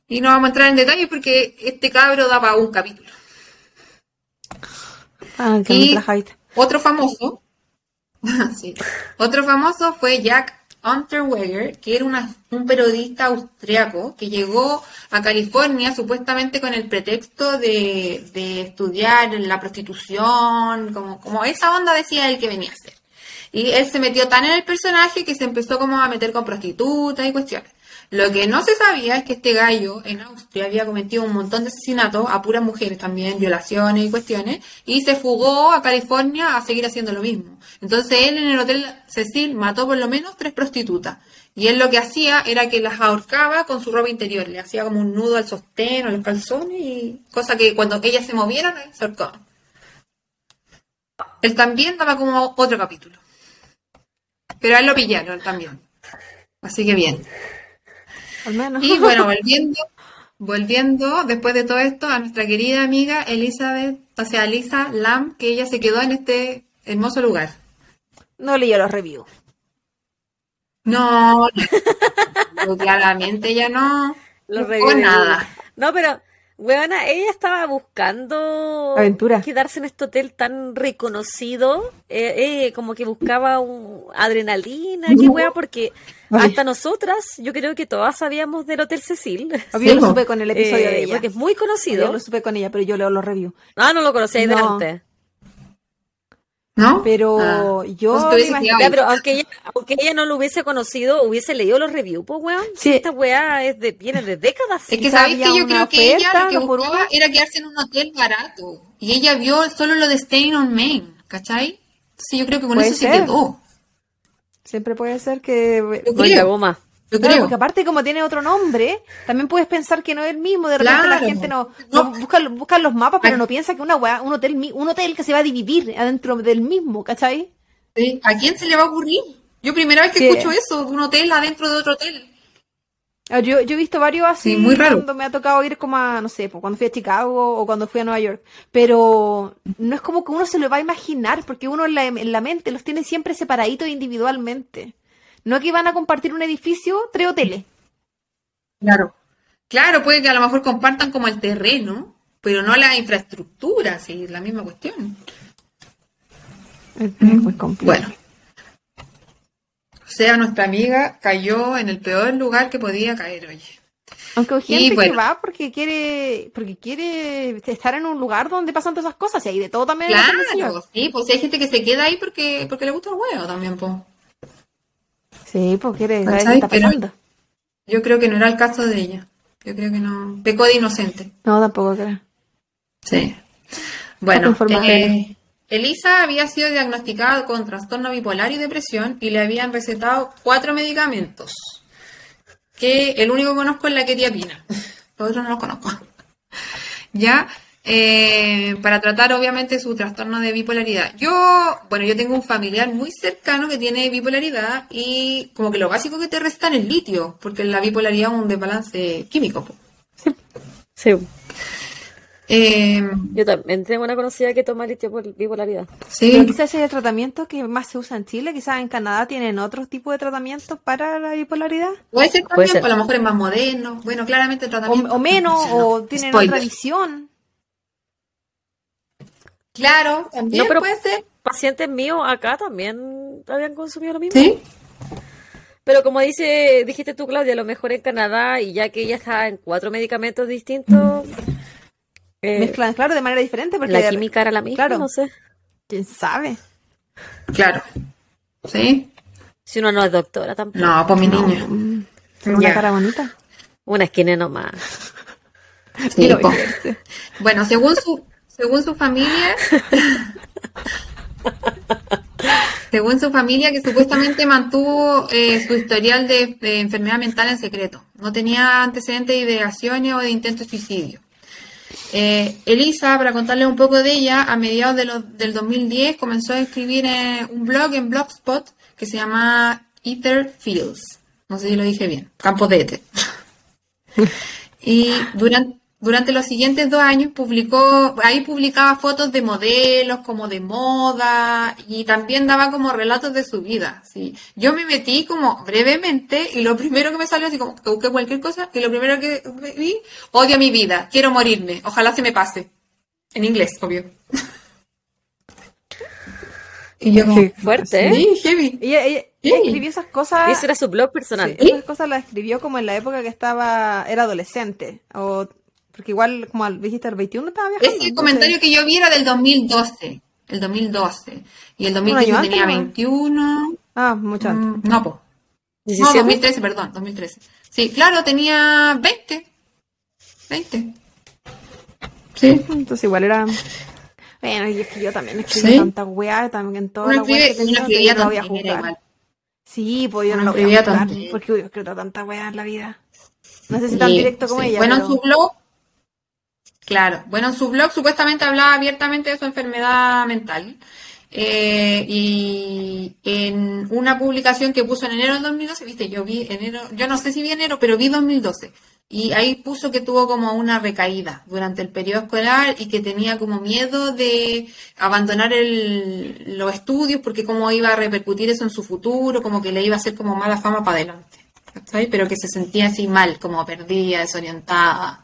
Y no vamos a entrar en detalles porque este cabro da para un capítulo. Ah, qué y, otro famoso, sí, otro famoso fue Jack Unterweger, que era un periodista austriaco que llegó a California supuestamente con el pretexto de, de estudiar la prostitución, como, como esa onda decía él que venía a hacer. Y él se metió tan en el personaje que se empezó como a meter con prostitutas y cuestiones. Lo que no se sabía es que este gallo en Austria había cometido un montón de asesinatos a puras mujeres también, violaciones y cuestiones, y se fugó a California a seguir haciendo lo mismo. Entonces él en el Hotel Cecil mató por lo menos tres prostitutas. Y él lo que hacía era que las ahorcaba con su ropa interior, le hacía como un nudo al sostén o los calzones, y cosa que cuando ellas se movieran, se ahorcaban. Él también daba como otro capítulo. Pero a él lo pillaron también. Así que bien. Y bueno, volviendo, volviendo después de todo esto a nuestra querida amiga Elizabeth, o sea, Lisa Lam, que ella se quedó en este hermoso lugar. No leyó los reviews. No, claramente ya no. Los reviews. nada. No, pero Weona, ella estaba buscando Aventura. quedarse en este hotel tan reconocido, eh, eh, como que buscaba un adrenalina, qué wea, porque hasta nosotras, yo creo que todas sabíamos del Hotel Cecil. Yo lo supe con el episodio de eh, ella. Porque es muy conocido. Yo lo supe con ella, pero yo leo los reviews. Ah, no lo conocía ahí delante. ¿No? Pero ah. yo pero aunque ella, aunque ella no lo hubiese conocido, hubiese leído los reviews, pues weón. Sí. Esta weá es de, viene de décadas. Es que sabéis que yo creo que ella lo que buscaba era quedarse en un hotel barato. Y ella vio solo lo de Staying on Main, ¿cachai? Sí, yo creo que con eso se quedó. Siempre puede ser que... Yo goma. Yo creo. porque aparte como tiene otro nombre, también puedes pensar que no es el mismo. De repente la gente no, no, busca, los mapas, pero no piensa que una un hotel, un hotel que se va a dividir adentro del mismo, ¿cachai? Sí. ¿A quién se le va a ocurrir? Yo primera vez que escucho eso, un hotel adentro de otro hotel. Ah, yo, yo he visto varios así muy raro. cuando me ha tocado ir como a, no sé, cuando fui a Chicago o cuando fui a Nueva York. Pero no es como que uno se lo va a imaginar, porque uno en la, en la mente los tiene siempre separaditos individualmente. No que van a compartir un edificio, tres hoteles. Claro. Claro, puede que a lo mejor compartan como el terreno, pero no la infraestructura, sí, la misma cuestión. Es muy complejo. Bueno. Sea, nuestra amiga cayó en el peor lugar que podía caer, oye. Aunque hay gente que va porque quiere, porque quiere estar en un lugar donde pasan todas esas cosas, y hay de todo también. Claro, sí, pues hay gente que se queda ahí porque, porque le gusta el huevo también, pues. Sí, porque quiere saber qué está pasando. Yo creo que no era el caso de ella. Yo creo que no. Pecó de inocente. No, tampoco creo. Sí. Bueno, eh, Elisa había sido diagnosticada con trastorno bipolar y depresión y le habían recetado cuatro medicamentos. Que el único que conozco es la quetiapina. Los otros no los conozco. ya. Eh, para tratar obviamente su trastorno de bipolaridad. Yo, bueno, yo tengo un familiar muy cercano que tiene bipolaridad y como que lo básico que te resta es litio, porque la bipolaridad es un desbalance químico. Sí. Eh, yo también tengo una conocida que toma litio por bipolaridad. Sí. Pero quizás es el tratamiento que más se usa en Chile, quizás en Canadá tienen otro tipo de tratamientos para la bipolaridad. Puede ser también, pues, a lo mejor es más moderno. Bueno, claramente el tratamiento. O, menos, o tienen otra visión. Claro, también pero puede ser. Pacientes míos acá también habían consumido lo mismo. Sí. Pero como dice, dijiste tú, Claudia, a lo mejor en Canadá, y ya que ella está en cuatro medicamentos distintos. Eh, Mezclan, claro, de manera diferente. Porque la química era la misma, claro. no sé. ¿Quién sabe? Claro. ¿Sí? Si uno no es doctora tampoco. No, pues mi niña. Una cara bonita. Una esquina nomás. Sí, bueno, según su, según su familia, según su familia, que supuestamente mantuvo eh, su historial de, enfermedad mental en secreto. No tenía antecedentes de ideaciones o de intentos de suicidio. Eh, Elisa, para contarles un poco de ella, a mediados del 2010 comenzó a escribir un blog en Blogspot que se llama Ether Fields. No sé si lo dije bien. Campos de Ether. y durante, durante los siguientes dos años publicó, ahí publicaba fotos de modelos como de moda y también daba como relatos de su vida. ¿sí? Yo me metí como brevemente y lo primero que me salió, así como que busqué cualquier cosa, y lo primero que vi, odio mi vida, quiero morirme, ojalá se me pase. En inglés, obvio. Y yo Qué fuerte, ¿eh? Sí, heavy. Ella, ella- Sí. escribió esas cosas. Y ese era su blog personal. sí, esas cosas las escribió como en la época que estaba, era adolescente. O, porque igual, como al- dijiste, el 21 estaba viajando. Ese entonces- comentario que yo vi era del 2012. El 2012. Y el 2015 año tenía antes, ¿no? 21. Ah, mucho antes. Mm, No, po. No, 17. 2013, perdón, 2013. Sí, claro, tenía 20. 20. Sí. Entonces igual era... Bueno, y es que yo también escribí Sí. tanta weá, también en todas Uno las weas que tenía, que no lo voy a juzgar. Sí, pues yo no Uno lo voy a juzgar, porque yo escrito tanta weá en la vida. No sé si tan Sí, directo como sí. ella, Bueno, pero... en su blog, claro, bueno, en su blog supuestamente hablaba abiertamente de su enfermedad mental. Eh, y en una publicación que puso en enero del 2012, viste, yo vi enero, yo no sé si vi enero, pero vi 2012. Y ahí puso que tuvo como una recaída durante el periodo escolar y que tenía como miedo de abandonar el- los estudios porque cómo iba a repercutir eso en su futuro, como que le iba a hacer como mala fama para adelante. ¿cachai? Pero que se sentía así mal, como perdida, desorientada.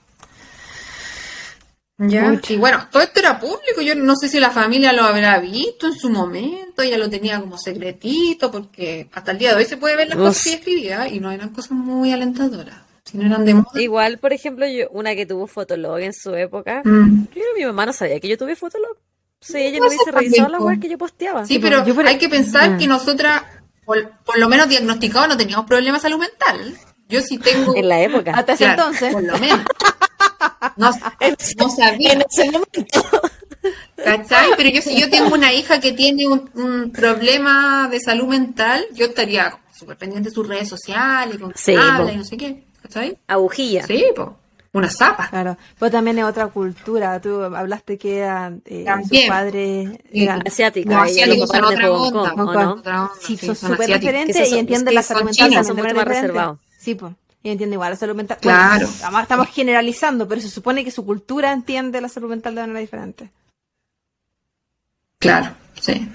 Y bueno, todo esto era público, yo no sé si la familia lo habrá visto en su momento, ella lo tenía como secretito, porque hasta el día de hoy se puede ver las Uf. cosas que ella escribía y no eran cosas muy alentadoras, si no eran de moda. Igual, por ejemplo, yo, una que tuvo Fotolog en su época. Mm. Yo mi mamá no sabía que yo tuve Fotolog. Sí, ella No hubiese revisado las po. weas que yo posteaba. Sí, pues, pero yo hay que pensar que nosotras, por, por lo menos diagnosticados, no teníamos problemas de salud mental. Yo sí tengo... En la época. Hasta ese Claro, entonces. Por lo menos. No, no sabía. En ese momento. ¿Cachai? Pero yo si yo tengo una hija que tiene un, un problema de salud mental, yo estaría súper pendiente de sus redes sociales, con Sí, habla po. y no sé qué. ¿Cachai? Agujilla. Sí, pues. Una zapa. Claro, pero también es otra cultura. Tú hablaste que eran, eh, sus padres Sí. eran Asiática. No, ella asiáticos lo son otra onda. Kong, ¿o Hong no? Sí, sí, son súper diferentes y entienden la salud mental son mucho más reservados. Sí, pues. Y entienden igual la salud mental. Claro. Bueno, además estamos generalizando, pero se supone que su cultura entiende la salud mental de manera diferente. Claro, sí.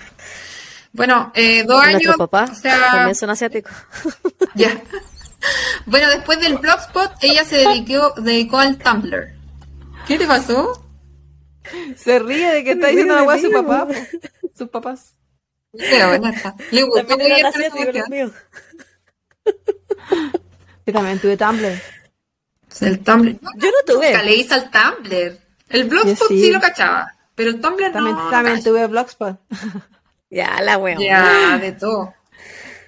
Bueno, eh, dos años. Nuestros papás o sea, también son asiáticos. Ya. Bueno, después del blogspot, ella se dedicó, dedicó al Tumblr. ¿Qué te pasó? Se ríe de que está diciendo la weá a su papá. Sus papás. Qué buena está. Le gustó También muy bien los. Yo también tuve Tumblr. El Tumblr. Yo no tuve. Nunca le hice al Tumblr. El blogspot sí. sí. lo cachaba, pero el Tumblr También, no. también cacho. tuve Blogspot. Ya, la weón. Ya, de todo.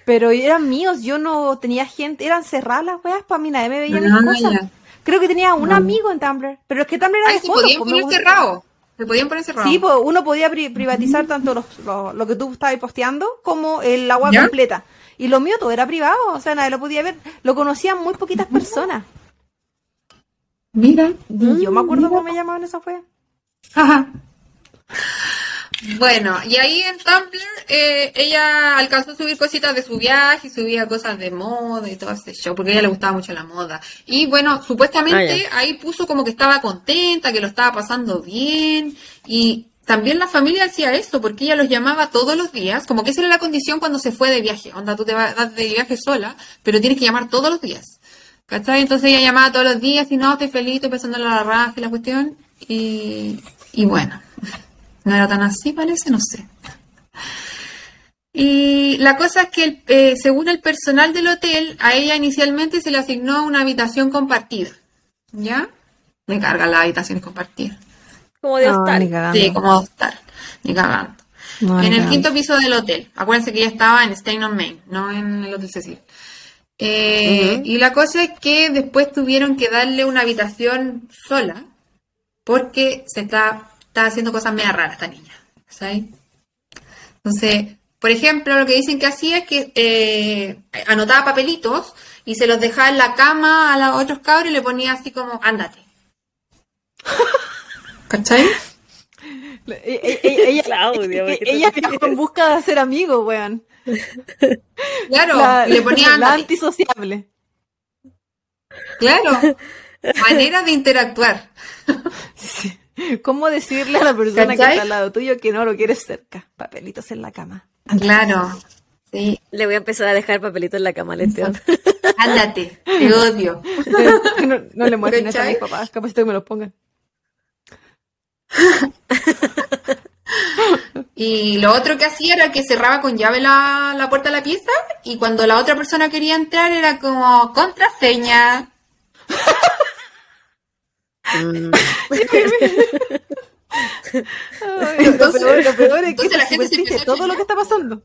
Pero eran míos, yo no tenía gente, eran cerradas las weas, para mí nadie me veía mis cosas. ya. Creo que tenía un No. amigo en Tumblr, pero es que Tumblr era de se fotos. podían pues, me poner cerrados. Se podían poner cerrados. Sí, pues uno podía pri- privatizar tanto los- lo, lo que tú estabas posteando como el agua ¿Ya? completa. Y lo mío todo era privado, o sea, nadie lo podía ver. Lo conocían muy poquitas personas. Mira. Ni yo me acuerdo cómo me llamaban esas weas. Ajá. Bueno, y ahí en Tumblr eh, ella alcanzó a subir cositas de su viaje, subía cosas de moda y todo ese show, porque a ella le gustaba mucho la moda. Y bueno, supuestamente Ah, ahí puso como que estaba contenta, que lo estaba pasando bien, y también la familia hacía eso, porque ella los llamaba todos los días, como que esa era la condición cuando se fue de viaje. Onda, tú te vas de viaje sola, pero tienes que llamar todos los días. ¿Cachai? Entonces ella llamaba todos los días y no, estoy feliz, estoy pensando en la raja y la cuestión. Y, bueno, no era tan así, parece, no sé. Y la cosa es que, eh, según el personal del hotel, a ella inicialmente se le asignó una habitación compartida. ¿Ya? Me cargan las habitaciones compartidas. Como de hostal. Sí, como hostal. Ni cagando. No, ni en el cagando. quinto piso del hotel. Acuérdense que ella estaba en Stein on Main, no en el Hotel Cecil. Eh, Y la cosa es que después tuvieron que darle una habitación sola porque se está, está haciendo cosas media raras esta niña. ¿sabes? Entonces, por ejemplo, lo que dicen que hacía es que eh, anotaba papelitos y se los dejaba en la cama a los otros cabros y le ponía así como, ándate. ¿Cachai? Ella, en busca de hacer amigos, weón. Claro, La, le ponía la antisociable. Claro. Manera de interactuar. Sí. ¿Cómo decirle a la persona que está al lado tuyo que no lo quieres cerca? Papelitos en la cama. Claro. Sí. Le voy a empezar a dejar papelito en la cama al Esteban. Ándate. Te odio. No, no le muestren eso a mis papás, capaz que me los pongan. Y lo otro que hacía era que cerraba con llave la, la puerta de la pieza y cuando la otra persona quería entrar era como contraseña. Mm. entonces, lo, peor, es que la gente se todo lo que está pasando.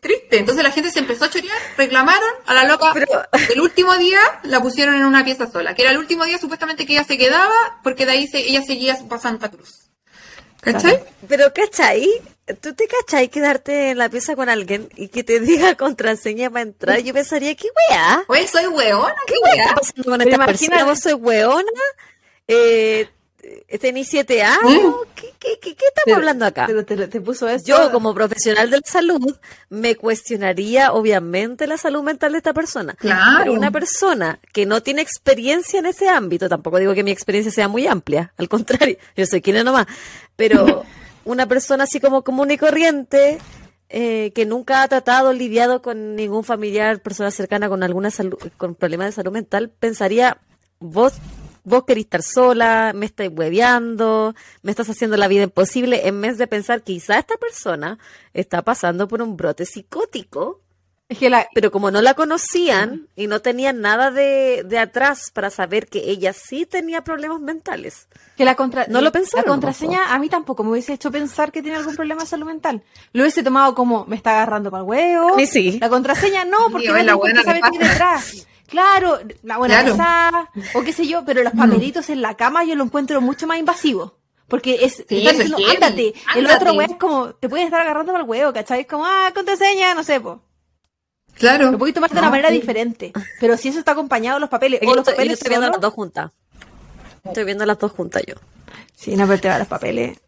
Triste. Entonces la gente se empezó a chorear, reclamaron a la loca. Pero... El último día la pusieron en una pieza sola, que era el último día supuestamente que ella se quedaba, porque de ahí se, ella seguía para Santa Cruz. ¿Cachai? Pero, ¿cachai? ¿Tú te cachai quedarte en la pieza con alguien y que te diga contraseña para entrar? Yo pensaría, ¿qué weá? Oye, soy weona, ¿qué, ¿Qué weá? está pasando con esta persona? ¿Vos soy weona? Eh, ¿Tenís siete años? ¿Qué, qué, qué, estamos hablando acá? Pero te, puso eso. Yo, como profesional de la salud, me cuestionaría, obviamente, la salud mental de esta persona. Claro. Pero una persona que no tiene experiencia en ese ámbito, tampoco digo que mi experiencia sea muy amplia, al contrario, yo soy quien nomás, pero una persona así como común y corriente, eh, que nunca ha tratado, lidiado con ningún familiar, persona cercana con alguna salud, con problemas de salud mental, pensaría, vos vos querés estar sola, me estáis hueveando, me estás haciendo la vida imposible, en vez de pensar que quizá esta persona está pasando por un brote psicótico. Pero como no la conocían y no tenían nada de, atrás para saber que ella sí tenía problemas mentales. Que la contra... no lo pensaron. La contraseña a mí tampoco me hubiese hecho pensar que tenía algún problema de salud mental. Lo hubiese tomado como me está agarrando para el huevo. Sí, sí. La contraseña no, porque no la buena saber qué detrás. Claro, la buena claro. o qué sé yo, pero los papelitos en la cama yo lo encuentro mucho más invasivo. Porque es, diciendo, ándate. El otro weón es como, te puedes estar agarrando para el huevo, ¿cachai? Es como, ah, contraseña, no sé, po. Claro. Lo puedes tomar de una manera diferente. Pero si eso está acompañado de los papeles, o los papeles. estoy viendo las dos juntas. Estoy viendo las dos juntas yo. Sí, no, pero te va los papeles.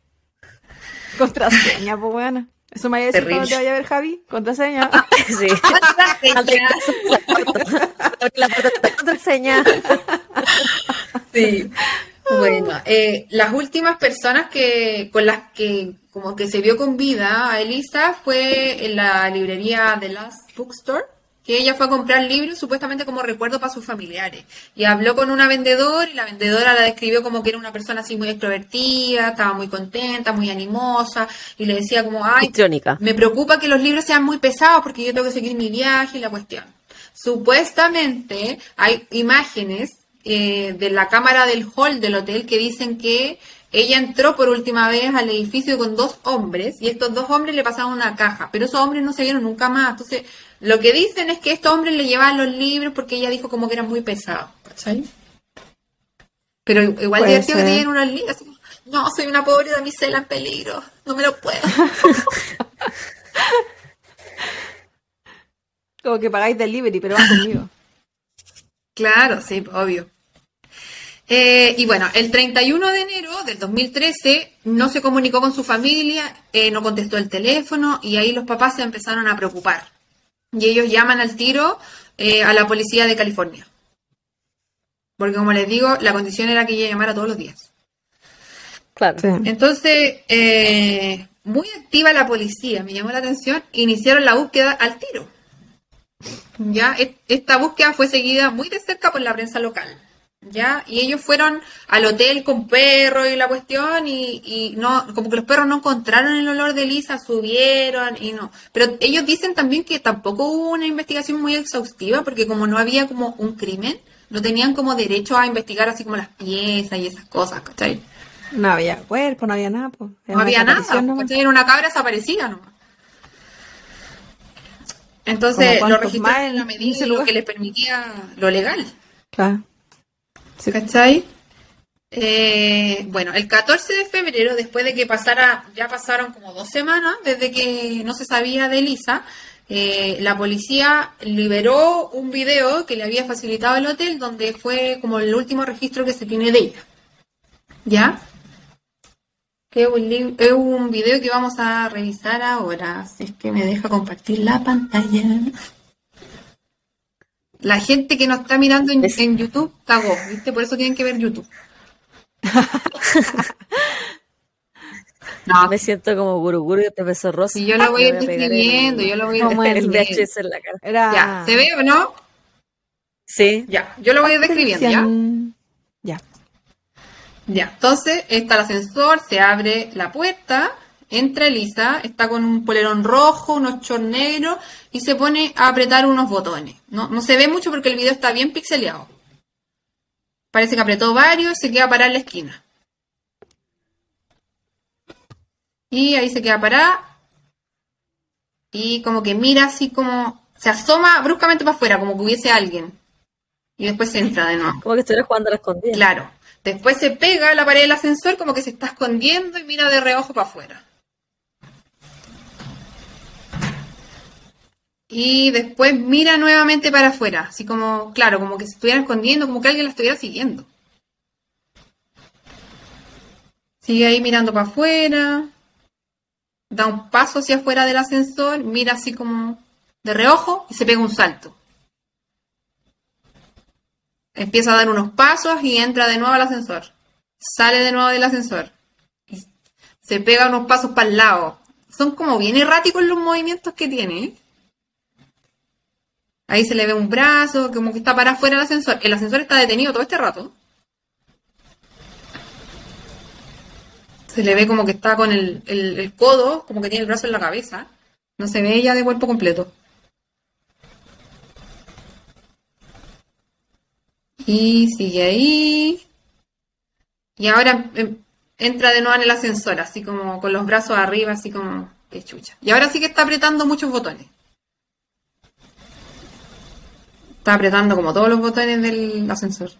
Contraseña, pues bueno. Eso me vaya a decir cuando te vaya a ver Javi. Contraseña. sí. Contraseña. la contraseña. sí. Bueno, eh, las últimas personas que con las que como que se vio con vida a Elisa fue en la librería de Last Bookstore que ella fue a comprar libros supuestamente como recuerdo para sus familiares. Y habló con una vendedora y la vendedora la describió como que era una persona así muy extrovertida, estaba muy contenta, muy animosa y le decía como, ay, me preocupa que los libros sean muy pesados porque yo tengo que seguir mi viaje y la cuestión. Supuestamente hay imágenes eh, de la cámara del hall del hotel que dicen que ella entró por última vez al edificio con dos hombres y estos dos hombres le pasaron una caja, pero esos hombres no se vieron nunca más. Entonces, lo que dicen es que estos hombres le llevaban los libros porque ella dijo como que eran muy pesados, ¿cachai? Pero igual divertido que tienen unos libros. no, soy una pobre damisela en peligro, no me lo puedo. como que pagáis delivery, pero vas conmigo. Claro, sí, obvio. Eh, y bueno, el 31 de enero del 2013 no se comunicó con su familia, eh, no contestó el teléfono y ahí los papás se empezaron a preocupar. Y ellos llaman al tiro eh, a la policía de California. Porque como les digo, la condición era que ella llamara todos los días. Claro. Entonces, muy activa la policía, me llamó la atención, iniciaron la búsqueda al tiro. Ya, esta búsqueda fue seguida muy de cerca por la prensa local. ¿Ya? Y ellos fueron al hotel con perros y la cuestión y, no, como que los perros no encontraron el olor de Lisa, subieron y no. Pero ellos dicen también que tampoco hubo una investigación muy exhaustiva porque como no había como un crimen, no tenían como derecho a investigar así como las piezas y esas cosas, ¿cachai? No había cuerpo, no había nada, pues. No había nada, Era una cabra desaparecida nomás. Entonces lo registraron en la medida lo que les permitía lo legal. Claro. ¿Cachai? Eh, bueno, el 14 de febrero, después de que pasara, ya pasaron como dos semanas desde que no se sabía de Elisa, eh, la policía liberó un video que le había facilitado el hotel donde fue como el último registro que se tiene de ella. ¿Ya? Que es un video que vamos a revisar ahora, si es que me deja compartir la pantalla. La gente que nos está mirando en, YouTube cagó, ¿viste? Por eso tienen que ver YouTube. No. Me siento como guruguru y te beso rosa. Y yo lo voy a ir describiendo, yo lo voy a ir el VHS en la cara. Ya, ¿se ve o no? Sí. Ya, yo lo voy a ir describiendo, ¿ya? Ya. Ya, entonces está el ascensor, se abre la puerta entra Elisa, está con un polerón rojo, unos shorts negros y se pone a apretar unos botones. No, no se ve mucho porque el video está bien pixeleado. Parece que apretó varios y se queda parada en la esquina. Y ahí se queda parada. Y como que mira así como... Se asoma bruscamente para afuera, como que hubiese alguien. Y después se entra de nuevo. Como que estuviera jugando a la escondida. Claro. Después se pega a la pared del ascensor como que se está escondiendo y mira de reojo para afuera. Y después mira nuevamente para afuera, así como, claro, como que se estuviera escondiendo, como que alguien la estuviera siguiendo. Sigue ahí mirando para afuera, da un paso hacia afuera del ascensor, mira así como de reojo y se pega un salto. Empieza a dar unos pasos y entra de nuevo al ascensor. Sale de nuevo del ascensor. Se pega unos pasos para el lado. Son como bien erráticos los movimientos que tiene. ¿eh? Ahí se le ve un brazo, como que está para afuera del ascensor. El ascensor está detenido todo este rato. Se le ve como que está con el, el codo, como que tiene el brazo en la cabeza. No se ve ella de cuerpo completo. Y sigue ahí. Y ahora em, entra de nuevo en el ascensor, así como con los brazos arriba, así como que chucha. Y ahora sí que está apretando muchos botones. Está apretando como todos los botones del ascensor.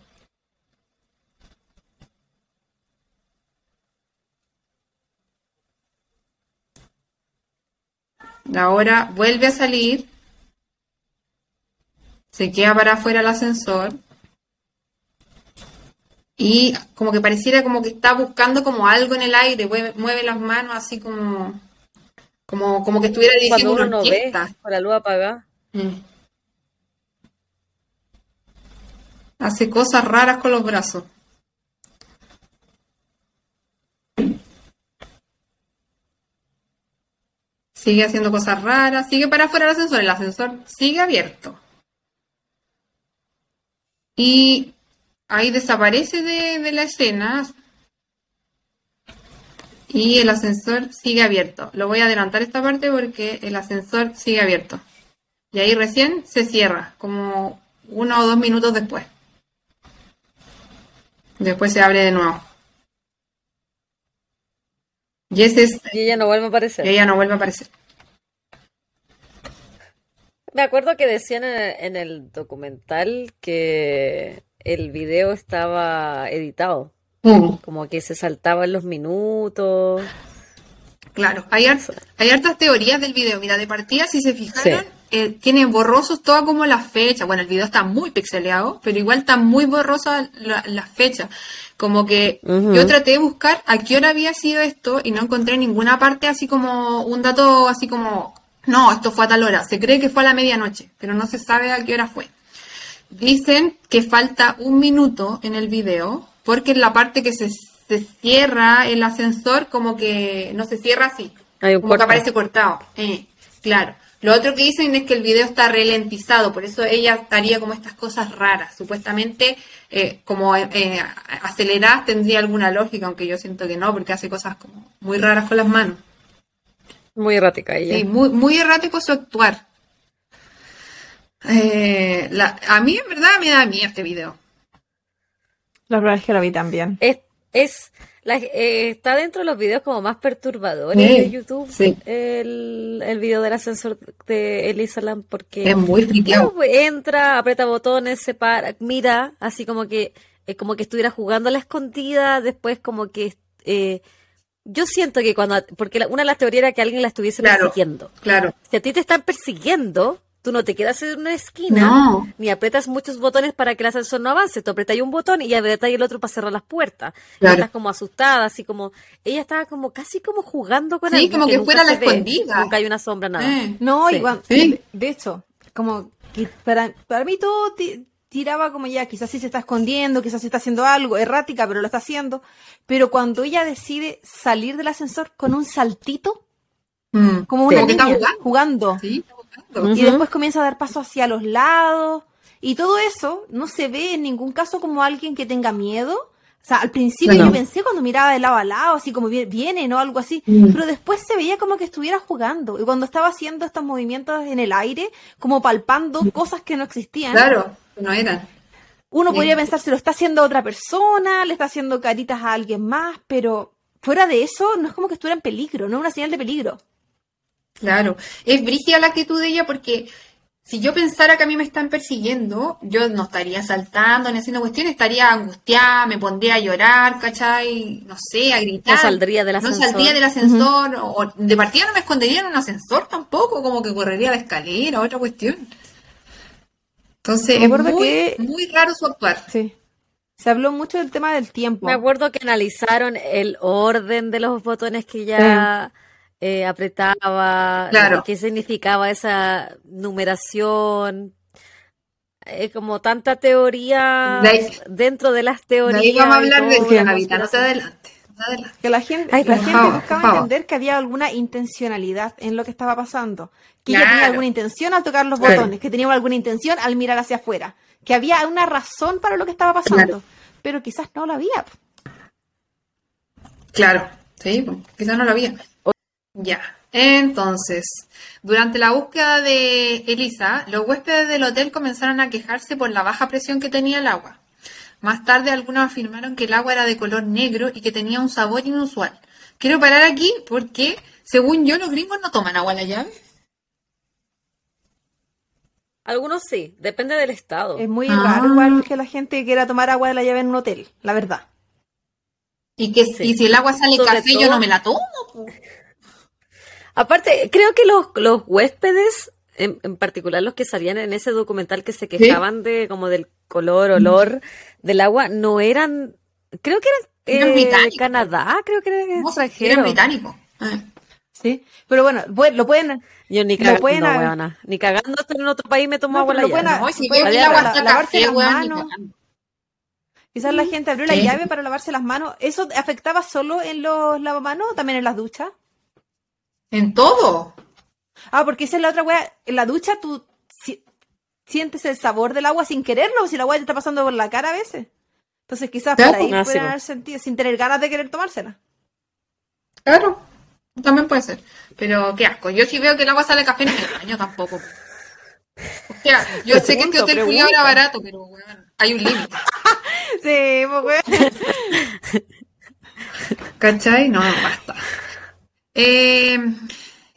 Ahora vuelve a salir. Se queda para afuera el ascensor. Y como que pareciera como que está buscando como algo en el aire, mueve, las manos así como, como, como que estuviera dirigiendo una no ve, con la luz apagada. Mm. Hace cosas raras con los brazos. Sigue haciendo cosas raras, sigue para afuera el ascensor, el ascensor sigue abierto. Y ahí desaparece de, la escena y el ascensor sigue abierto. Lo voy a adelantar esta parte porque el ascensor sigue abierto. Y ahí recién se cierra, como uno o dos minutos después. Después se abre de nuevo. Y, ese es, y ella no vuelve a aparecer. Y ella no vuelve a aparecer. Me acuerdo que decían en el documental que el video estaba editado. Mm. Como que se saltaban los minutos. Claro, hay, hay hartas teorías del video. Mira, de partida, si se fijaron, eh, tiene borrosos todas como las fechas. Bueno, el video está muy pixeleado, pero igual está muy borrosa las la fechas. Como que yo traté de buscar a qué hora había sido esto y no encontré ninguna parte así como un dato así como, no, esto fue a tal hora. Se cree que fue a la medianoche, pero no se sabe a qué hora fue. Dicen que falta un minuto en el video porque en la parte que se, cierra el ascensor como que no se cierra así. como que aparece cortado. Eh, claro. Lo otro que dicen es que el video está ralentizado, por eso ella estaría como estas cosas raras. Supuestamente, eh, como eh, aceleradas tendría alguna lógica, aunque yo siento que no, porque hace cosas como muy raras con las manos. Muy errática ella. Sí, muy, muy errático su actuar. Eh, a mí en verdad me da miedo este video. La verdad es que lo vi también. Es, es eh, está dentro de los videos como más perturbadores de YouTube. El, el video del ascensor de Elisa Lam porque es muy entra, aprieta botones, se para, mira, así como que es como que estuviera jugando a la escondida, después como que eh, yo siento que cuando, porque una de las teorías era que alguien la estuviese persiguiendo. Claro. Si a ti te están persiguiendo, tú no te quedas en una esquina, ni apretas muchos botones para que el ascensor no avance, tú apretas un botón y apretas el otro para cerrar las puertas. Y estás como asustada, así como, ella estaba como casi como jugando con Sí, como que, fuera la escondida. nunca hay una sombra, nada. Eh. No, igual, de, hecho, como que para, para mí todo tiraba como ya, quizás sí se está escondiendo, quizás sí está haciendo algo, errática, pero lo está haciendo. Pero cuando ella decide salir del ascensor con un saltito, mm. como una niña, jugando, jugando y después comienza a dar paso hacia los lados. Y todo eso no se ve en ningún caso como alguien que tenga miedo O sea, al principio yo pensé cuando miraba de lado a lado, así como viene, ¿no? Algo así. Mm. Pero después se veía como que estuviera jugando. Y cuando estaba haciendo estos movimientos en el aire, como palpando cosas que no existían. Claro, no eran. Uno podría pensar, se lo está haciendo a otra persona, le está haciendo caritas a alguien más, pero fuera de eso, no es como que estuviera en peligro, no es una señal de peligro. Claro, es brígida la actitud de ella porque si yo pensara que a mí me están persiguiendo, yo no estaría saltando ni haciendo cuestiones, estaría angustiada, me pondría a llorar, ¿cachai? No sé, a gritar. No saldría del ascensor. No saldría del ascensor, o de partida no me escondería en un ascensor tampoco, como que correría la escalera, otra cuestión. Entonces, es muy, muy raro su actuar. Sí. Se habló mucho del tema del tiempo. Me acuerdo que analizaron el orden de los botones que ya eh, apretaba, claro. qué significaba esa numeración. Es como tanta teoría dentro de las teorías. vamos a hablar de no te adelante. Que la gente, la gente buscaba entender que había alguna intencionalidad en lo que estaba pasando. Que ella tenía alguna intención al tocar los botones, que tenía alguna intención al mirar hacia afuera. Que había una razón para lo que estaba pasando. Pero quizás no la había. Claro, sí, quizás no la había. Ya, entonces, durante la búsqueda de Elisa, los huéspedes del hotel comenzaron a quejarse por la baja presión que tenía el agua. Más tarde algunos afirmaron que el agua era de color negro y que tenía un sabor inusual. Quiero parar aquí porque, según yo, los gringos no toman agua a la llave. Algunos sí, depende del estado. Es muy raro igual ah. que la gente quiera tomar agua de la llave en un hotel, la verdad. Y que si el agua sale café, yo no me la tomo. Aparte, creo que los, los huéspedes, en, en, particular los que salían en ese documental que se quejaban de como del color, olor del agua, no eran, creo que eran, eh, de Canadá, creo que eran extranjeros. Eran británicos. Ah. Sí, pero bueno, lo pueden. Yo ni cagando, pueden, ni cagando en otro país me tomo agua la llave. No, si agua está lavarse las manos. Quizás la gente abrió la llave para lavarse las manos. ¿Eso afectaba solo en los lavamanos o también en las duchas? En todo. Ah, porque esa es la otra weá. En la ducha tú sientes el sabor del agua sin quererlo, si la agua te está pasando por la cara a veces. Entonces quizás por ahí ah, puede haber sentido, sin tener ganas de querer tomársela. Claro, también puede ser. Pero qué asco. Yo sí veo que el agua sale café en el baño tampoco. O sea, yo sé que este hotel fui ahora barato, pero bueno, hay un límite. sí, pues weón. ¿Cachai? No, basta. Eh,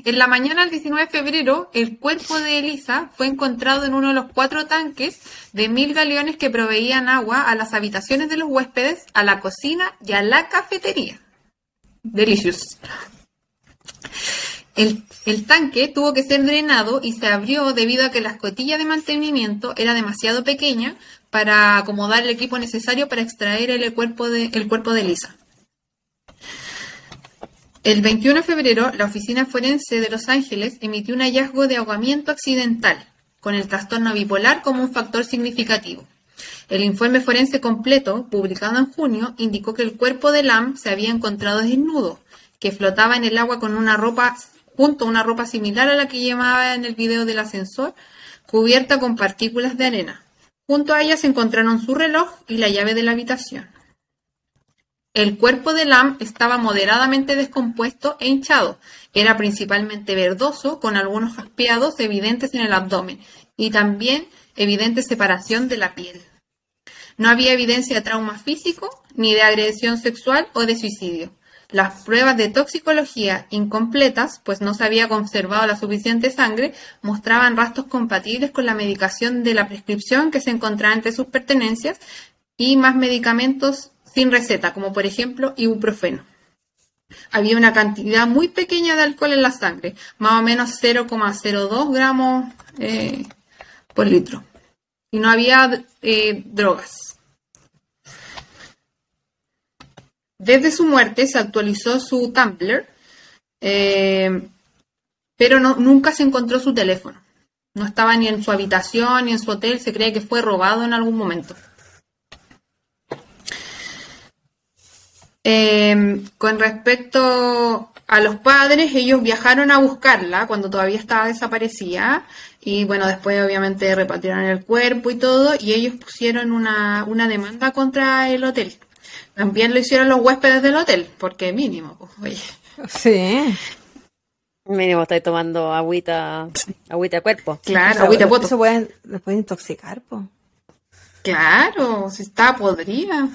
en la mañana del 19 de febrero, el cuerpo de Elisa fue encontrado en uno de los cuatro tanques de mil galeones que proveían agua a las habitaciones de los huéspedes, a la cocina y a la cafetería. Delicious. El, tanque tuvo que ser drenado y se abrió debido a que la escotilla de mantenimiento era demasiado pequeña para acomodar el equipo necesario para extraer el cuerpo de, el cuerpo de Elisa. El 21 de febrero, la Oficina Forense de Los Ángeles emitió un hallazgo de ahogamiento accidental, con el trastorno bipolar como un factor significativo. El informe forense completo, publicado en junio, indicó que el cuerpo de Lam se había encontrado desnudo, que flotaba en el agua con una ropa, junto a una ropa similar a la que llevaba en el video del ascensor, cubierta con partículas de arena. Junto a ella se encontraron su reloj y la llave de la habitación. El cuerpo de Lam estaba moderadamente descompuesto e hinchado. Era principalmente verdoso, con algunos jaspeados evidentes en el abdomen y también evidente separación de la piel. No había evidencia de trauma físico, ni de agresión sexual o de suicidio. Las pruebas de toxicología incompletas, pues no se había conservado la suficiente sangre, mostraban rastros compatibles con la medicación de la prescripción que se encontraba entre sus pertenencias y más medicamentos sin receta, como por ejemplo ibuprofeno. Había una cantidad muy pequeña de alcohol en la sangre, más o menos 0,02 gramos eh, por litro. Y no había eh, drogas. Desde su muerte se actualizó su Tumblr, eh, pero nunca se encontró su teléfono. No estaba ni en su habitación ni en su hotel, se cree que fue robado en algún momento. Em, con respecto a los padres, ellos viajaron a buscarla cuando todavía estaba desaparecida y bueno, después obviamente repatriaron el cuerpo y todo y ellos pusieron una, demanda contra el hotel. También lo hicieron los huéspedes del hotel, porque mínimo, pues, oye. Sí. Mínimo estáis tomando agüita, agüita de cuerpo. Claro, agüita de cuerpo. Eso puede, puede intoxicar, pues. Claro, si está podrida.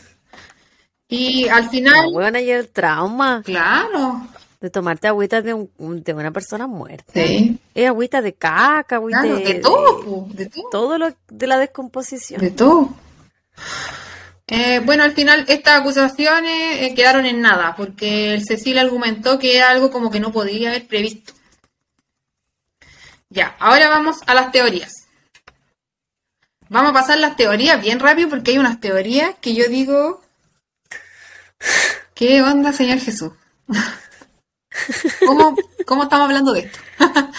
Y al final. bueno, y el trauma. Claro. De tomarte agüita de, un, de una persona muerta. Sí. Es agüita de caca, agüita de, de, todo, de, todo. Todo lo de la descomposición. De todo. Eh, bueno, al final estas acusaciones eh, quedaron en nada, porque el Cecil argumentó que era algo como que no podía haber previsto. Ya, ahora vamos a las teorías. Vamos a pasar las teorías bien rápido porque hay unas teorías que yo digo, ¿qué onda, Señor Jesús? ¿Cómo, estamos hablando de esto?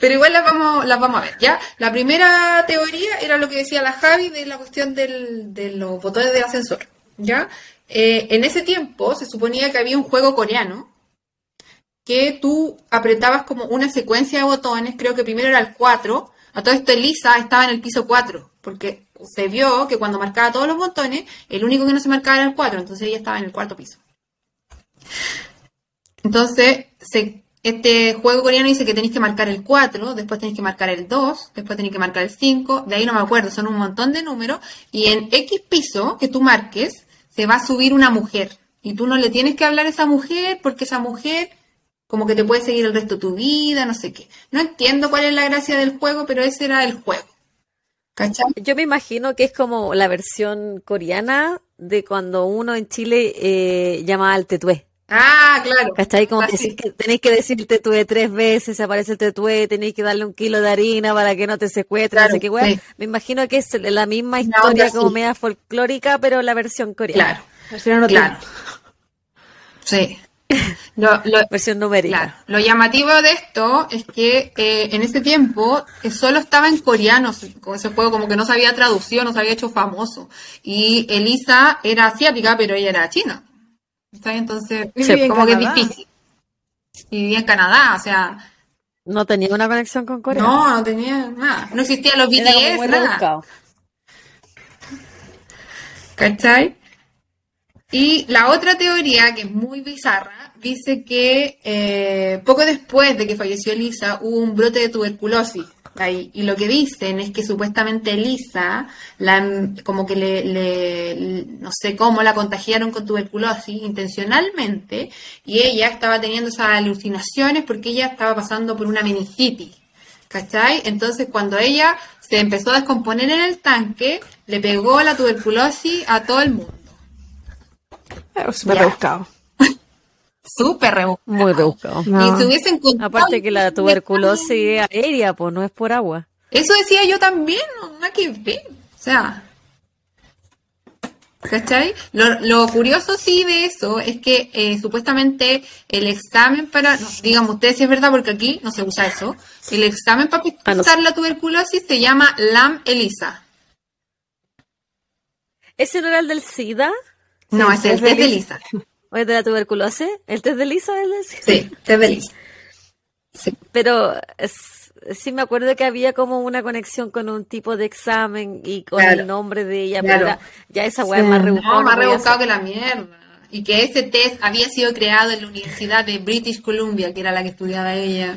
Pero igual las vamos, a ver, ¿ya? La primera teoría era lo que decía la Javi de la cuestión de los botones del ascensor, ¿ya? Eh, en ese tiempo se suponía que había un juego coreano que tú apretabas como una secuencia de botones, creo que primero era el 4, a todo esto Elisa estaba en el piso 4, porque se vio que cuando marcaba todos los botones, el único que no se marcaba era el 4, entonces ella estaba en el cuarto piso. Entonces, este juego coreano dice que tenéis que marcar el 4, después tenéis que marcar el 2, después tenéis que marcar el 5, de ahí no me acuerdo, son un montón de números, y en X piso que tú marques, se va a subir una mujer. Y tú no le tienes que hablar a esa mujer porque esa mujer como que te puede seguir el resto de tu vida, no sé qué. No entiendo cuál es la gracia del juego, pero ese era el juego. ¿Cachai? Yo me imagino que es como la versión coreana de cuando uno en Chile eh, llamaba al tetué. Ah, claro. ¿Cachai? Como que tenéis que decir tetué tres veces, se aparece el tetué, tenéis que darle un kilo de harina para que no te secuestre, no sé qué, Me imagino que es la misma historia como media folclórica, pero la versión coreana. Claro. claro. Sí. Lo, versión numérica. lo llamativo de esto es que eh, en ese tiempo eh, solo estaba en coreano con ese juego, como que no se había traducido, no se había hecho famoso. Y Elisa era asiática, pero ella era china. Entonces, como que es difícil. Y vivía en Canadá, o sea. No tenía una conexión con Corea. No, no tenía nada. No existía los BTS, nada. ¿Cachai? Y la otra teoría, que es muy bizarra, dice que eh, poco después de que falleció Elisa hubo un brote de tuberculosis. Ahí. Y lo que dicen es que supuestamente Elisa, la, como que le, no sé cómo, la contagiaron con tuberculosis intencionalmente y ella estaba teniendo esas alucinaciones porque ella estaba pasando por una meningitis. ¿Cachai? Entonces cuando ella se empezó a descomponer en el tanque, le pegó la tuberculosis a todo el mundo. Súper rebuscado. Súper rebuscado. Muy rebuscado. Y se hubiesen Aparte que la tuberculosis es aérea, pues no es por agua. Eso decía yo también, no hay que ver. O sea, ¿Cachai? Lo, curioso sí de eso es que eh, supuestamente el examen para, no, digamos ustedes si es verdad porque aquí no se usa eso, el examen para ah, la tuberculosis se llama LAM ELISA. ¿Ese no era el del SIDA? No, es el test de Lisa. ¿O es de la tuberculosis? ¿El test de Lisa es Sí, test de Lisa. Pero sí me acuerdo que había como una conexión con un tipo de examen y con el nombre de ella, pero ya esa weá es más rebuscada. No, más rebuscado que la mierda. Y que ese test había sido creado en la Universidad de British Columbia, que era la que estudiaba ella.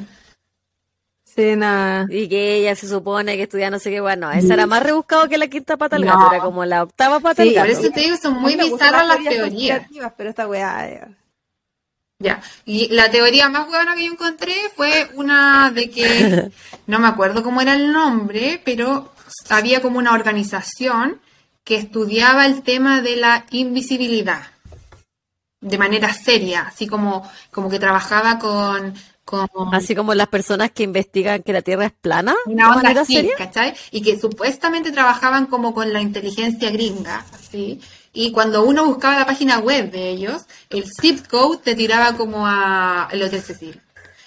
Sí, nada. Y que ella se supone que estudia no sé qué, bueno, esa era más rebuscado que la quinta pata del gato, era como la octava pata del gato. Por eso te digo, son muy bizarras las teorías. Pero esta weá. Eh. Ya, y la teoría más buena que yo encontré fue una de que, no me acuerdo cómo era el nombre, pero había como una organización que estudiaba el tema de la invisibilidad de manera seria, así como, como que trabajaba con Así como las personas que investigan que la Tierra es plana. Una onda así, ¿cachai? Y que supuestamente trabajaban como con la inteligencia gringa, ¿sí? Y cuando uno buscaba la página web de ellos, el zip code te tiraba como a los de Cecil.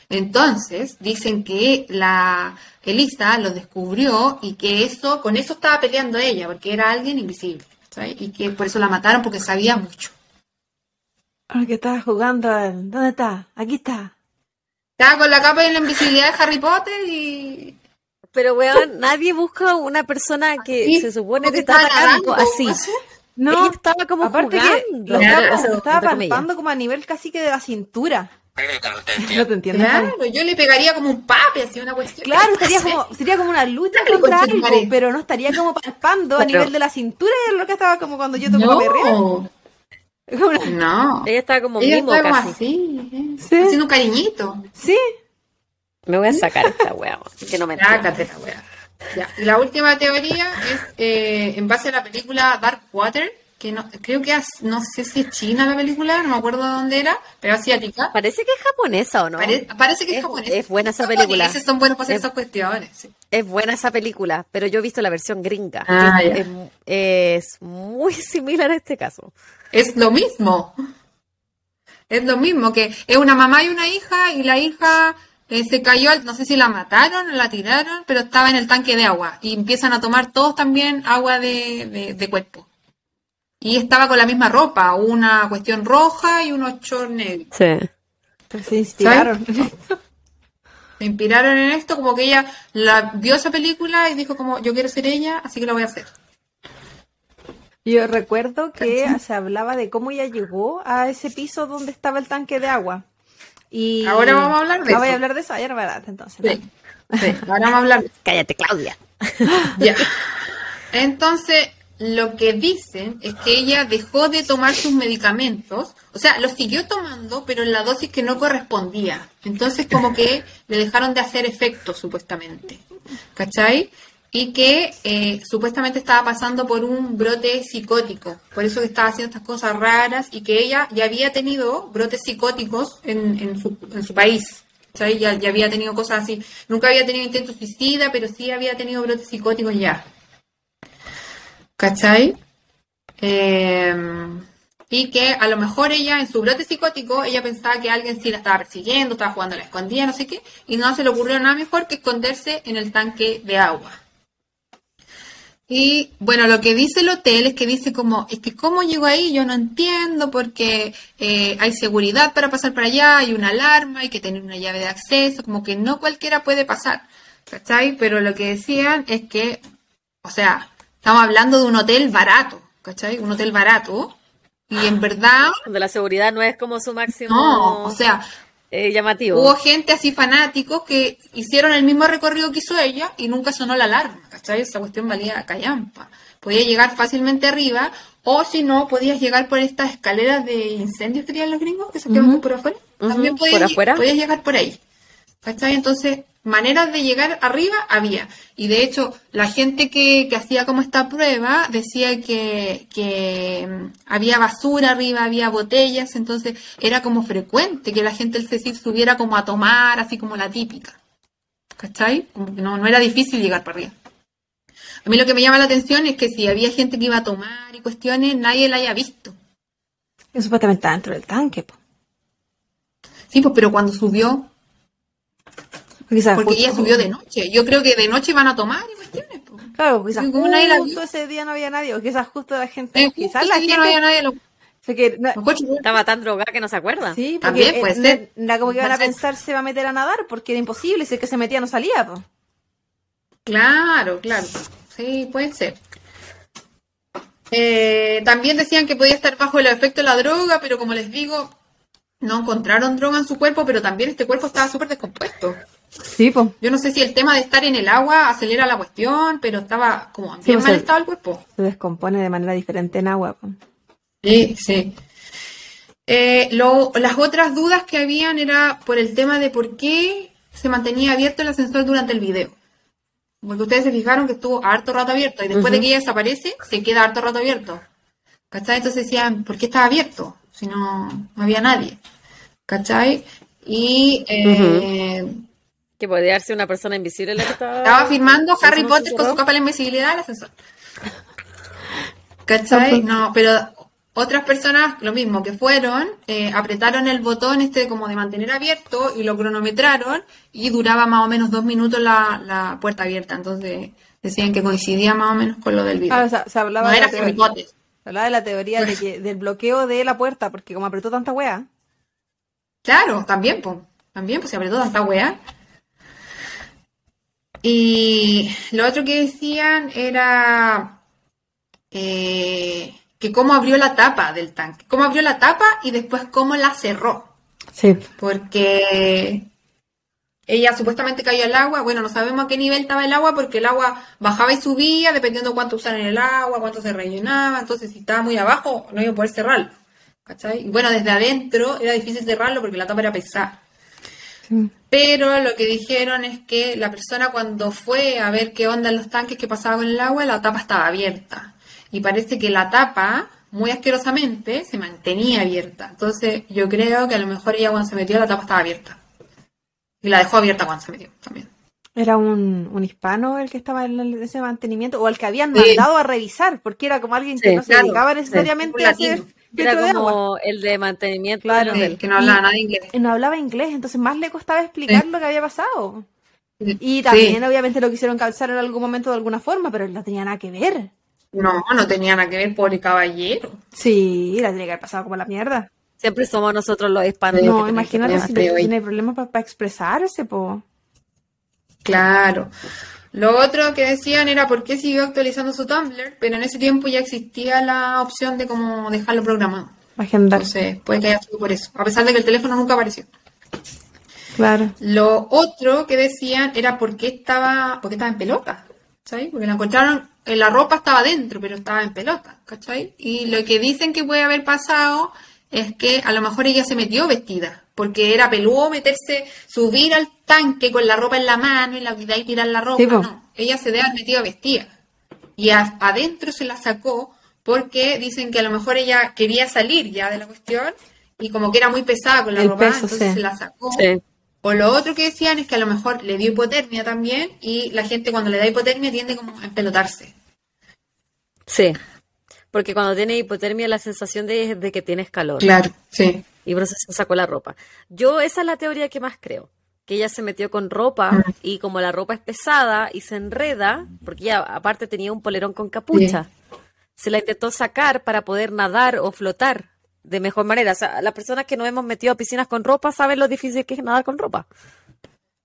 Entonces, dicen que la Elisa lo descubrió y que eso, con eso estaba peleando ella, porque era alguien invisible. Y que por eso la mataron porque sabía mucho. Ah, que estaba jugando, ¿dónde está? Aquí está. Estaba con la capa de la invisibilidad de Harry Potter y. Pero, weón, nadie busca una persona que se supone que está atacando así. No, ella estaba como aparte jugando. Que estaba, estaba palpando como a nivel casi que de la cintura. No te entiendo. Claro, yo le pegaría como un pape, así una cuestión. Claro, estaría como, sería como una lucha contra algo, pero no estaría como palpando a nivel de la cintura, es lo que estaba como cuando yo toco no. No. Ella estaba como Ella mimo estaba así, ¿eh? sí. haciendo un cariñito. Sí. Me voy a sacar esta wea, que no me Sácate la wea. Ya. Y la última teoría es eh, en base a la película Dark Water, que no, creo que no sé si es china la película, no me acuerdo de dónde era, pero asiática. Parece que es japonesa o no. parece que es, japonesa. Es buena esa película. son buenos para hacer esas cuestiones. Es buena esa película, pero yo he visto la versión gringa. Ah, es, es, muy similar a este caso. Es lo mismo. Es lo mismo, que es una mamá y una hija y la hija eh, se cayó, no sé si la mataron o la tiraron, pero estaba en el tanque de agua y empiezan a tomar todos también agua de cuerpo. Y estaba con la misma ropa, una cuestión roja y unos shorts negros. Sí. se inspiraron. Se inspiraron en esto, como que ella la vio esa película y dijo como yo quiero ser ella, así que lo voy a hacer. Yo recuerdo que se hablaba de cómo ella llegó a ese piso donde estaba el tanque de agua. Y ahora vamos a hablar de eso. voy a hablar de eso ayer, ¿verdad? Entonces. Sí. Ahora vamos a hablar. Cállate, Claudia. ya. Entonces, lo que dicen es que ella dejó de tomar sus medicamentos, o sea, los siguió tomando, pero en la dosis que no correspondía. Entonces, como que le dejaron de hacer efecto, supuestamente. ¿Cachai? Y que eh, supuestamente estaba pasando por un brote psicótico, por eso que estaba haciendo estas cosas raras y que ella ya había tenido brotes psicóticos en, en, su, en su país. ¿cachai? Ya, ya había tenido cosas así. Nunca había tenido intentos suicida, pero sí había tenido brotes psicóticos ya. ¿cachai? Em, y que a lo mejor ella, en su brote psicótico, ella pensaba que alguien sí la estaba persiguiendo, estaba jugando a la escondida, no sé qué, y no se le ocurrió nada mejor que esconderse en el tanque de agua. Y bueno, lo que dice el hotel es que dice como, es que cómo llegó ahí, yo no entiendo, porque eh, hay seguridad para pasar para allá, hay una alarma, hay que tener una llave de acceso, como que no cualquiera puede pasar, ¿cachai? Pero lo que decían es que, o sea, Estamos hablando de un hotel barato, ¿cachai? Un hotel barato. Y en verdad... Donde la seguridad no es como su máximo... No, o sea... Eh, llamativo. Hubo gente así fanáticos que hicieron el mismo recorrido que hizo ella y nunca sonó la alarma, ¿cachai? Esa cuestión valía callampa. Podía llegar fácilmente arriba o si no, podías llegar por estas escaleras de incendios que los gringos que se quedan por afuera. También podías, podías llegar por ahí. ¿Cachai? Entonces, maneras de llegar arriba había. Y de hecho, la gente que, hacía como esta prueba decía que, mm, había basura arriba, había botellas, entonces era como frecuente que la gente el Cecil subiera como a tomar, así como la típica. ¿Cachai? Como que no, no era difícil llegar para arriba. A mí lo que me llama la atención es que si había gente que iba a tomar y cuestiones, nadie la haya visto. Y supuestamente está dentro del tanque. Sí, pues, pero cuando subió, porque ella subió de noche. Yo creo que de noche van a tomar y cuestiones. Claro, quizás justo ese día no había nadie, o quizás justo la gente... Eh, quizás la gente... no había nadie. Estaba tan drogada que no se acuerda. Sí, también puede ser. Era como que iban a pensar se va a meter a nadar porque era imposible, si el que se metía no salía. Claro, claro. Sí, puede ser. Eh, también decían que podía estar bajo el efecto de la droga, pero como les digo, no encontraron droga en su cuerpo, pero también este cuerpo estaba súper descompuesto. Sí, pues. Yo no sé si el tema de estar en el agua acelera la cuestión, pero estaba como bien mal estado el cuerpo. Se descompone de manera diferente en agua. Sí, sí. Eh, las otras dudas que habían era por el tema de por qué se mantenía abierto el ascensor durante el video. Porque ustedes se fijaron que estuvo harto rato abierto y después de que ella desaparece, se queda harto rato abierto. ¿Cachai? Entonces decían, ¿por qué estaba abierto? Si no, no había nadie. ¿Cachai? Y eh, que podría ser una persona invisible la que estaba. Estaba firmando Harry Potter con su capa de invisibilidad al ascensor. ¿Cachai? No, pero otras personas, lo mismo, que fueron, eh, apretaron el botón este como de mantener abierto y lo cronometraron y duraba más o menos dos minutos la, puerta abierta. Entonces decían que coincidía más o menos con lo del video. Ah, se hablaba de la teoría, Se hablaba de la teoría de que, del bloqueo de la puerta, porque como apretó tanta wea. Claro, también, pues. También, pues se apretó tanta wea. Y lo otro que decían era eh, que cómo abrió la tapa del tanque, cómo abrió la tapa y después cómo la cerró. Sí. Porque ella supuestamente cayó al agua, bueno, no sabemos a qué nivel estaba el agua porque el agua bajaba y subía dependiendo cuánto usaran el agua, cuánto se rellenaba, entonces si estaba muy abajo no iba a poder cerrarlo. ¿Cachai? Y bueno, desde adentro era difícil cerrarlo porque la tapa era pesada. Pero lo que dijeron es que la persona cuando fue a ver qué onda en los tanques que pasaba con el agua, la tapa estaba abierta. Y parece que la tapa, muy asquerosamente, se mantenía abierta. Entonces yo creo que a lo mejor ella cuando se metió la tapa estaba abierta. Y la dejó abierta cuando se metió también. ¿Era un, hispano el que estaba en ese mantenimiento? ¿O el que habían mandado a revisar? Porque era como alguien que no se dedicaba necesariamente a hacer era como el de mantenimiento. Claro, que no hablaba nada inglés. No hablaba inglés, entonces más le costaba explicar lo que había pasado. Y también, obviamente, lo quisieron calzar en algún momento de alguna forma, pero no tenía nada que ver. No, no tenía nada que ver, pobre caballero. Sí, la tenía que haber pasado como la mierda. Siempre somos nosotros los hispanos. No, imagínate si tiene problemas para expresarse, po. Claro. Lo otro que decían era por qué siguió actualizando su Tumblr, pero en ese tiempo ya existía la opción de cómo dejarlo programado. Agendar. Entonces, puede que haya sido por eso, a pesar de que el teléfono nunca apareció. Claro. Lo otro que decían era por qué estaba, porque estaba en pelota, ¿sabes? Porque la encontraron, en la ropa estaba dentro, pero estaba en pelota, ¿cachai? Y lo que dicen que puede haber pasado es que a lo mejor ella se metió vestida, porque era peludo meterse, subir al tanque con la ropa en la mano y la vida y tirar la ropa. no, ella se debe haber metido vestida. Y adentro se la sacó porque dicen que a lo mejor ella quería salir ya de la cuestión y como que era muy pesada con la ropa, entonces se la sacó. O lo otro que decían es que a lo mejor le dio hipotermia también y la gente cuando le da hipotermia tiende como a empelotarse. Sí, porque cuando tiene hipotermia la sensación de, de que tienes calor. Claro, sí. Y por eso se sacó la ropa. Yo esa es la teoría que más creo. Que ella se metió con ropa mm. y como la ropa es pesada y se enreda, porque ella aparte tenía un polerón con capucha, se la intentó sacar para poder nadar o flotar de mejor manera. O sea, las personas que no hemos metido a piscinas con ropa saben lo difícil que es nadar con ropa.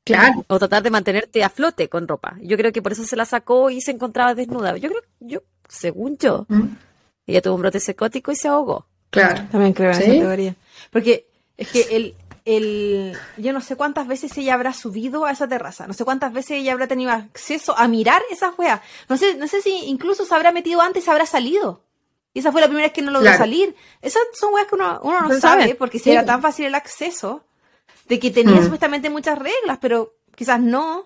Claro. O tratar de mantenerte a flote con ropa. Yo creo que por eso se la sacó y se encontraba desnuda. Yo creo, yo, según yo, mm. Ella tuvo un brote psicótico y se ahogó. Claro. También creo en esa teoría. Porque es que el, el, yo no sé cuántas veces ella habrá subido a esa terraza, no sé cuántas veces ella habrá tenido acceso a mirar esas weas. No sé, no sé si incluso se habrá metido antes y se habrá salido. Y esa fue la primera vez que no logró salir. Esas son weas que uno, uno no sabe, porque si era tan fácil el acceso, de que tenía mm. supuestamente muchas reglas, pero quizás no.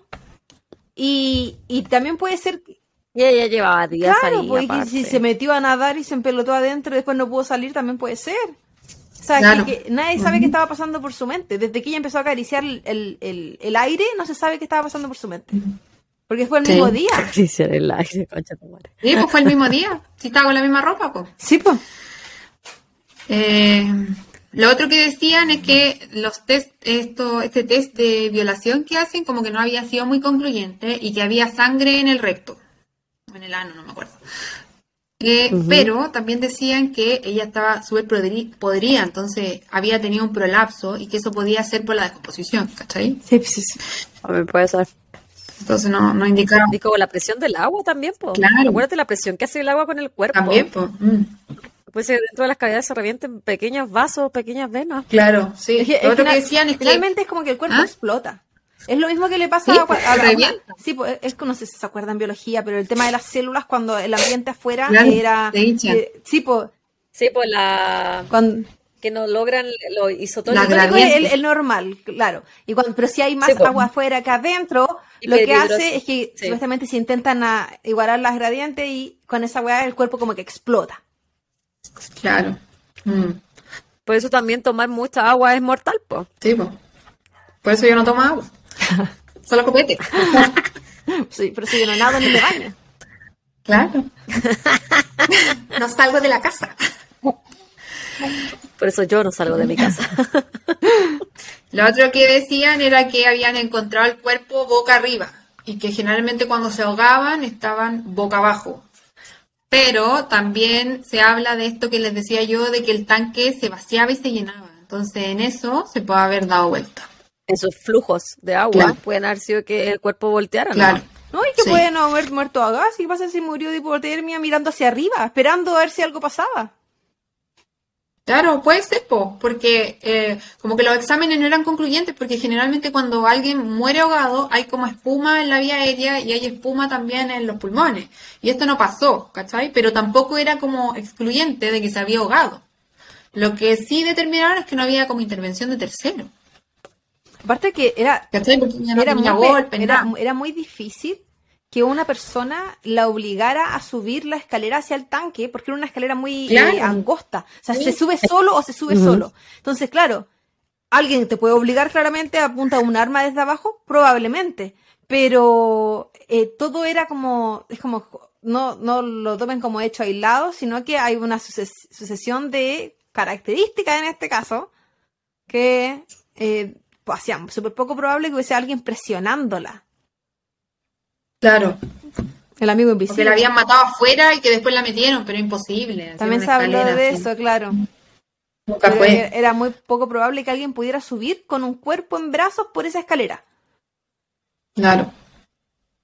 Y, y también puede ser y ella llevaba días claro, ahí. Pues, si se metió a nadar y se empelotó adentro y después no pudo salir, también puede ser. O sea, que, nadie sabe qué estaba pasando por su mente. Desde que ella empezó a acariciar el, el, el aire, no se sabe qué estaba pasando por su mente. Porque fue el mismo día. Acariciar el aire, concha tu madre. Sí, pues fue el mismo día. Si estaba con la misma ropa, pues. Sí, pues. Eh, lo otro que decían es que los test, esto, este test de violación que hacen, como que no había sido muy concluyente y que había sangre en el recto en el ano, no me acuerdo. Eh, pero también decían que ella estaba súper podría, entonces había tenido un prolapso y que eso podía ser por la descomposición, ¿cachai? Sí, sí, sí. A ver, puede ser. Entonces no, no indicaba. Y como la presión del agua también, pues. Claro. Acuérdate la presión que hace el agua con el cuerpo. También, pues. Puede ser dentro de las cavidades se revienten pequeños vasos, pequeñas venas. Claro, sí. Es que, que decían es Finalmente es como que el cuerpo ¿Ah? explota. Es lo mismo que le pasa a, pues, a, la, Sí, pues es que no sé si se acuerdan biología, pero el tema de las células cuando el ambiente afuera era. Eh, sí, pues. Sí, pues la. que no logran lo isotónico. El, el, normal, claro. Y cuando, pero si hay más pues. agua afuera que adentro, lo que hace es que supuestamente se intentan igualar las gradientes y con esa agua el cuerpo como que explota. Claro. Mm. Por eso también tomar mucha agua es mortal, pues. Sí, pues. Por eso yo no tomo agua. Solo copete. sí, pero si yo no nado ni me baño. Claro. no salgo de la casa. Por eso yo no salgo de mi casa. Lo otro que decían era que habían encontrado el cuerpo boca arriba y que generalmente cuando se ahogaban estaban boca abajo. Pero también se habla de esto que les decía yo, de que el tanque se vaciaba y se llenaba. Entonces en eso se puede haber dado vuelta esos flujos de agua pueden haber sido que el cuerpo volteara. Claro. No, y que puede no haber muerto a gas. ¿Qué pasa si murió de hipotermia mirando hacia arriba, esperando a ver si algo pasaba? Claro, puede ser, po, porque eh, como que los exámenes no eran concluyentes, porque generalmente cuando alguien muere ahogado hay como espuma en la vía aérea y hay espuma también en los pulmones. Y esto no pasó, ¿cachai? Pero tampoco era como excluyente de que se había ahogado. Lo que sí determinaron es que no había como intervención de tercero. Aparte que era, era, muy, era muy difícil que una persona la obligara a subir la escalera hacia el tanque, porque era una escalera muy eh, angosta. O sea, se sube solo o se sube solo. Entonces, claro, ¿alguien te puede obligar claramente a apuntar un arma desde abajo? Probablemente. Pero eh, todo era como, es como, no, no lo tomen como hecho aislado, sino que hay una sucesión de características en este caso que eh, pues, hacían súper poco probable que hubiese alguien presionándola. Claro. El amigo invisible. Que la habían matado afuera y que después la metieron, pero imposible. También se habló de eso, claro. Nunca fue. Era muy poco probable que alguien pudiera subir con un cuerpo en brazos por esa escalera. Claro.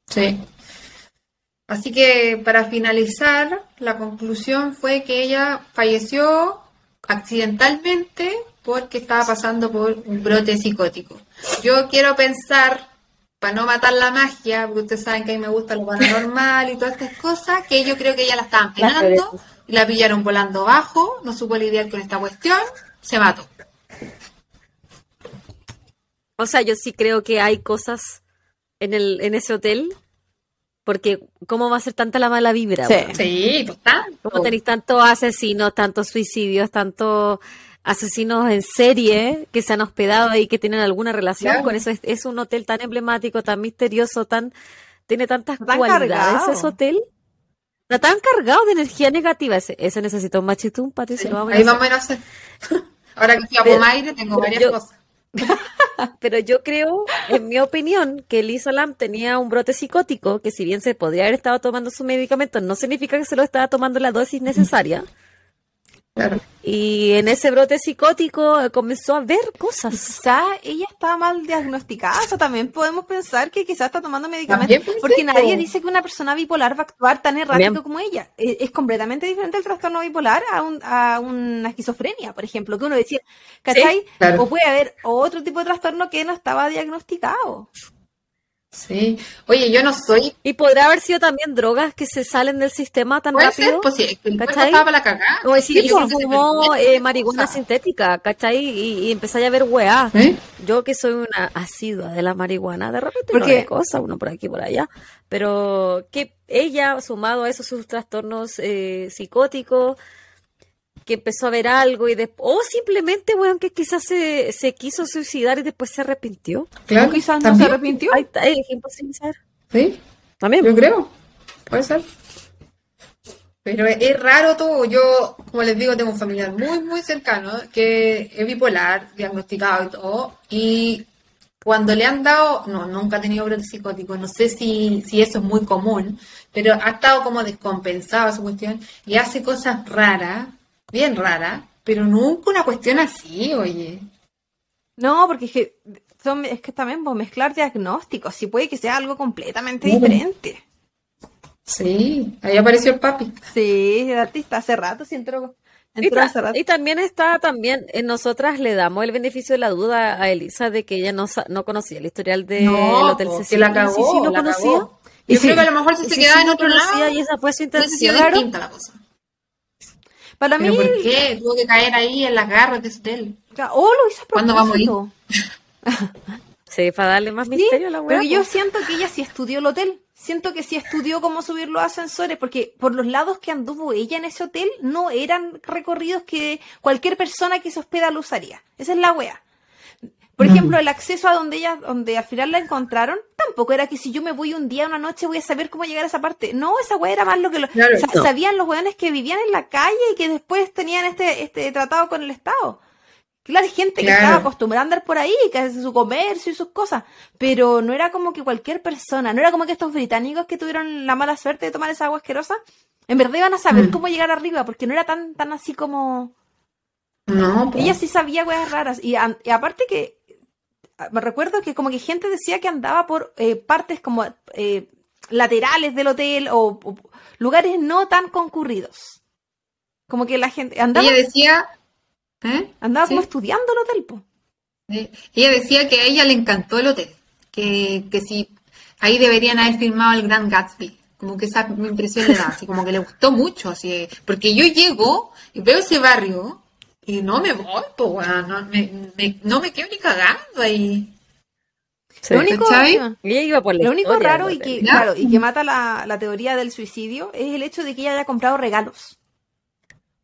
Sí. Así que para finalizar, la conclusión fue que ella falleció accidentalmente porque estaba pasando por un brote psicótico. Yo quiero pensar para no matar la magia, porque ustedes saben que a mí me gusta lo paranormal y todas estas cosas, que yo creo que ella la estaban penando, y la pillaron volando bajo, no supo lidiar con esta cuestión, se mató. O sea, yo sí creo que hay cosas en, el, en ese hotel, porque ¿cómo va a ser tanta la mala vibra? Sí, sí total. ¿Cómo tenéis tantos asesinos, tantos suicidios, tanto asesinos en serie que se han hospedado ahí, que tienen alguna relación con eso. Es, un hotel tan emblemático, tan misterioso, tan tiene tantas cualidades ese hotel. Está tan cargado de energía negativa. Ese, ese necesita un machitum, Patricia. Vamos ahí vamos a hacer. Ahora que fui a Pomaire tengo varias cosas. pero yo creo, en mi opinión, que Lisa Lam tenía un brote psicótico, que si bien se podría haber estado tomando su medicamento, no significa que se lo estaba tomando la dosis necesaria. Y en ese brote psicótico eh, comenzó a ver cosas. Quizá ella estaba mal diagnosticada, o también podemos pensar que quizás está tomando medicamentos, porque nadie dice que una persona bipolar va a actuar tan errático como ella. E, es, completamente diferente el trastorno bipolar a, un, a una esquizofrenia, por ejemplo, que uno decía, ¿cachai? O puede haber otro tipo de trastorno que no estaba diagnosticado. Sí. Oye, yo no soy. Y podrá haber sido también drogas que se salen del sistema tan rápido. pues sí, estaba la cagada. O si, sí, fumó eh, marihuana sintética, ¿cachai? Y, y empezáis a ver weá. ¿Eh? Yo que soy una asidua de la marihuana, de repente Porque... no cosa, uno por aquí por allá. Pero que ella, sumado a esos sus trastornos eh, psicóticos, que empezó a ver algo y después, o simplemente, weón, que quizás se, se, quiso suicidar y después se arrepintió. Claro, quizás no se arrepintió. Ahí está, es imposible saber. Sí, también. Yo creo, puede ser. Pero es, raro todo. Yo, como les digo, tengo un familiar muy, muy cercano que es bipolar, diagnosticado y todo. Y cuando le han dado, no, nunca ha tenido brote psicótico, no sé si, si eso es muy común, pero ha estado como descompensado su cuestión y hace cosas raras bien rara, pero nunca una cuestión así, oye. No, porque es que, son, es que también vos mezclar diagnósticos, si puede que sea algo completamente diferente. Sí, ahí apareció el papi. Sí, el artista hace rato sí entró. y, también está, también, en nosotras le damos el beneficio de la duda a Elisa de que ella no, no conocía el historial del Hotel Cecil. Que la cagó, sí, sí, no conocía. Yo creo que a lo mejor si se quedaba en otro lado. Y esa fue su intención. la cosa. Para ¿Pero por qué? Tuvo que caer ahí en las garras de ese hotel. Oh, lo hizo a ¿Cuándo vamos a ir? sí, para darle más misterio a la web. Pero yo siento que ella sí estudió el hotel. Siento que sí estudió cómo subir los ascensores, porque por los lados que anduvo ella en ese hotel no eran recorridos que cualquier persona que se hospeda lo usaría. Esa es la wea. Por mm. ejemplo, el acceso a donde ella, donde al final la encontraron, tampoco era que si yo me voy un día, una noche, voy a saber cómo llegar a esa parte. No, esa weá era más lo que lo, sabían los weones que vivían en la calle y que después tenían este, este tratado con el Estado. Claro, hay gente que estaba acostumbrada a andar por ahí, que hace su comercio y sus cosas, pero no era como que cualquier persona, no era como que estos británicos que tuvieron la mala suerte de tomar esa agua asquerosa, en verdad iban a saber mm. cómo llegar arriba, porque no era tan, tan así como... No, Ella sí sabía weas raras, y aparte que me recuerdo que como que gente decía que andaba por eh, partes como eh, laterales del hotel o, lugares no tan concurridos. Como que la gente andaba. Ella decía. ¿eh? Andaba como estudiando el hotel, po. Ella decía que a ella le encantó el hotel. Que, que si ahí deberían haber firmado el Gran Gatsby. Como que esa impresión le da, así como que le gustó mucho, así, porque yo llego y veo ese barrio y no me voy, pues, no, me, no me quedo ni cagando ahí. lo único, lo único raro y que, claro, y que mata la, la, teoría del suicidio es el hecho de que ella haya comprado regalos.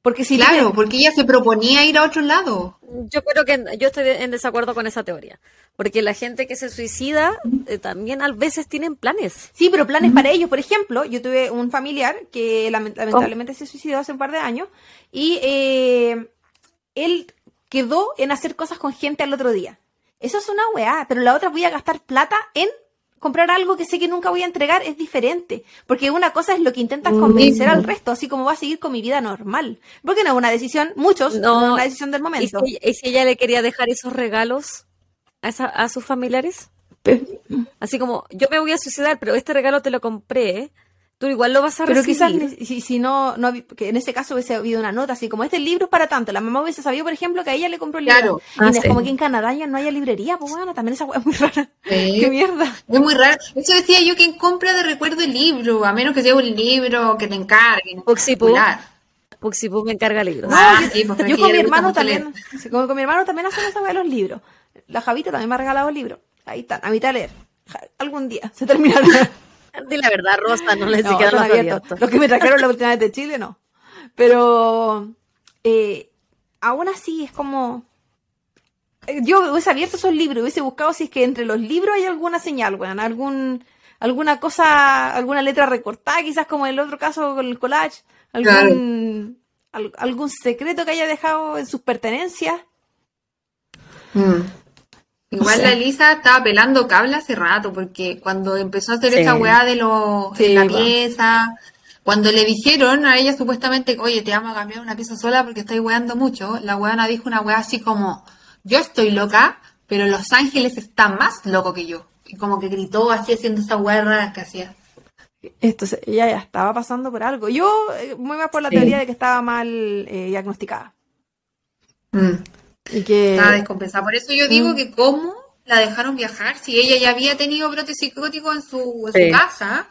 Porque si claro, porque ella se proponía ir a otro lado. Yo creo que yo estoy en desacuerdo con esa teoría. Porque la gente que se suicida eh, también a veces tienen planes. Sí, pero planes para ellos. Por ejemplo, yo tuve un familiar que lamentablemente se suicidó hace un par de años y eh, él quedó en hacer cosas con gente al otro día. Eso es una weá, pero la otra voy a gastar plata en comprar algo que sé que nunca voy a entregar es diferente. Porque una cosa es lo que intentas convencer al resto, así como va a seguir con mi vida normal. Porque no es una decisión, muchos, no, es una decisión del momento. ¿Y si, ella le quería dejar esos regalos a, a sus familiares? Así como, yo me voy a suicidar, pero este regalo te lo compré, tú igual lo vas a recibir. Pero quizás si, si no, no, que en ese caso hubiese habido una nota así como este libro es para tanto. La mamá hubiese sabido, por ejemplo, que a ella le compró el libro. Y ah, es como que en Canadá ya no haya librería, pues bueno, también esa hueá es muy rara. Qué mierda. Es muy raro. Eso decía yo, quien compra de recuerdo el libro, a menos que sea un libro que te encarguen. Puxipu. Puxipu me encarga libros. Ah, yo, pues, con mi hermano también, con, con, mi hermano también hacemos esa de los libros. La Javita también me ha regalado libros. Ahí están, a mitad de leer. Algún día se terminará. De la verdad, Rosa, no les no, siquiera los Los que me trajeron la última vez de Chile, no. Pero eh, aún así es como. Eh, yo hubiese abierto esos libros, hubiese buscado si es que entre los libros hay alguna señal, bueno, algún, alguna cosa, alguna letra recortada, quizás como en el otro caso con el collage, algún, algún secreto que haya dejado en sus pertenencias. Mm. Igual la Elisa estaba pelando cable hace rato, porque cuando empezó a hacer esa weá de, lo, la pieza, cuando le dijeron a ella supuestamente, oye, te vamos a cambiar una pieza sola porque estáis weando mucho, la weana dijo una weá así como, yo estoy loca, pero Los Ángeles están más loco que yo. Y como que gritó así haciendo esa weá rara que hacía. Entonces, ella ya estaba pasando por algo. Yo, eh, muy más por la teoría de que estaba mal eh, diagnosticada. Mm. Y que... Estaba descompensada. Por eso yo digo mm. que cómo la dejaron viajar si ella ya había tenido brote psicótico en su, en su casa.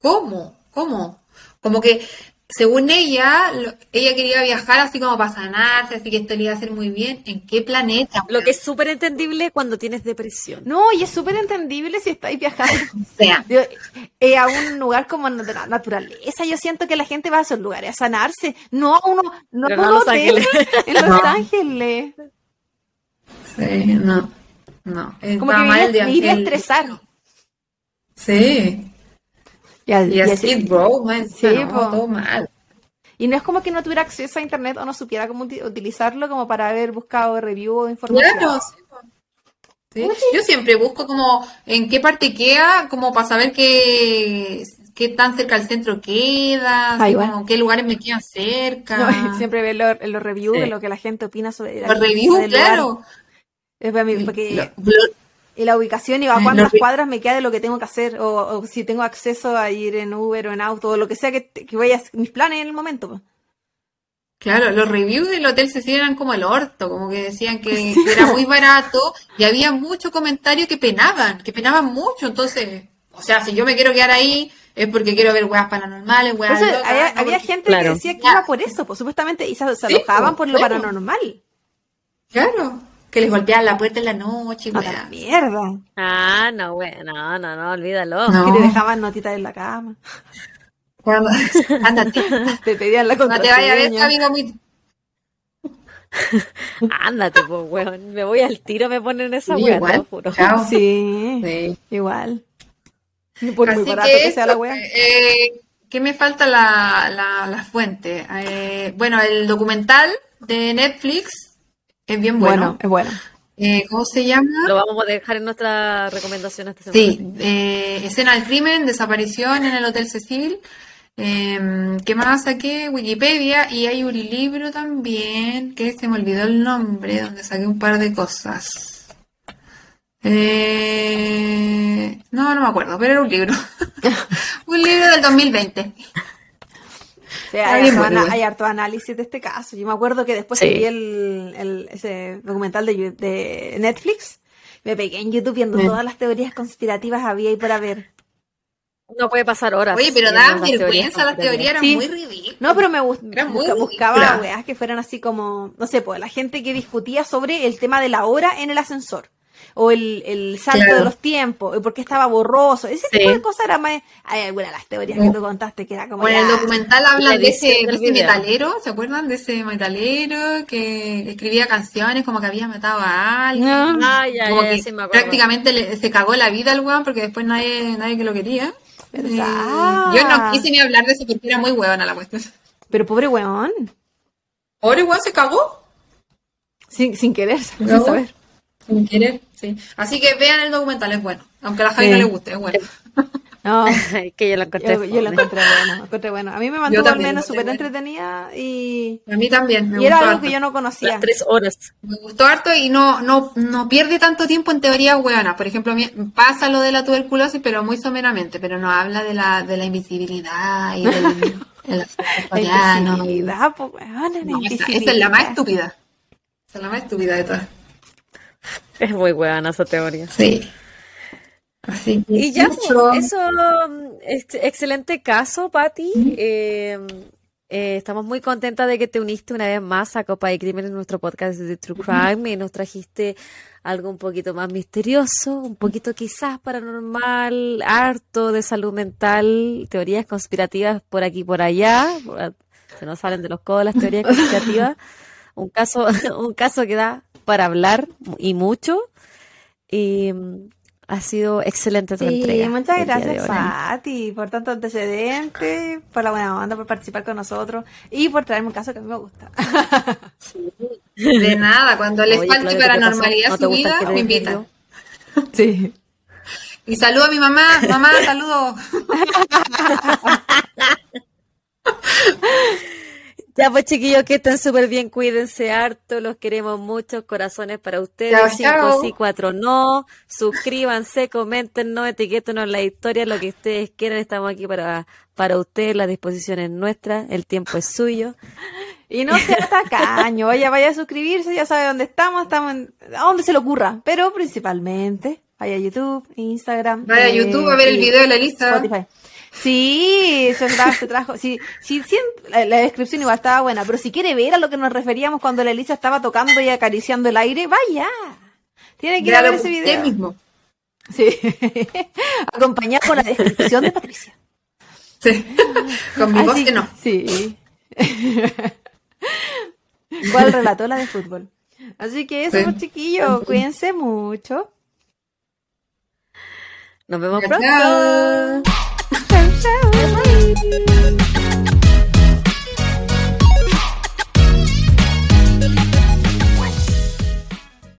¿Cómo? ¿Cómo? Como que según ella, ella quería viajar así como para sanarse, así que esto le iba a hacer muy bien. ¿En qué planeta? Lo que es súper entendible cuando tienes depresión. No, y es súper entendible si estáis viajando o sea. Eh, a un lugar como naturaleza. Yo siento que la gente va a esos lugares a sanarse. No a uno, no, a Los Ángeles. En Los Ángeles. Sí, no. No. Como que me, iría, iría a estresar. Sí. Y, así, bro, sí, todo mal. Y no es como que no tuviera acceso a internet o no supiera cómo utilizarlo como para haber buscado review o información. Claro, sí. Yo siempre busco como en qué parte queda, como para saber qué, qué tan cerca del centro queda, como qué lugares me quedan cerca. siempre veo los, reviews de lo que la gente opina sobre Los reviews, claro. Es para mí, porque y la ubicación y a cuántas cuadras me queda de lo que tengo que hacer, o, si tengo acceso a ir en Uber o en auto, o lo que sea que, que vaya mis planes en el momento. Pues. Claro, los reviews del hotel se eran como el orto, como que decían que, era muy barato y había muchos comentarios que penaban, que penaban mucho, entonces, o sea, si yo me quiero quedar ahí es porque quiero ver weas paranormales, weas había, gente que decía que iba por eso, pues supuestamente, y se, alojaban por lo paranormal. Claro que les golpeaban la puerta en la noche. la mierda. Ah, no, güey, no, no, no, olvídalo. Que te dejaban notitas en la cama. Ándate. te pedían la contraseña. No te vayas a ver, amigo mío. Ándate, pues, weón. Me voy al tiro, me ponen esa weá, te lo juro. Sí, sí, igual. Por muy barato que, sea la weá. Eh, ¿Qué me falta la, la, la fuente? Eh, bueno, el documental de Netflix es bien bueno. es bueno. Eh, ¿Cómo se llama? Lo vamos a dejar en nuestra recomendación esta semana. Sí, eh, escena del crimen, desaparición en el Hotel Cecil. Eh, ¿Qué más saqué? Wikipedia. Y hay un libro también que se me olvidó el nombre, donde saqué un par de cosas. Eh, no, no me acuerdo, pero era un libro. Un libro del 2020. hay, harto, análisis de este caso. Yo me acuerdo que después vi el, ese documental de, de, Netflix. Me pegué en YouTube viendo todas las teorías conspirativas había y para ver. No puede pasar horas. Oye, pero da vergüenza, las teorías eran muy ridículas. No, pero me gustaba, buscaba weas que fueran así como, no sé, pues la gente que discutía sobre el tema de la hora en el ascensor o el, el salto de los tiempos, y por qué estaba borroso, ese tipo de cosas era más... Hay algunas las teorías que tú contaste que era como... Bueno, el documental habla de ese, metalero, ¿se acuerdan de ese metalero que escribía canciones como que había matado a alguien? Ah, ya, ya, prácticamente se cagó la vida al weón porque después nadie, nadie que lo quería. yo no quise ni hablar de eso porque era muy weón a la cuestión. Pero pobre weón. ¿Pobre weón se cagó? Sin, sin querer, sin saber. Sin querer, sí. Así que vean el documental, es bueno. Aunque a la Javi no le guste, es bueno. No, que yo lo encontré. Yo, encontré bueno, encontré bueno. A mí me mantuvo al menos súper entretenida y. A mí también. Me y era algo que yo no conocía. Las tres horas. Me gustó harto y no, no, no pierde tanto tiempo en teoría buena. Por ejemplo, pasa lo de la tuberculosis, pero muy someramente, pero no habla de la, de la invisibilidad y del. la invisibilidad, pues, esa es la más estúpida. Esa es la más estúpida de todas. Es muy buena esa teoría. Sí. Así y ya, pues, eso, excelente caso, Patti. Eh, eh, estamos muy contentas de que te uniste una vez más a Copa de Crímenes, nuestro podcast de True Crime, y nos trajiste algo un poquito más misterioso, un poquito quizás paranormal, harto de salud mental, teorías conspirativas por aquí y por allá. Se nos salen de los codos las teorías conspirativas. Un caso, un caso que da para hablar y mucho. Y mm, ha sido excelente tu sí, Muchas gracias, Pati, por tanto antecedente, por la buena onda, por participar con nosotros y por traerme un caso que a mí me gusta. De nada, cuando les falte paranormalidad su vida, me invitan. Sí. Y saludo a mi mamá, mamá, saludo. Ya pues chiquillos, que estén súper bien, cuídense harto, los queremos mucho, corazones para ustedes, cinco sí, cuatro no, suscríbanse, coméntenos, etiquétenos en la historia, lo que ustedes quieran, estamos aquí para, para ustedes, la disposición es nuestra, el tiempo es suyo. Y no sea tacaño, vaya, vaya a suscribirse, ya sabe dónde estamos, estamos a donde se le ocurra, pero principalmente vaya a YouTube, Instagram. Vaya a YouTube a ver el video de la lista. Spotify. Sí, se trajo, trajo. Sí, sí, la, descripción igual estaba buena, pero si quiere ver a lo que nos referíamos cuando la Elisa estaba tocando y acariciando el aire, vaya. Tiene que ir a ver ese video. mismo. Sí. Acompañado con la descripción de Patricia. Sí. Con mi voz que no. Sí. ¿Cuál relató la de fútbol? Así que eso, chiquillos, cuídense mucho. Nos vemos pronto. so sorry.